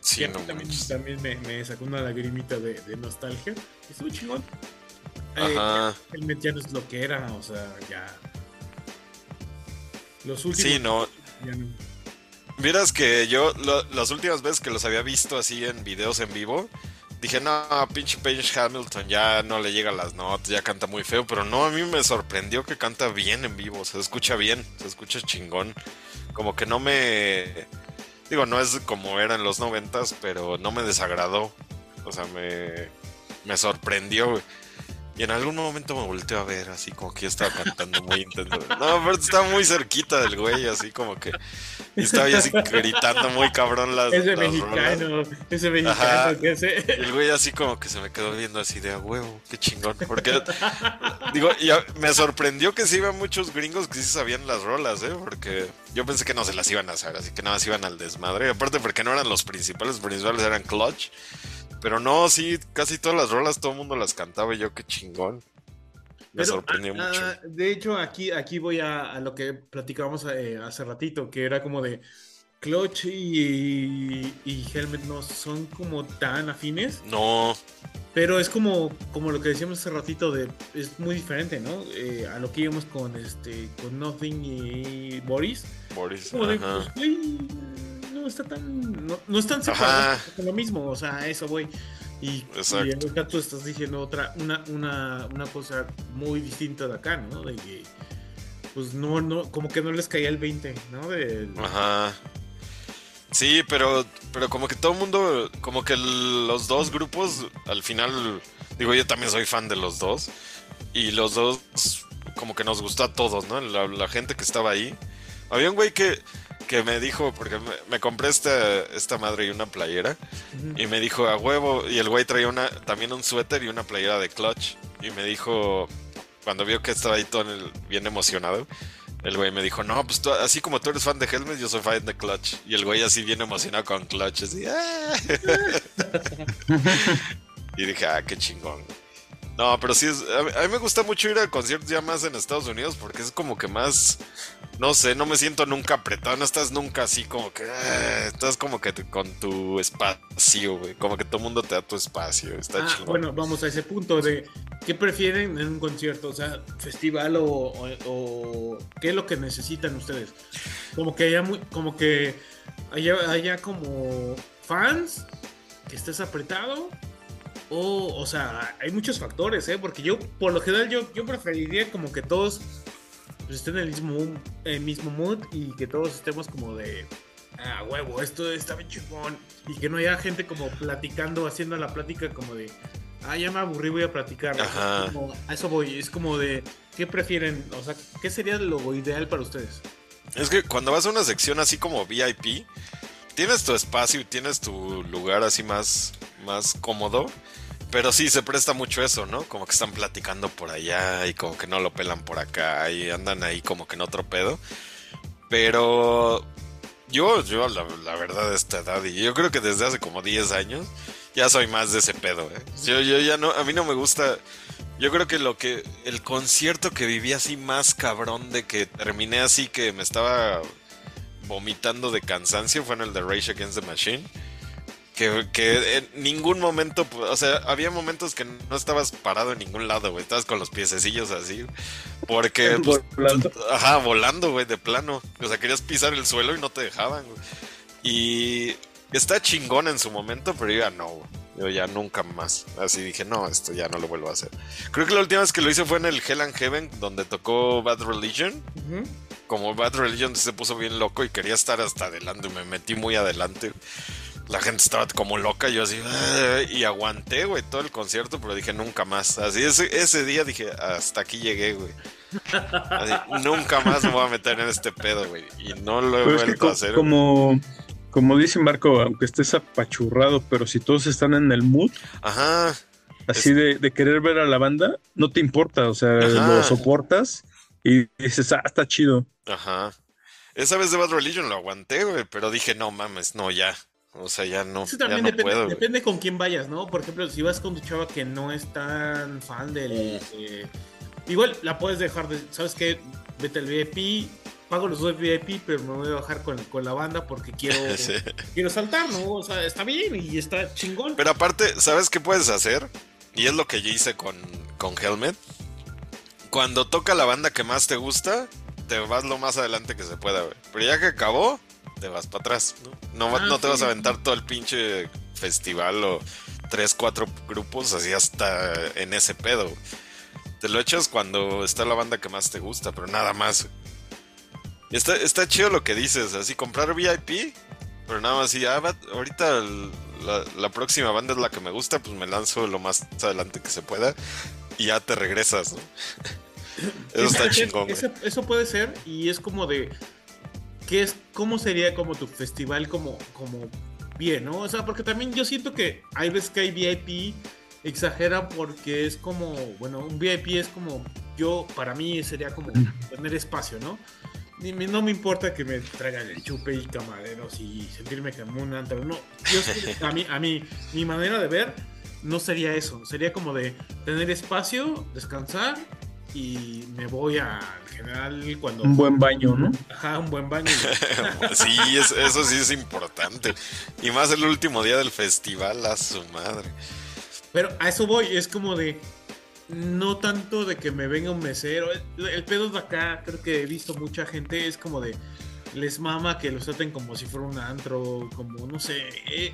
Sí, no también, también me, me, sacó una lagrimita de, de nostalgia. Estuvo chingón. Ajá. Eh, Helmet ya no es lo que era, o sea, ya. Los últimos. Sí, no. Miras que yo las últimas veces que los había visto así en videos en vivo, dije, no, pinche Page Hamilton ya no le llega las notas, ya canta muy feo, pero no, a mí me sorprendió que canta bien en vivo, se escucha bien, se escucha chingón. Como que no me... Digo, no es como era en los noventas, pero no me desagradó. O sea, me, me sorprendió, y en algún momento me volteó a ver, así como que yo estaba cantando muy intenso. No, pero estaba muy cerquita del güey, así como que. Y estaba yo así gritando muy cabrón las. Ese mexicano, ese mexicano que ese. Y el güey así como que se me quedó viendo así de a huevo, qué chingón. Porque, digo, me sorprendió que sí iban muchos gringos que sí sabían las rolas, ¿eh? Porque yo pensé que no se las iban a hacer, así que nada más iban al desmadre. aparte, porque no eran los principales, los principales eran Clutch. Pero no, sí, casi todas las rolas todo el mundo las cantaba y yo qué chingón. Me sorprendió ah, mucho. Ah, de hecho, aquí, aquí voy a, lo que platicábamos eh, hace ratito, que era como de Clutch y, y, Helmet no son como tan afines. No. Pero es como, como lo que decíamos hace ratito de es muy diferente, ¿no? Eh, a lo que íbamos con este con Nothing y Boris. Boris. Como de, pues, no está tan. No, no están separados lo mismo, o sea, eso voy. Y, y acá tú estás diciendo otra, una, una, una cosa muy distinta de acá, ¿no? De que, pues no, no, como que no les caía el 20, ¿no? De, Ajá. Sí, pero, pero como que todo el mundo, como que los dos grupos, al final, digo, yo también soy fan de los dos. Y los dos, como que nos gustó a todos, ¿no? La, la gente que estaba ahí. Había un güey que, que me dijo, porque me, compré esta, esta madre y una playera, y me dijo a huevo, y el güey traía una, también un suéter y una playera de clutch, y me dijo, cuando vio que estaba ahí todo bien emocionado, el güey me dijo, no, pues así como tú eres fan de Helmet, yo soy fan de Clutch. Y el güey así bien emocionado con Clutch, así, ah". y dije, ah, qué chingón. No, pero sí, es, a, mí me gusta mucho ir a conciertos ya más en Estados Unidos porque es como que más, no sé, no me siento nunca apretado, no estás nunca así como que, ah, estás como que con tu espacio, güey, como que todo el mundo te da tu espacio, está ah, Bueno, vamos a ese punto de, ¿qué prefieren en un concierto? O sea, festival o, qué es lo que necesitan ustedes? Como que haya, muy, como que haya, haya como fans, que estés apretado o, o sea, hay muchos factores, ¿eh? Porque yo, por lo general, yo, yo preferiría como que todos pues, estén en el mismo, el mismo mood y que todos estemos como de, ah, huevo, esto está bien chingón. Y que no haya gente como platicando, haciendo la plática como de, ah, ya me aburrí, voy a platicar. a eso voy, es como de, ¿qué prefieren? O sea, ¿qué sería lo ideal para ustedes? Es que cuando vas a una sección así como VIP, tienes tu espacio y tienes tu lugar así más, más cómodo. Pero sí, se presta mucho eso, ¿no? Como que están platicando por allá y como que no lo pelan por acá y andan ahí como que en otro pedo. Pero yo, yo la, verdad de esta edad, y yo creo que desde hace como 10 años, ya soy más de ese pedo, ¿eh? Yo, yo ya no, a mí no me gusta... Yo creo que lo que, el concierto que viví así más cabrón de que terminé así que me estaba vomitando de cansancio fue en el de Rage Against the Machine que, que en ningún momento, o sea, había momentos que no estabas parado en ningún lado, güey. Estabas con los piececillos así. Porque, pues, volando. ajá, volando, güey, de plano. O sea, querías pisar el suelo y no te dejaban, güey. Y está chingón en su momento, pero ya no, güey. Yo ya nunca más. Así dije, no, esto ya no lo vuelvo a hacer. Creo que la última vez que lo hice fue en el Hell and Heaven, donde tocó Bad Religion. Como Bad Religion se puso bien loco y quería estar hasta adelante. Me metí muy adelante la gente estaba como loca, yo así, y aguanté, güey, todo el concierto, pero dije nunca más. Así, ese, ese día dije, hasta aquí llegué, güey. nunca más me voy a meter en este pedo, güey. Y no lo he vuelto a hacer. Como, como dice Marco, aunque estés apachurrado, pero si todos están en el mood, Ajá. así de, de, querer ver a la banda, no te importa, o sea, lo soportas y dices, ah, está chido. Ajá. Esa vez de Bad Religion lo aguanté, güey, pero dije, no mames, no, ya, o sea, ya no. Eso también depende, depende, con quién vayas, ¿no? Por ejemplo, si vas con tu chava que no es tan fan del. Eh, igual la puedes dejar de. ¿Sabes qué? Vete al VIP, pago los dos VIP, pero me voy a bajar con, con la banda porque quiero, quiero saltar, ¿no? O sea, está bien y está chingón. Pero aparte, ¿sabes qué puedes hacer? Y es lo que yo hice con, con Helmet. Cuando toca la banda que más te gusta, te vas lo más adelante que se pueda, güey. Pero ya que acabó, te vas para atrás, ¿no? No, ah, te vas a aventar todo el pinche festival o tres, cuatro grupos así hasta en ese pedo. Te lo echas cuando está la banda que más te gusta, pero nada más. Está, está chido lo que dices, así comprar VIP, pero nada más así, ah, ahorita la, próxima banda es la que me gusta, pues me lanzo lo más adelante que se pueda y ya te regresas, Eso está chingón. eso puede ser y es como de ¿qué es, ¿cómo sería como tu festival como, como bien, ¿no? O sea, porque también yo siento que hay veces que hay VIP exagera porque es como, bueno, un VIP es como, yo, para mí sería como tener espacio, ¿no? No me importa que me traigan el chupe y camareros y sentirme como un antro, no. Yo, a mí, a mí, mi manera de ver no sería eso, sería como de tener espacio, descansar y me voy a general cuando... Un buen baño, ¿no? Ajá, un buen baño. sí, eso sí es importante. Y más el último día del festival, a su madre. Pero a eso voy, es como de... No tanto de que me venga un mesero. El, pedo de acá, creo que he visto mucha gente, es como de les mama que los traten como si fuera un antro, como no sé, eh,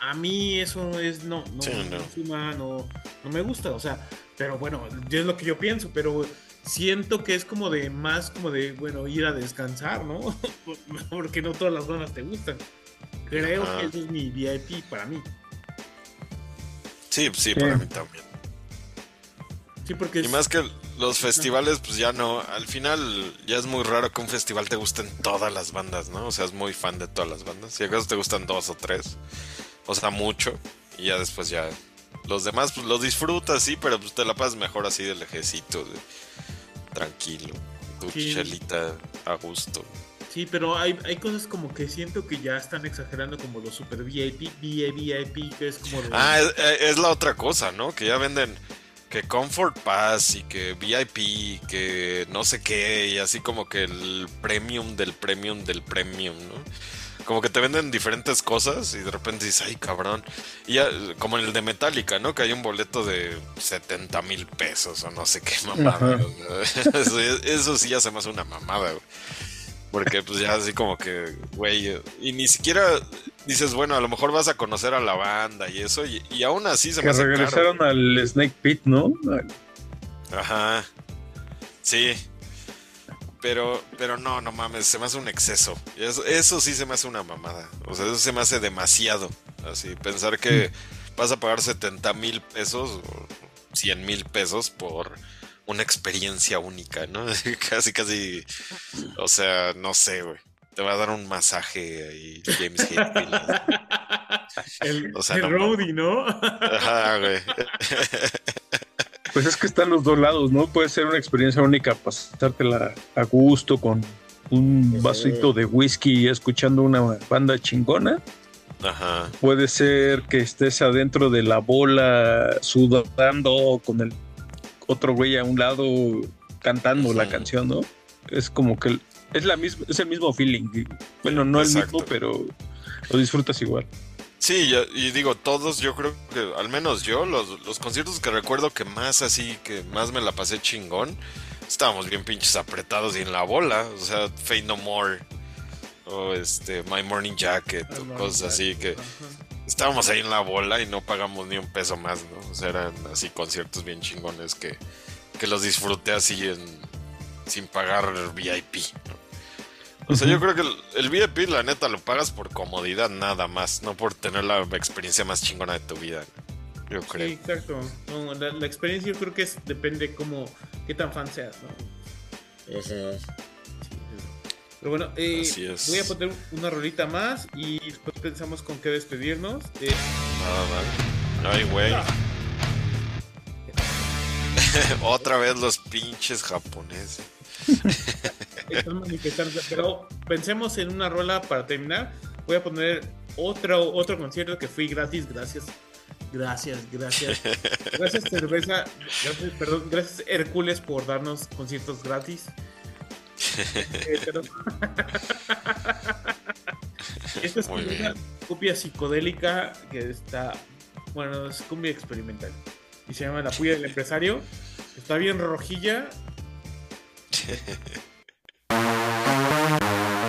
a, mí eso es no, no, no. no, me gusta, o sea, pero bueno, es lo que yo pienso, pero siento que es como de más como de, bueno, ir a descansar, ¿no? Porque no todas las zonas te gustan. Creo que ese es mi VIP para mí. Sí, sí, para mí también. Sí, porque... Y más que los festivales, pues ya no, al final ya es muy raro que un festival te gusten todas las bandas, ¿no? O sea, es muy fan de todas las bandas. Si acaso te gustan dos o tres, o sea, mucho, y ya después ya los demás, pues los disfrutas, sí, pero pues te la pasas mejor así de lejecito, tranquilo, tu chelita a gusto. Sí, pero hay, hay cosas como que siento que ya están exagerando como los super VIP, VIP, que es como... Ah, es, la otra cosa, ¿no? Que ya venden que Comfort Pass y que VIP, que no sé qué, y así como que el premium del premium del premium, ¿no? como que te venden diferentes cosas y de repente dices, ay cabrón. Y ya, como en el de Metallica, ¿no? Que hay un boleto de 70 mil pesos o no sé qué mamada. Eso, sí ya se me hace una mamada, güey. Porque pues ya así como que, güey, y ni siquiera dices, bueno, a lo mejor vas a conocer a la banda y eso, y, aún así se me hace regresaron al Snake Pit, ¿no? Ajá. Sí, pero, pero no, no mames, se me hace un exceso. Eso, eso sí se me hace una mamada. O sea, eso se me hace demasiado. Así, pensar que mm. vas a pagar 70 mil pesos o 100 mil pesos por una experiencia única, ¿no? casi, casi. O sea, no sé, güey. Te va a dar un masaje ahí, James Hetfield. el, o sea, el ¿no? Ajá, güey. Pues es que están los dos lados, ¿no? Puede ser una experiencia única pasártela a gusto con un vasito de whisky escuchando una banda chingona. Ajá. Puede ser que estés adentro de la bola sudando con el otro güey a un lado cantando la canción, ¿no? Es como que es la misma, es el mismo feeling. Bueno, no el mismo, pero lo disfrutas igual. Sí, y digo, todos, yo creo que, al menos yo, los, los conciertos que recuerdo que más así, que más me la pasé chingón, estábamos bien pinches apretados y en la bola. O sea, Fade No More, o este, My Morning Jacket, o cosas así que estábamos ahí en la bola y no pagamos ni un peso más, ¿no? O sea, eran así conciertos bien chingones que, que los disfruté así en, sin pagar VIP, ¿no? O sea, yo creo que el, VIP, la neta, lo pagas por comodidad nada más, no por tener la experiencia más chingona de tu vida. Yo creo. Sí, exacto. la, experiencia yo creo que es, depende como qué tan fan seas, ¿no? Pero bueno, eh, voy a poner una rolita más y después pensamos con qué despedirnos. Eh, Nada Ay, güey. Otra vez los pinches japoneses. pero pensemos en una rola para terminar. Voy a poner otro, otro concierto que fui gratis, gracias. Gracias, gracias. Gracias, cerveza. Gracias, perdón, gracias, Hércules, por darnos conciertos gratis. Esta es una copia psicodélica que está. Bueno, es cumbia experimental. Y se llama La Puya del Empresario. Está bien rojilla. Ha ha ha.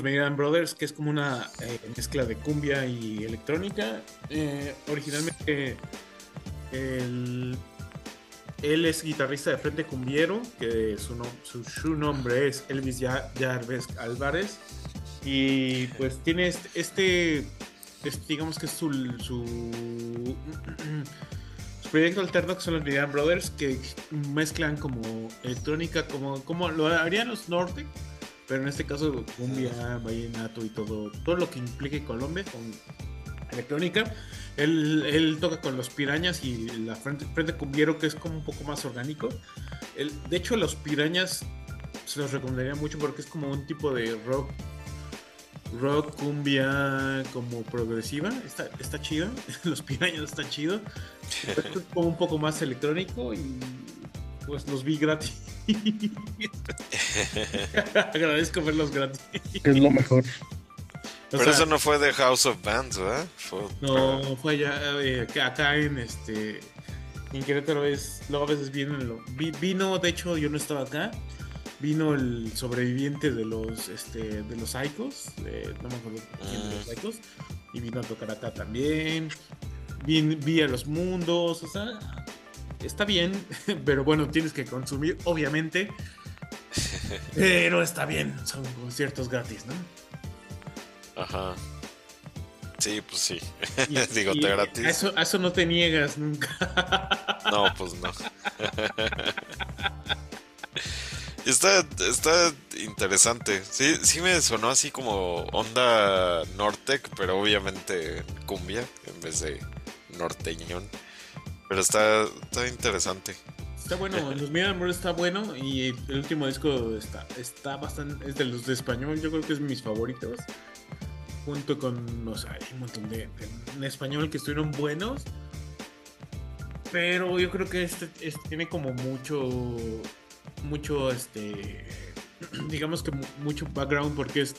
Los Meridian Brothers, que es como una eh, mezcla de cumbia y electrónica. Eh, originalmente él es guitarrista de Frente Cumbiero, que su, su, nombre es Elvis Jarves Álvarez. Y pues tiene este, este, digamos que es su, su, proyecto alterno que son los Meridian Brothers, que mezclan como electrónica, como, como lo harían los Norte pero en este caso cumbia, vallenato y todo, todo lo que implique Colombia con electrónica. Él, toca con los pirañas y la frente, frente cumbiero que es como un poco más orgánico. de hecho, los pirañas se los recomendaría mucho porque es como un tipo de rock rock, cumbia, como progresiva. Está, está chido. Los pirañas está chido. es como un poco más electrónico y pues los vi gratis. Agradezco verlos gratis. Es lo mejor. Pero eso no fue de House of Bands, ¿verdad? no, fue allá, eh, acá en este. En Querétaro es. Luego a veces vienen. vino, de hecho, yo no estaba acá. Vino el sobreviviente de los este de los Icos. no me acuerdo quién de los ah. Icos. Y vino a tocar acá también. Vi, vi a los mundos. O sea, está bien, pero bueno, tienes que consumir, obviamente. Pero está bien, son conciertos gratis, ¿no? Ajá. Sí, pues sí. Digo, te gratis. eso, a eso no te niegas nunca. no, pues no. Está, está interesante. Sí, sí me sonó así como onda Nortec, pero obviamente cumbia en vez de norteñón. Pero está, está interesante. Está bueno, los Amor está bueno y el último disco está, está bastante, es de los de español, yo creo que es mis favoritos. Junto con, no sé, hay un montón de, en español que estuvieron buenos. Pero yo creo que este, este, tiene como mucho, mucho, este, digamos que mucho background porque es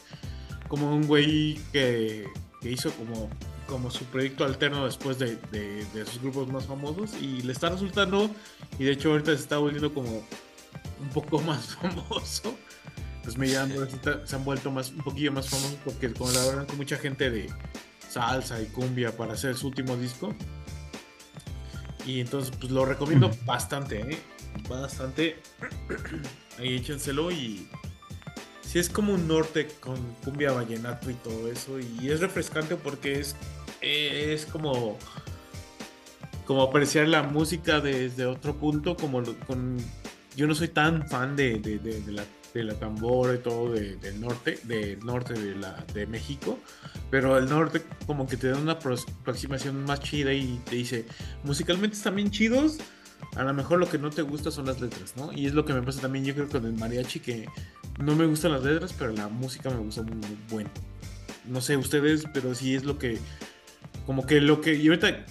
como un güey que, que hizo como como su proyecto alterno después de, de, sus grupos más famosos y le está resultando y de hecho ahorita se está volviendo como un poco más famoso. Pues me se han vuelto más un poquillo más famosos porque colaboran con mucha gente de salsa y cumbia para hacer su último disco. Y entonces pues lo recomiendo bastante ¿eh? bastante. Ahí échenselo y si es como un norte con cumbia vallenato y todo eso y es refrescante porque es es como como apreciar la música desde otro punto, como con yo no soy tan fan de, la de la tambora y todo del norte, del norte de la de México, pero el norte como que te da una aproximación más chida y te dice, musicalmente están bien chidos, a lo mejor lo que no te gusta son las letras, ¿no? Y es lo que me pasa también yo creo con el mariachi que no me gustan las letras, pero la música me gusta muy, muy. No sé ustedes, pero sí es lo que como que lo que. Y ahorita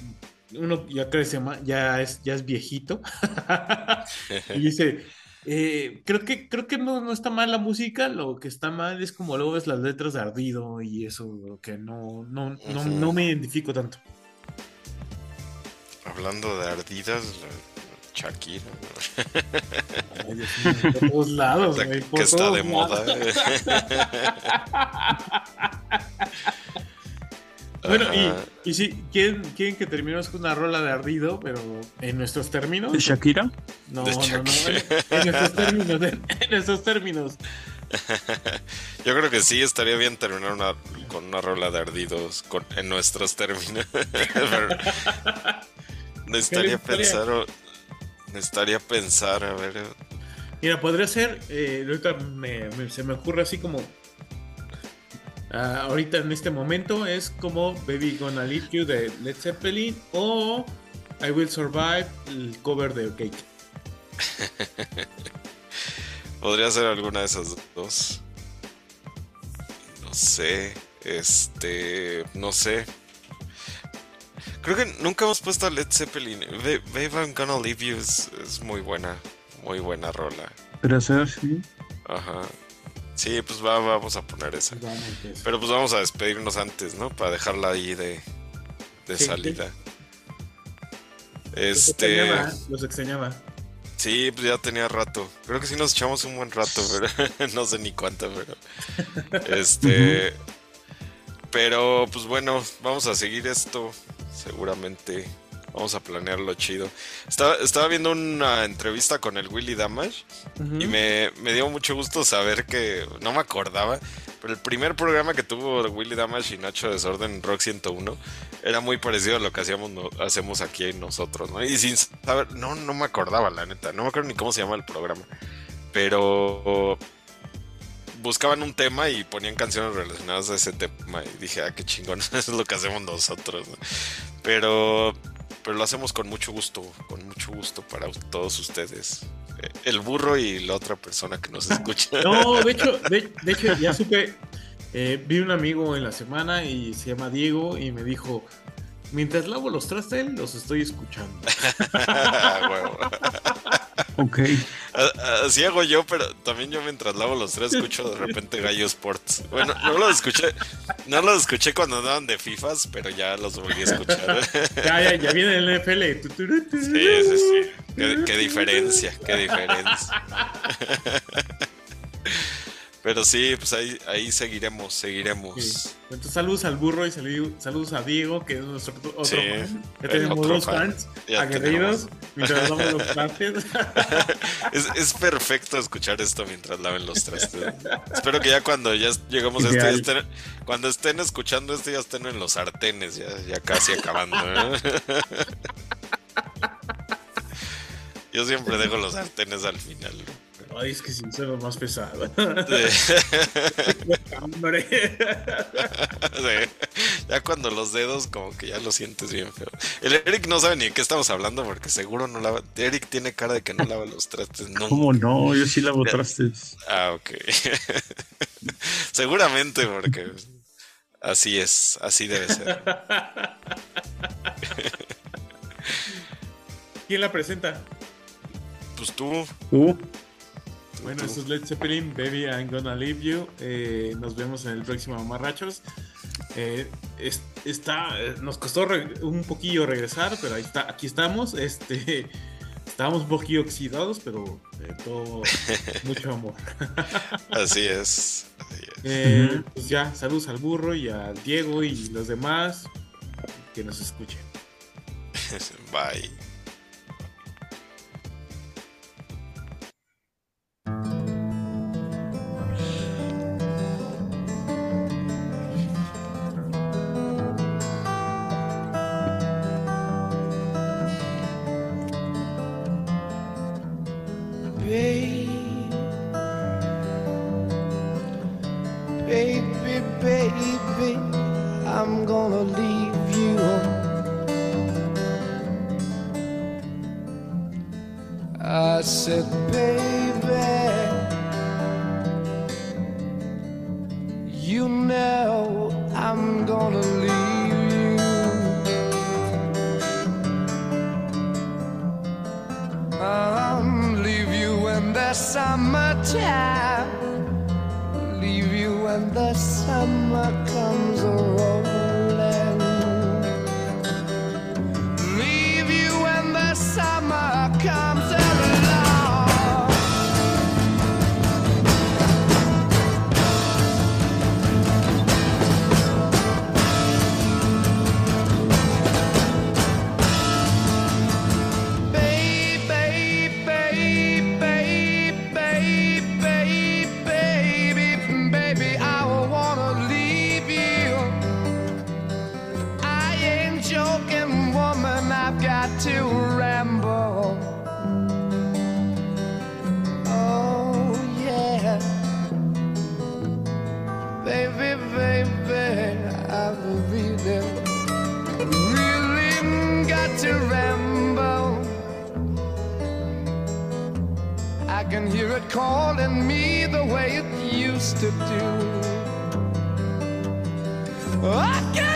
uno ya crece más, ya es, ya es viejito. y dice. Eh, creo que, creo que no, no, está mal la música, lo que está mal es como luego ves las letras de ardido y eso, que no, no, no, no me identifico tanto. Hablando de ardidas, Shakira. de todos lados, que está de moda. Bueno, y, y sí, ¿quieren, quieren que terminemos con una rola de ardido, pero en nuestros términos. ¿De Shakira? No, no, no. En, nuestros términos. En, nuestros términos. Yo creo que sí estaría bien terminar una, con una rola de ardidos con, en nuestros términos. necesitaría pensar. necesitaría pensar, a ver. Mira, podría ser. Eh, ahorita se me ocurre así como Ah, ahorita en este momento es como Baby Gonna Leave You de Led Zeppelin o I Will Survive, el cover de Cake. Podría ser alguna de esas dos. No sé. Este. No sé. Creo que nunca hemos puesto a Led Zeppelin. Baby I'm Gonna Leave You es, es muy buena. Muy buena rola. Gracias, sí. Ajá. Sí, pues vamos a poner esa. Pero pues vamos a despedirnos antes, ¿no? Para dejarla ahí de, salida. Este. Los extrañaba. Sí, pues ya tenía rato. Creo que sí nos echamos un buen rato, pero no sé ni cuánto, pero. Este. Pero pues bueno, vamos a seguir esto. Seguramente vamos a planearlo chido. Estaba, estaba viendo una entrevista con el Willy Damage y me, me, dio mucho gusto saber que no me acordaba, pero el primer programa que tuvo Willy Damage y Nacho Desorden Rock 101 era muy parecido a lo que hacíamos hacemos aquí nosotros, ¿no? Y sin saber, no, no me acordaba, la neta, no me acuerdo ni cómo se llama el programa, pero buscaban un tema y ponían canciones relacionadas a ese tema. Y dije, ah, qué chingón, eso es lo que hacemos nosotros. Pero, pero lo hacemos con mucho gusto, con mucho gusto para todos ustedes. El burro y la otra persona que nos escucha. No, de hecho, de, hecho ya supe. Eh, vi un amigo en la semana y se llama Diego y me dijo, mientras lavo los trastes, los estoy escuchando. Ok. Así hago yo, pero también yo mientras lavo los tres escucho de repente Gallo Sports. Bueno, no los escuché, no los escuché cuando andaban de FIFAs, pero ya los volví a escuchar. Ya, ya, ya viene el NFL. Sí, sí, sí. Qué, qué diferencia, qué diferencia. Pero sí, pues ahí, ahí seguiremos, seguiremos. Entonces, saludos al burro y saludos a Diego, que es nuestro otro fan. Ya tenemos dos fans aguerridos mientras lavan los trastes. es, es, perfecto escuchar esto mientras laven los trastes. Espero que ya cuando ya llegamos a este, cuando estén escuchando esto, ya estén en los sartenes, ya, ya casi acabando. ¿eh? Yo siempre dejo los sartenes al final. Ay, es que sin ser más pesado. Ya cuando los dedos como que ya lo sientes bien feo. El Eric no sabe ni de qué estamos hablando porque seguro no lava. Eric tiene cara de que no lava los trastes. No. ¿Cómo no? Yo sí lavo trastes. Ah, ok. Seguramente porque así es, así debe ser. ¿Quién la presenta? Pues tú. ¿Tú? Bueno, esto es Led Zeppelin, Baby, I'm Gonna Leave You. Eh, nos vemos en el próximo Amarrachos. Eh, está, nos costó un poquillo regresar, pero ahí está, aquí estamos. Este, estábamos un poquillo oxidados, pero eh, todo mucho amor. Así es. Así es. pues ya, saludos al burro y al Diego y los demás que nos escuchen. Bye. really, really got to ramble. I can hear it calling me the way it used to do. I can